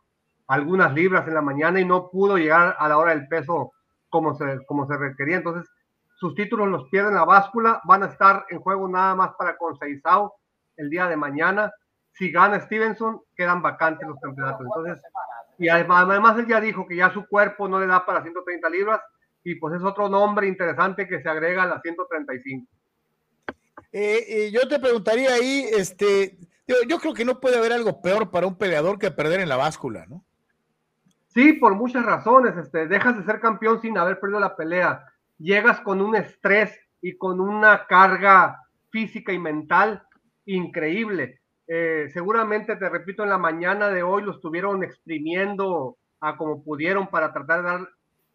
algunas libras en la mañana y no pudo llegar a la hora del peso como se, como se requería. Entonces, sus títulos los pierden la báscula, van a estar en juego nada más para Conceizao el día de mañana si gana Stevenson, quedan vacantes los campeonatos. Entonces, y además él ya dijo que ya su cuerpo no le da para 130 libras y pues es otro nombre interesante que se agrega a las 135. Eh, yo te preguntaría ahí, este, yo, creo que no puede haber algo peor para un peleador que perder en la báscula, ¿no? Sí, por muchas razones, este, dejas de ser campeón sin haber perdido la pelea, llegas con un estrés y con una carga física y mental increíble. Eh, seguramente, te repito, en la mañana de hoy lo estuvieron exprimiendo a como pudieron para tratar de dar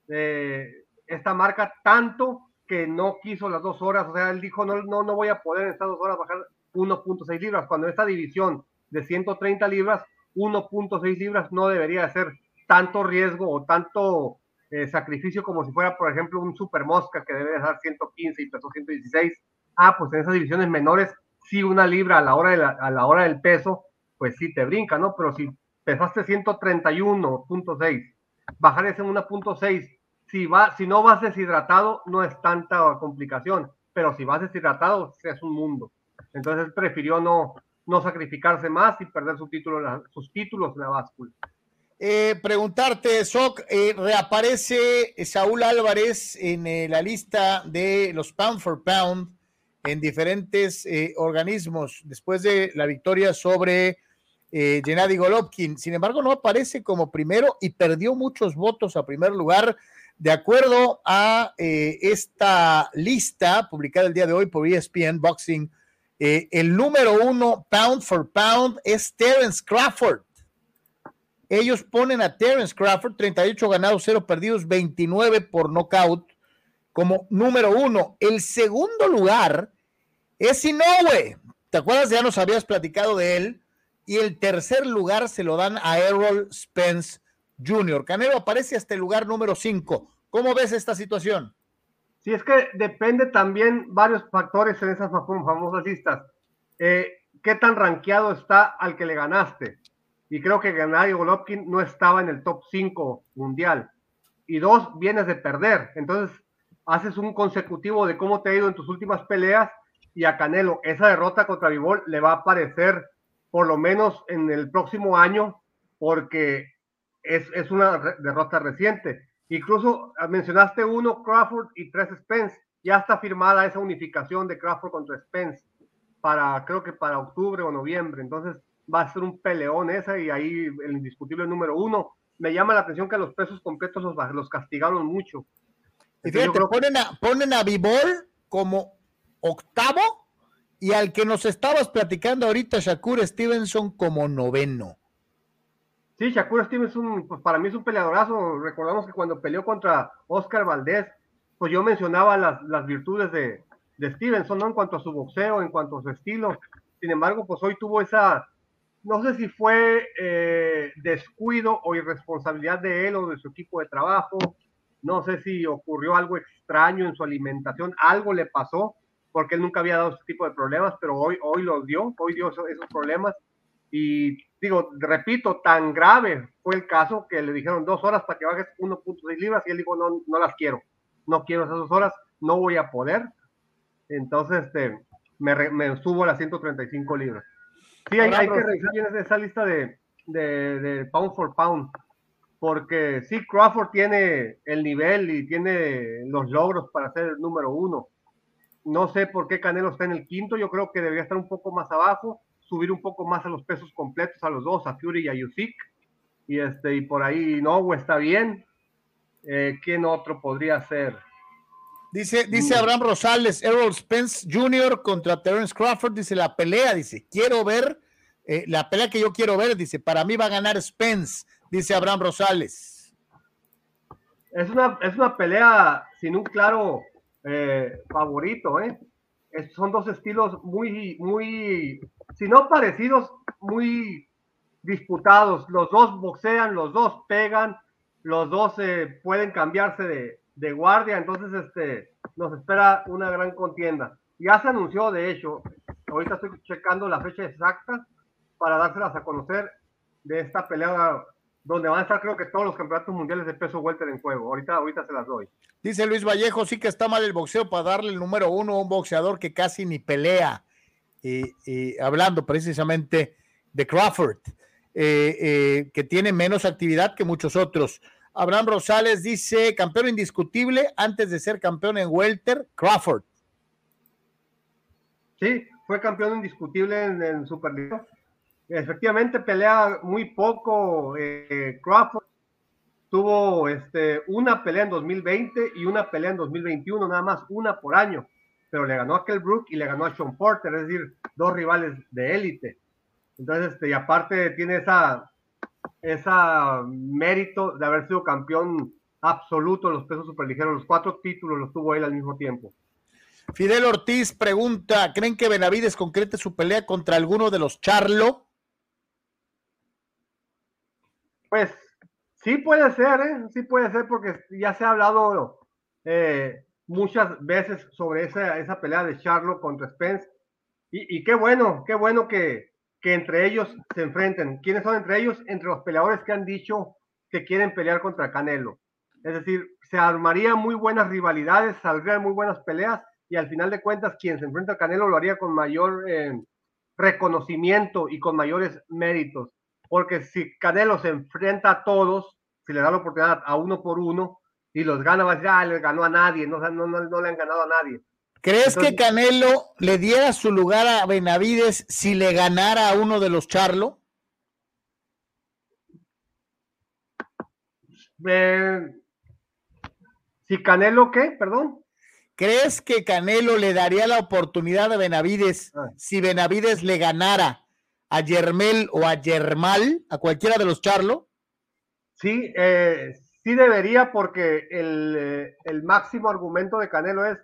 eh, esta marca tanto que no quiso las dos horas, o sea, él dijo, no, no, no voy a poder en estas dos horas bajar 1.6 libras, cuando esta división de 130 libras, 1.6 libras no debería ser tanto riesgo o tanto eh, sacrificio como si fuera, por ejemplo, un super mosca que debe dejar 115 y pesó 116. Ah, pues en esas divisiones menores si una libra a la hora, de la, a la hora del peso, pues sí te brinca, ¿no? Pero si pesaste 131.6, bajar ese 1.6, si, va, si no vas deshidratado, no es tanta complicación, pero si vas deshidratado, es un mundo. Entonces prefirió no, no sacrificarse más y perder su título, sus títulos en la báscula. Eh, preguntarte, Soc, eh, reaparece Saúl Álvarez en eh, la lista de los pound for pound en diferentes eh, organismos después de la victoria sobre eh, Gennady Golovkin. Sin embargo, no aparece como primero y perdió muchos votos a primer lugar. De acuerdo a eh, esta lista publicada el día de hoy por ESPN Boxing, eh, el número uno, pound for pound, es Terence Crawford. Ellos ponen a Terence Crawford, 38 ganados, 0 perdidos, 29 por nocaut, como número uno. El segundo lugar es Inoue. ¿Te acuerdas? Ya nos habías platicado de él. Y el tercer lugar se lo dan a Errol Spence Jr. Canelo aparece hasta el lugar número 5. ¿Cómo ves esta situación? Sí, es que depende también varios factores en esas famosas listas. Eh, ¿Qué tan rankeado está al que le ganaste? Y creo que Gennady Golovkin no estaba en el top 5 mundial. Y dos, vienes de perder. Entonces, haces un consecutivo de cómo te ha ido en tus últimas peleas y a Canelo esa derrota contra Vivol le va a aparecer por lo menos en el próximo año porque es, es una derrota reciente. Incluso ah, mencionaste uno Crawford y tres Spence. Ya está firmada esa unificación de Crawford contra Spence para, creo que para octubre o noviembre. Entonces va a ser un peleón esa y ahí el indiscutible número uno. Me llama la atención que a los pesos completos los, los castigaron mucho. Y fíjate, ponen, a, ponen a como octavo y al que nos estabas platicando ahorita, Shakur Stevenson, como noveno. Sí, Shakur Stevenson, pues para mí es un peleadorazo. Recordamos que cuando peleó contra Oscar Valdés, pues yo mencionaba las, las virtudes de, de Stevenson, ¿no? En cuanto a su boxeo, en cuanto a su estilo. Sin embargo, pues hoy tuvo esa, no sé si fue eh, descuido o irresponsabilidad de él o de su equipo de trabajo. No sé si ocurrió algo extraño en su alimentación, algo le pasó, porque él nunca había dado ese tipo de problemas, pero hoy, hoy los dio, hoy dio esos, problemas. Y digo, repito, tan grave fue el caso que le dijeron dos horas para que bajes 1.6 libras y él dijo, no, no las quiero, no quiero esas dos horas, no voy a poder. Entonces, este, me, me subo a las 135 libras. Sí, hay, que revisar bien esa lista de, de, pound for pound, porque sí, Crawford tiene el nivel y tiene los logros para ser el número uno. No sé por qué Canelo está en el quinto, yo creo que debería estar un poco más abajo, subir un poco más a los pesos completos a los dos, a Fury y a Usyk. Y, este, y por ahí no, está bien. Eh, ¿Quién otro podría ser? Dice, dice mm. Abraham Rosales, Errol Spence Jr. contra Terence Crawford, dice la pelea, dice, quiero ver, eh, la pelea que yo quiero ver, dice, para mí va a ganar Spence, dice Abraham Rosales. Es una, es una pelea sin un claro eh, favorito, ¿eh? son dos estilos muy, muy, si no parecidos, muy disputados. Los dos boxean, los dos pegan, los dos eh, pueden cambiarse de, de guardia, entonces este, nos espera una gran contienda. Ya se anunció, de hecho, ahorita estoy checando la fecha exacta para dárselas a conocer de esta pelea donde van a estar creo que todos los campeonatos mundiales de peso welter en juego. Ahorita, ahorita se las doy. Dice Luis Vallejo, sí que está mal el boxeo para darle el número uno a un boxeador que casi ni pelea. Y, hablando precisamente de Crawford, eh, eh, que tiene menos actividad que muchos otros. Abraham Rosales dice, campeón indiscutible antes de ser campeón en Welter, Crawford. Sí, fue campeón indiscutible en, el Super Efectivamente, pelea muy poco eh, Crawford. Tuvo este, una pelea en 2020 y una pelea en 2021, nada más una por año. Pero le ganó a Kell Brook y le ganó a Sean Porter, es decir, dos rivales de élite. Entonces, este, y aparte tiene esa esa mérito de haber sido campeón absoluto de los pesos superligeros. Los cuatro títulos los tuvo él al mismo tiempo. Fidel Ortiz pregunta: ¿Creen que Benavides concrete su pelea contra alguno de los Charlo? Pues sí puede ser, ¿eh? sí puede ser, porque ya se ha hablado eh, muchas veces sobre esa, esa pelea de Charlo contra Spence. Y, qué bueno, qué bueno que, que entre ellos se enfrenten. ¿Quiénes son entre ellos? Entre los peleadores que han dicho que quieren pelear contra Canelo. Es decir, se armarían muy buenas rivalidades, saldrían muy buenas peleas y al final de cuentas quien se enfrenta a Canelo lo haría con mayor eh, reconocimiento y con mayores méritos. Porque si Canelo se enfrenta a todos, si le da la oportunidad a uno por uno y los gana, va a decir, ah, le ganó a nadie, no, no, no le han ganado a nadie. ¿Crees que Canelo le diera su lugar a Benavides si le ganara a uno de los Charlo? si Canelo, ¿qué? Perdón. ¿Crees que Canelo le daría la oportunidad a Benavides ah. si Benavides le ganara a Yermel o a Yermal, a cualquiera de los Charlo? Sí, eh, sí debería porque el, eh, el máximo argumento de Canelo es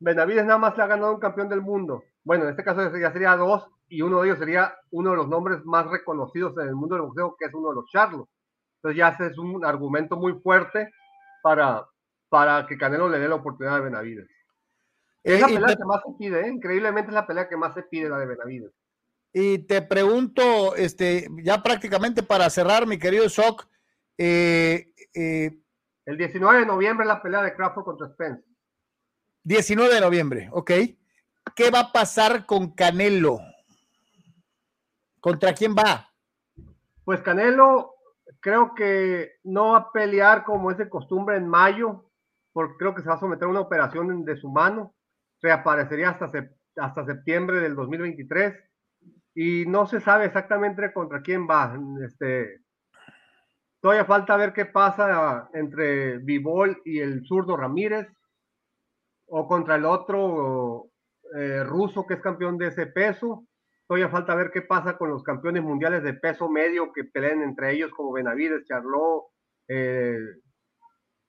Benavides nada más le ha ganado un campeón del mundo. Bueno, en este caso ya sería dos y uno de ellos sería uno de los nombres más reconocidos en el mundo del boxeo, que es uno de los Charlos. Entonces ya ese es un argumento muy fuerte para, para que Canelo le dé la oportunidad a Benavides. Es la pelea que más se pide, ¿eh? increíblemente es la pelea que más se pide, la de Benavides. Y te pregunto, este, ya prácticamente para cerrar, mi querido Sock, eh, eh, el 19 de noviembre es la pelea de Crawford contra Spence. 19 de noviembre, ok. ¿Qué va a pasar con Canelo? ¿Contra quién va? Pues Canelo creo que no va a pelear como es de costumbre en mayo, porque creo que se va a someter a una operación de su mano. Reaparecería hasta hasta septiembre del 2023 y no se sabe exactamente contra quién va. Este, todavía falta ver qué pasa entre Vivol y el zurdo Ramírez o contra el otro eh, ruso que es campeón de ese peso. Todavía falta ver qué pasa con los campeones mundiales de peso medio que peleen entre ellos como Benavides, Charlot, eh,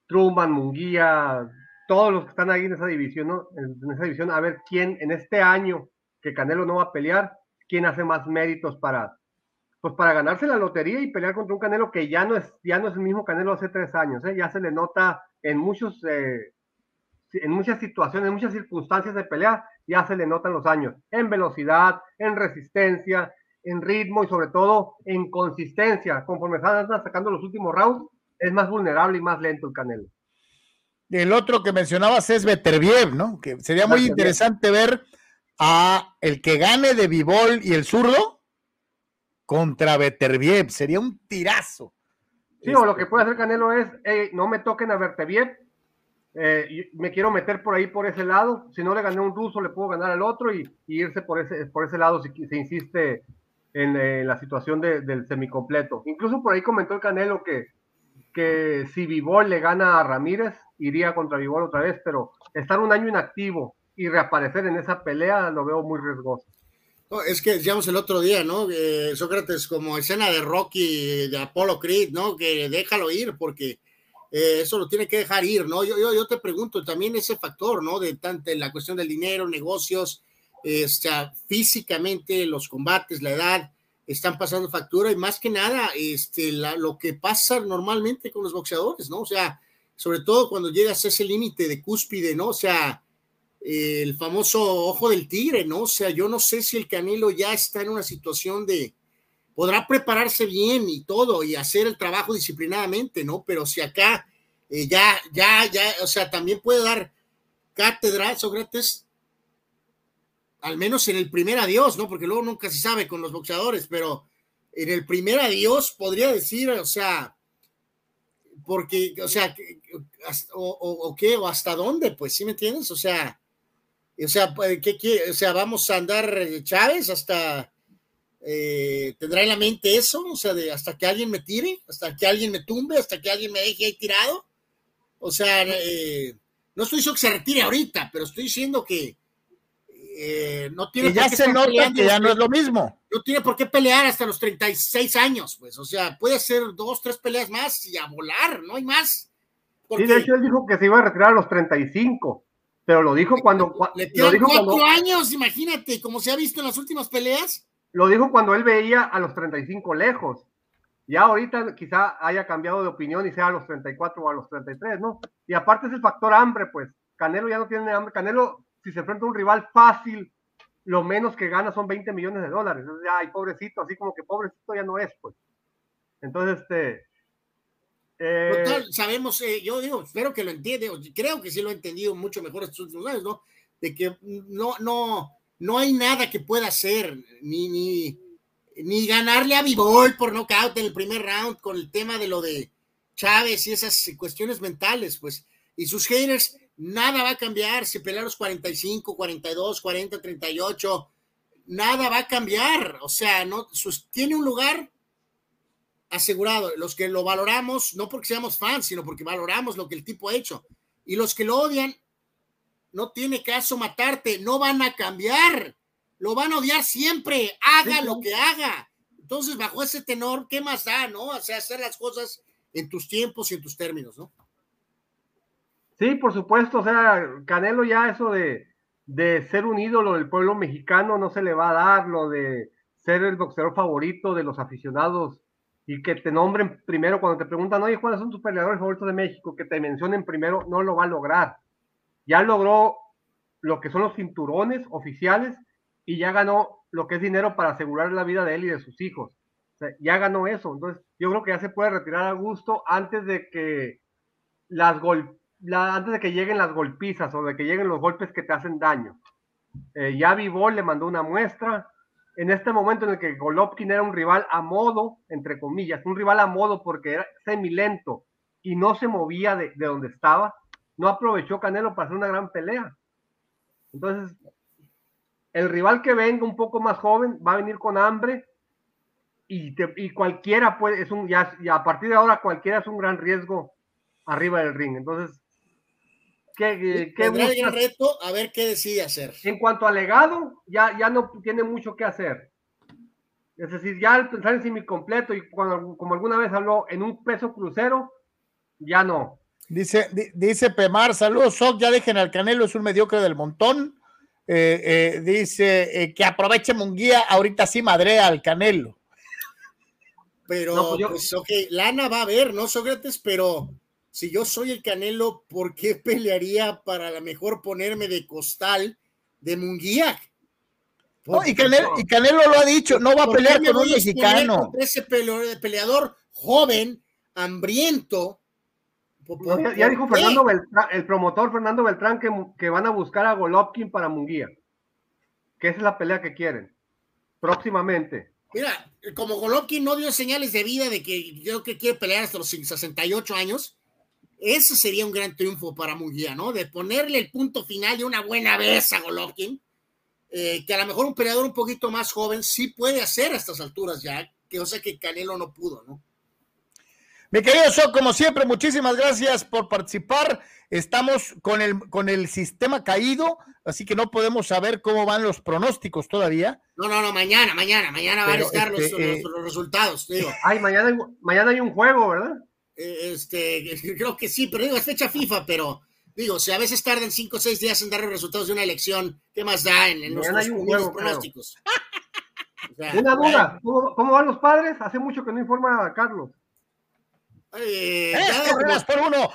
Truman, Munguía, todos los que están ahí en esa división, ¿no? En esa división, a ver quién en este año que Canelo no va a pelear, quién hace más méritos para, pues para ganarse la lotería y pelear contra un Canelo que ya no es, ya no es el mismo Canelo hace tres años, ¿eh? ya se le nota en muchos, eh, en muchas situaciones, en muchas circunstancias de pelea, ya se le notan los años, en velocidad, en resistencia, en ritmo y sobre todo en consistencia. Conforme están sacando los últimos rounds, es más vulnerable y más lento el Canelo. El otro que mencionabas es Beterbiev, ¿no? Que sería muy interesante ver a el que gane de Vivol y el zurdo contra Beterbiev. Sería un tirazo. Sí, o lo que puede hacer Canelo es, no me toquen a Beterbiev, eh, me quiero meter por ahí por ese lado. Si no le gané a un ruso, le puedo ganar al otro y, irse por ese, por ese lado si se insiste en, la situación del semicompleto. Incluso por ahí comentó el Canelo que, que si Vivol le gana a Ramírez, iría contra Vivol otra vez, pero estar un año inactivo y reaparecer en esa pelea lo veo muy riesgoso. es que decíamos el otro día, ¿no? Sócrates como escena de Rocky, de Apollo Creed, ¿no? Que déjalo ir porque eh, eso lo tiene que dejar ir, ¿no? Yo, yo, te pregunto también ese factor, ¿no? De tanto la cuestión del dinero, negocios, eh, físicamente, los combates, la edad, están pasando factura y más que nada, este, lo que pasa normalmente con los boxeadores, ¿no? O sea, sobre todo cuando llegas a ese límite de cúspide, ¿no? O sea, el famoso ojo del tigre, ¿no? O sea, yo no sé si el Canelo ya está en una situación de, podrá prepararse bien y todo y hacer el trabajo disciplinadamente, ¿no? Pero si acá eh, ya, ya, ya, o sea, también puede dar cátedra, Sócrates, al menos en el primer adiós, ¿no? Porque luego nunca se sabe con los boxeadores, pero en el primer adiós podría decir, o sea, porque, o sea, o, o, qué, o hasta dónde, pues, ¿sí me entiendes? O sea, o sea, pues, ¿qué? O sea, vamos a andar eh, Chávez hasta, eh, ¿tendrá en la mente eso? O sea, de hasta que alguien me tire, hasta que alguien me tumbe, hasta que alguien me deje ahí tirado. O sea, eh, no estoy diciendo que se retire ahorita, pero estoy diciendo que no tiene ya se nota que ya no es lo mismo. No tiene por qué pelear hasta los 36 años, pues, o sea, puede hacer dos, tres peleas más y a volar, no hay más. Sí, de hecho él dijo que se iba a retirar a los 35 pero lo dijo cuando. Le lo dijo cuatro años, imagínate, como se ha visto en las últimas peleas. Lo dijo cuando él veía a los 35 lejos. Ya ahorita quizá haya cambiado de opinión y sea a los 34 o a los 33, ¿no? Y aparte es el factor hambre, pues. Canelo ya no tiene hambre. Canelo, si se enfrenta a un rival fácil, lo menos que gana son 20 millones de dólares. Entonces, ay, pobrecito, así como que pobrecito ya no es, pues. Entonces, este, eh, sabemos, eh, yo digo, espero que lo entiende, creo que sí lo he entendido mucho mejor estos últimos años, ¿no? De que no, no, no hay nada que pueda hacer, ni, ni, ni ganarle a Vivol por nocaut en el primer round con el tema de lo de Chávez y esas cuestiones mentales, pues, y sus haters, nada va a cambiar si pelea los 45, 42, 40, 38, nada va a cambiar, o sea, no, sus, tiene un lugar asegurado. Los que lo valoramos, no porque seamos fans, sino porque valoramos lo que el tipo ha hecho. Y los que lo odian, no tiene caso matarte, no van a cambiar. Lo van a odiar siempre, haga lo que haga. Entonces, bajo ese tenor, ¿qué más da, no? O sea, hacer las cosas en tus tiempos y en tus términos, ¿no? Sí, por supuesto. O sea, Canelo ya eso de, de ser un ídolo del pueblo mexicano no se le va a dar, lo de ser el boxeador favorito de los aficionados y que te nombren primero cuando te preguntan, oye, ¿cuáles son tus peleadores favoritos de México? Que te mencionen primero, no lo va a lograr. Ya logró lo que son los cinturones oficiales y ya ganó lo que es dinero para asegurar la vida de él y de sus hijos. O sea, ya ganó eso. Entonces, yo creo que ya se puede retirar a gusto antes de que las gol antes de que lleguen las golpizas o de que lleguen los golpes que te hacen daño. Eh, ya Vivol le mandó una muestra, en este momento en el que Golovkin era un rival a modo, entre comillas, un rival a modo porque era semilento y no se movía de, donde estaba, no aprovechó Canelo para hacer una gran pelea. Entonces, el rival que venga un poco más joven va a venir con hambre y, y cualquiera puede, es un, ya, a partir de ahora cualquiera es un gran riesgo arriba del ring. Entonces, ¿qué, qué el reto a ver qué decide hacer? En cuanto al legado, ya, ya no tiene mucho que hacer. Es decir, ya al pensar en semi completo y cuando, como alguna vez habló en un peso crucero, ya no. Dice, dice Pemar, saludos, Soc, ya dejen al Canelo, es un mediocre del montón. Eh, eh, dice eh, que aproveche Munguía, ahorita sí madrea al Canelo. Pero, pues, pues, ok, lana va a haber, ¿no, Sócrates? Pero si yo soy el Canelo, ¿por qué pelearía para la mejor ponerme de costal de Munguía? y, Canelo, y, Canelo, lo ha dicho, no va a pelear con un mexicano. Ese peleador joven, hambriento, ya, dijo Fernando Beltrán, el promotor Fernando Beltrán que, que, van a buscar a Golovkin para Munguía. Que esa es la pelea que quieren. Próximamente. Mira, como Golovkin no dio señales de vida de que yo que quiere pelear hasta los 68 años, ese sería un gran triunfo para Munguía, ¿no? De ponerle el punto final de una buena vez a Golovkin, eh, que a lo mejor un peleador un poquito más joven sí puede hacer a estas alturas ya, que o sea que Canelo no pudo, ¿no? Mi querido So, como siempre, muchísimas gracias por participar. Estamos con el, con el sistema caído, así que no podemos saber cómo van los pronósticos todavía. No, no, no, mañana, mañana, mañana van a estar los, este, eh, resultados, digo. Ay, mañana, mañana hay un juego, ¿verdad? Eh, este, creo que sí, pero digo, es fecha FIFA, pero digo, si a veces tardan cinco o seis días en dar los resultados de una elección, ¿qué más da en, los, pronósticos? una duda, ¿Cómo, ¿cómo, van los padres? Hace mucho que no informa a Carlos. Eh, tres por uno.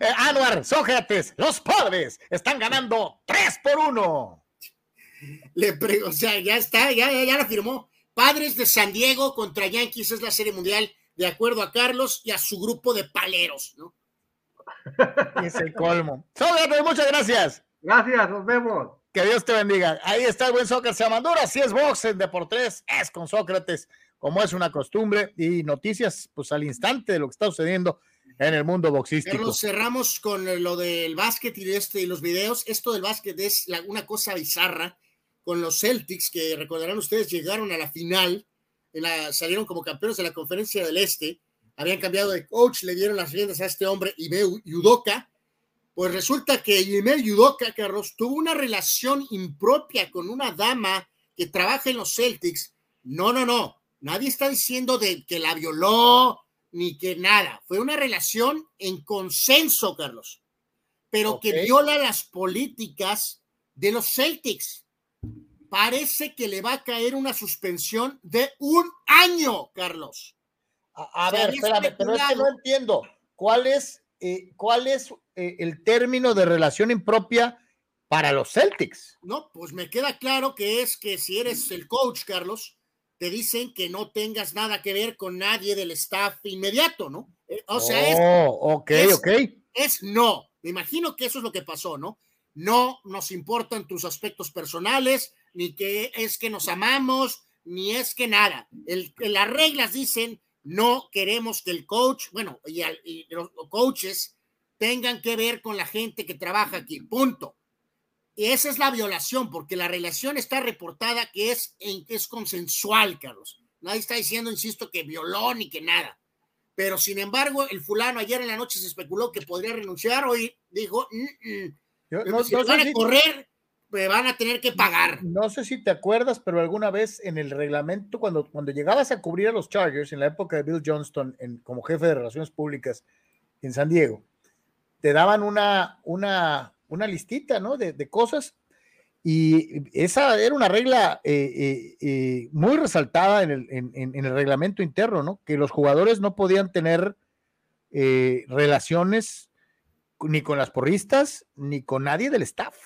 Eh, Anuar, Sócrates, los padres están ganando tres por uno. Le o sea, ya está, ya, ya, la firmó. Padres de San Diego contra Yankees es la serie mundial, de acuerdo a Carlos y a su grupo de paleros, ¿no? Es el colmo. Sócrates, muchas gracias. Gracias, nos vemos. Que Dios te bendiga. Ahí está el buen Sócrates Amandura. Si es box en Deportes, es con Sócrates como es una costumbre, y noticias pues al instante de lo que está sucediendo en el mundo boxístico. Pero cerramos con lo del básquet y, este, y los videos. Esto del básquet es una cosa bizarra con los Celtics, que recordarán ustedes, llegaron a la final, en la, salieron como campeones de la conferencia del Este, habían cambiado de coach, le dieron las riendas a este hombre, Ime Yudoka. Pues resulta que Ime Yudoka, Carlos, tuvo una relación impropia con una dama que trabaja en los Celtics. No, no, no Nadie está diciendo de que la violó ni que nada. Fue una relación en consenso, Carlos, pero que viola las políticas de los Celtics. Parece que le va a caer una suspensión de un año, Carlos. A, ver, espérame, pero es que no entiendo. ¿Cuál es, eh, cuál es eh, el término de relación impropia para los Celtics? No, pues me queda claro que es que si eres el coach, Carlos, te dicen que no tengas nada que ver con nadie del staff inmediato, ¿no? Eh, o sea, es, oh, ok, ok. Es no. Me imagino que eso es lo que pasó, ¿no? No nos importan tus aspectos personales, ni que es que nos amamos, ni es que nada. El, las reglas dicen no queremos que el coach, bueno, y, y los coaches tengan que ver con la gente que trabaja aquí, punto. Y esa es la violación, porque la relación está reportada que es, en, que es consensual, Carlos. Nadie está diciendo, insisto, que violó ni que nada. Pero sin embargo, el fulano ayer en la noche se especuló que podría renunciar. Hoy dijo, no, si van a correr, me van a tener que pagar. No sé si te acuerdas, pero alguna vez en el reglamento, cuando, cuando llegabas a cubrir a los Chargers en la época de Bill Johnston en, como jefe de relaciones públicas en San Diego, te daban una, una una listita, ¿no? De, cosas. Y esa era una regla eh, eh, eh, muy resaltada en el, reglamento interno, ¿no? Que los jugadores no podían tener relaciones ni con las porristas ni con nadie del staff.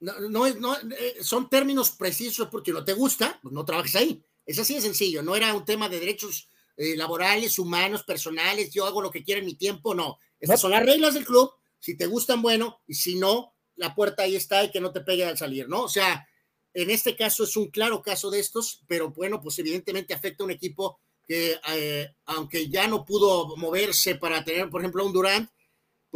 No, no, no son términos precisos porque no te gusta, pues no trabajes ahí. Es así de sencillo, no era un tema de derechos laborales, humanos, personales, yo hago lo que quiera en mi tiempo, no. Esas son las reglas del club si te gustan, bueno, y si no, la puerta ahí está y que no te pegue al salir, ¿no? O sea, en este caso es un claro caso de estos, pero bueno, pues evidentemente afecta a un equipo que, eh, aunque ya no pudo moverse para tener, por ejemplo, un Durant,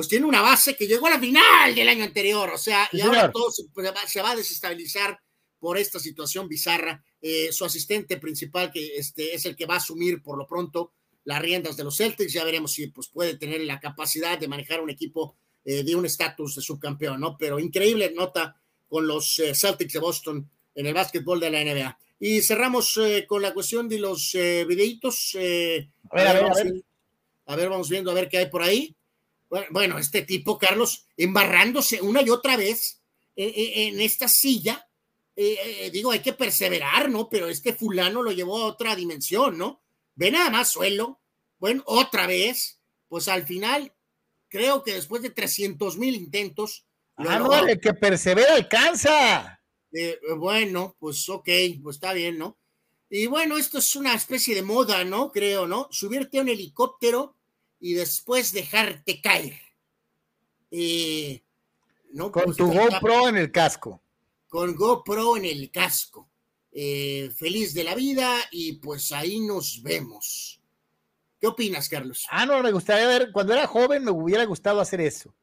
pues tiene una base que llegó a la final del año anterior, o sea, y ahora todo se, pues, se, va a desestabilizar por esta situación bizarra. Eh, su asistente principal, que este, es el que va a asumir por lo pronto las riendas de los Celtics, ya veremos si pues, puede tener la capacidad de manejar un equipo eh, de un estatus de subcampeón, ¿no? Pero increíble nota con los eh, Celtics de Boston en el básquetbol de la NBA. Y cerramos con la cuestión de los videitos. a, ver, a, ver, a, ver. a ver, vamos viendo a ver qué hay por ahí. Bueno, este tipo, Carlos, embarrándose una y otra vez en esta silla eh, eh, digo, hay que perseverar, ¿no? Pero este fulano lo llevó a otra dimensión, ¿no? Ve nada más suelo, bueno, otra vez, pues al final, creo que después de 300 mil intentos. Ah, no, el que persevera alcanza. Eh, bueno, pues ok, pues está bien, ¿no? Y bueno, esto es una especie de moda, ¿no? Creo, ¿no? Subirte a un helicóptero y después dejarte caer. ¿no? Con tu GoPro en el casco con GoPro en el casco. Eh, feliz de la vida y pues ahí nos vemos. ¿Qué opinas, Carlos? Ah, no, me gustaría ver, cuando era joven me hubiera gustado hacer eso.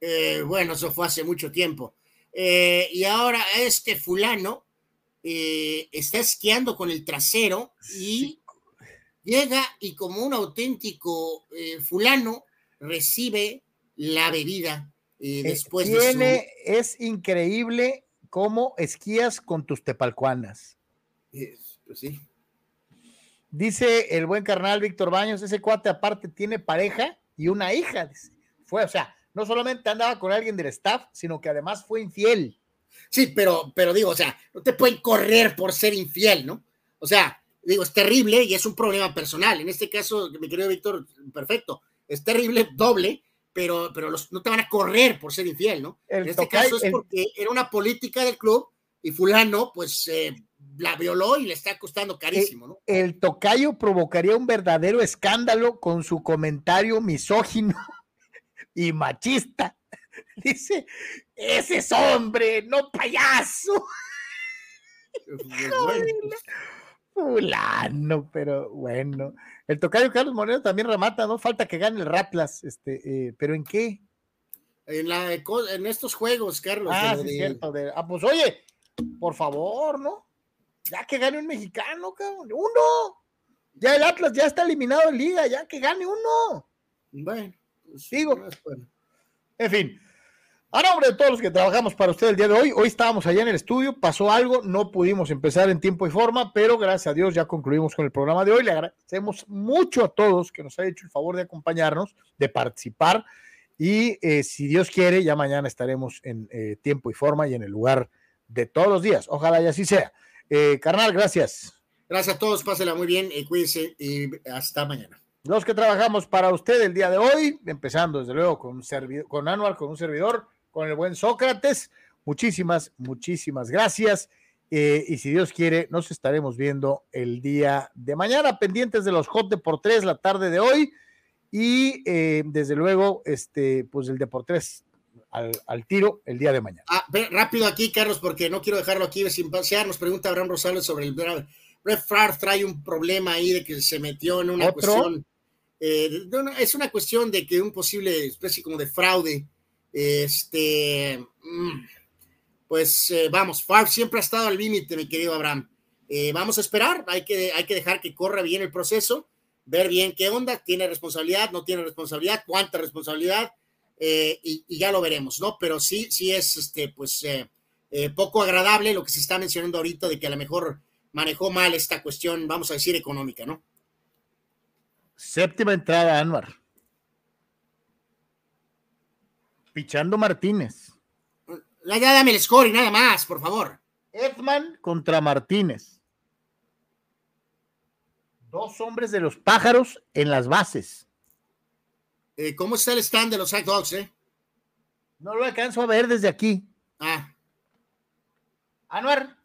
Eh, bueno, eso fue hace mucho tiempo. Eh, y ahora este fulano está esquiando con el trasero y llega y como un auténtico fulano recibe la bebida después de Es increíble ¿Cómo esquías con tus tepalcuanas? Pues sí. Dice el buen carnal Víctor Baños, ese cuate aparte tiene pareja y una hija. Fue, o sea, no solamente andaba con alguien del staff, sino que además fue infiel. Sí, pero, pero digo, o sea, no te pueden correr por ser infiel, ¿no? O sea, digo, es terrible y es un problema personal. En este caso, mi querido Víctor, perfecto, es terrible, doble, pero, pero los, no te van a correr por ser infiel, ¿no? en este caso es porque era una política del club y fulano, pues, eh, la violó y le está costando carísimo, ¿no? El, tocayo provocaría un verdadero escándalo con su comentario misógino y machista. Dice, ese es hombre, no payaso. Fulano, pero bueno. El tocayo Carlos Moreno también remata, ¿no? Falta que gane el Ratlas, este, eh, pero ¿en qué? En, la, en estos juegos, Carlos. Ah, sí, cierto. ah, pues oye, por favor, ¿no? Ya que gane un mexicano, cabrón. Uno. Ya el Atlas ya está eliminado en liga, ya que gane uno. Bueno, pues, digo. En fin, a nombre de todos los que trabajamos para usted el día de hoy, hoy estábamos allá en el estudio, pasó algo, no pudimos empezar en tiempo y forma, pero gracias a Dios ya concluimos con el programa de hoy. Le agradecemos mucho a todos que nos haya hecho el favor de acompañarnos, de participar y eh, si Dios quiere, ya mañana estaremos en eh, tiempo y forma y en el lugar de todos los días. Ojalá y así sea. Eh, carnal, gracias. Gracias a todos, pásela muy bien y cuídense y hasta mañana. Los que trabajamos para usted el día de hoy, empezando desde luego con, un servidor, con Anual, con un servidor con el buen Sócrates. Muchísimas, muchísimas gracias. Eh, y si Dios quiere, nos estaremos viendo el día de mañana, pendientes de los Hot de por tres la tarde de hoy. Y eh, desde luego, este, pues el de por tres al, tiro el día de mañana. Ah, rápido aquí, Carlos, porque no quiero dejarlo aquí sin pasear. Nos pregunta Abraham Rosales sobre el Brett Favre trae un problema ahí de que se metió en una cuestión. Eh, es una cuestión de que un posible especie como de fraude este, mm, pues eh, vamos, Favre siempre ha estado al límite, mi querido Abraham. Eh, vamos a esperar, hay que, hay que dejar que corra bien el proceso, ver bien qué onda, tiene responsabilidad, no tiene responsabilidad, cuánta responsabilidad, eh, y, ya lo veremos, ¿no? Pero sí, sí es, este, pues, poco agradable lo que se está mencionando ahorita de que a lo mejor manejó mal esta cuestión, vamos a decir, económica, ¿no? Séptima entrada, Anwar. Pichando Martínez. Ya dame el score y nada más, por favor. Edman contra Martínez. Dos hombres de los pájaros en las bases. Eh, ¿Cómo está el stand de los Hot Dogs, eh? No lo alcanzo a ver desde aquí. Ah. Anuar.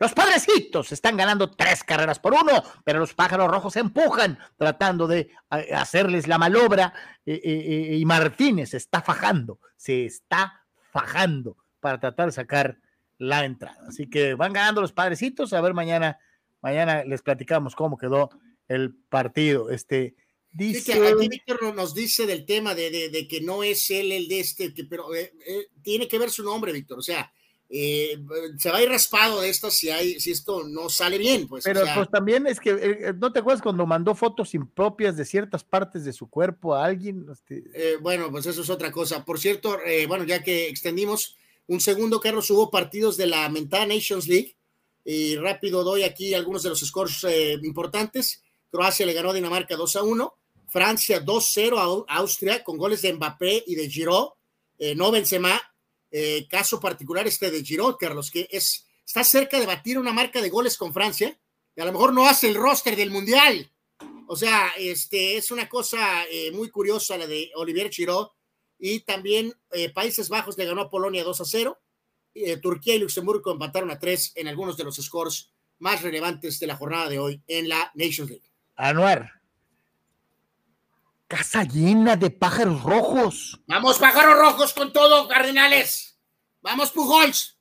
Los padrecitos están ganando tres carreras por uno, pero los pájaros rojos empujan tratando de hacerles la malobra eh, eh, eh, y Martínez está fajando, se está fajando para tratar de sacar la entrada. Así que van ganando los padrecitos. A ver, mañana, mañana les platicamos cómo quedó el partido. Este, Dice... aquí Víctor nos dice del tema de, que no es él el de este, pero eh, eh, tiene que ver su nombre, Víctor. O sea, eh, se va a ir raspado de esto si, hay, si esto no sale bien. Pues, pero pues también es que, ¿no te acuerdas cuando mandó fotos impropias de ciertas partes de su cuerpo a alguien? Este... bueno, pues eso es otra cosa. Por cierto, bueno, ya que extendimos un segundo, Carlos, hubo partidos de la mentada Nations League y rápido doy aquí algunos de los scores importantes. Croacia le ganó a Dinamarca 2 a 1. Francia 2-0 a Austria con goles de Mbappé y de Giroud, eh, no Benzema, eh, caso particular este de Giroud, Carlos, que es, está cerca de batir una marca de goles con Francia, y a lo mejor no hace el roster del Mundial. O sea, este, es una cosa eh, muy curiosa la de Olivier Giroud, y también Países Bajos le ganó a Polonia 2 a 0, Turquía y Luxemburgo empataron a 3 en algunos de los scores más relevantes de la jornada de hoy en la Nations League. Anuar, Casa llena de pájaros rojos. Vamos, pájaros rojos con todo, Cardenales. Vamos, Pujols.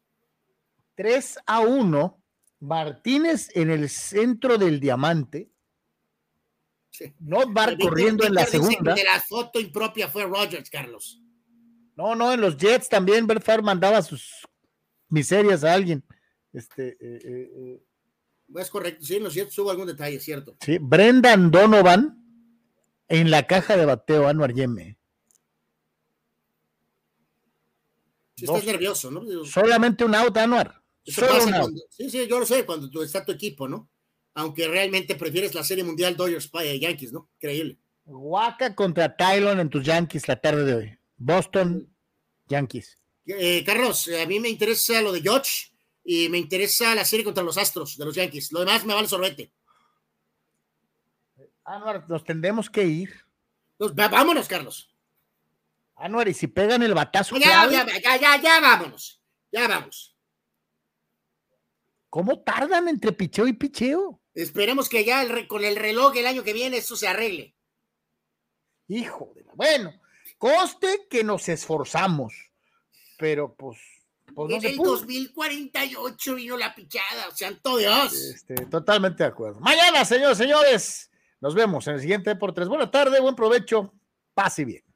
3 a 1. Martínez en el centro del diamante. No va corriendo en la segunda. De la foto impropia fue Rogers, Carlos. No, no, en los Jets también Bert mandaba sus miserias a alguien. Este, eh, eh, eh. Es correcto, sí, en los Jets hubo algún detalle, cierto. Sí, Brendan Donovan en la caja de bateo, Anuar Yeme. Si estás nervioso, ¿no? Solamente un out, Anuar. Solo un out. sí, sí, yo lo sé, cuando tú está tu equipo, ¿no? Aunque realmente prefieres la Serie Mundial Dodgers Yankees, ¿no? Increíble. Waka contra Tylon en tus Yankees la tarde de hoy. Boston, Yankees. Eh, Carlos, a mí me interesa lo de George y me interesa la serie contra los Astros de los Yankees. Lo demás me vale sorbete. Anuar, nos tendremos que ir. vámonos, Carlos. Anuar, y si pegan el batazo. Ya, ya, ya, ya, ya, vámonos. Ya vamos. ¿Cómo tardan entre picheo y picheo? Esperemos que ya con el reloj el año que viene eso se arregle. Hijo de la. Bueno, coste que nos esforzamos, pero pues. pues en el 2048 vino la pichada, santo Dios. Este, totalmente de acuerdo. Mañana, señores, señores. Nos vemos en el siguiente por tres. Buena tarde, buen provecho, pase bien.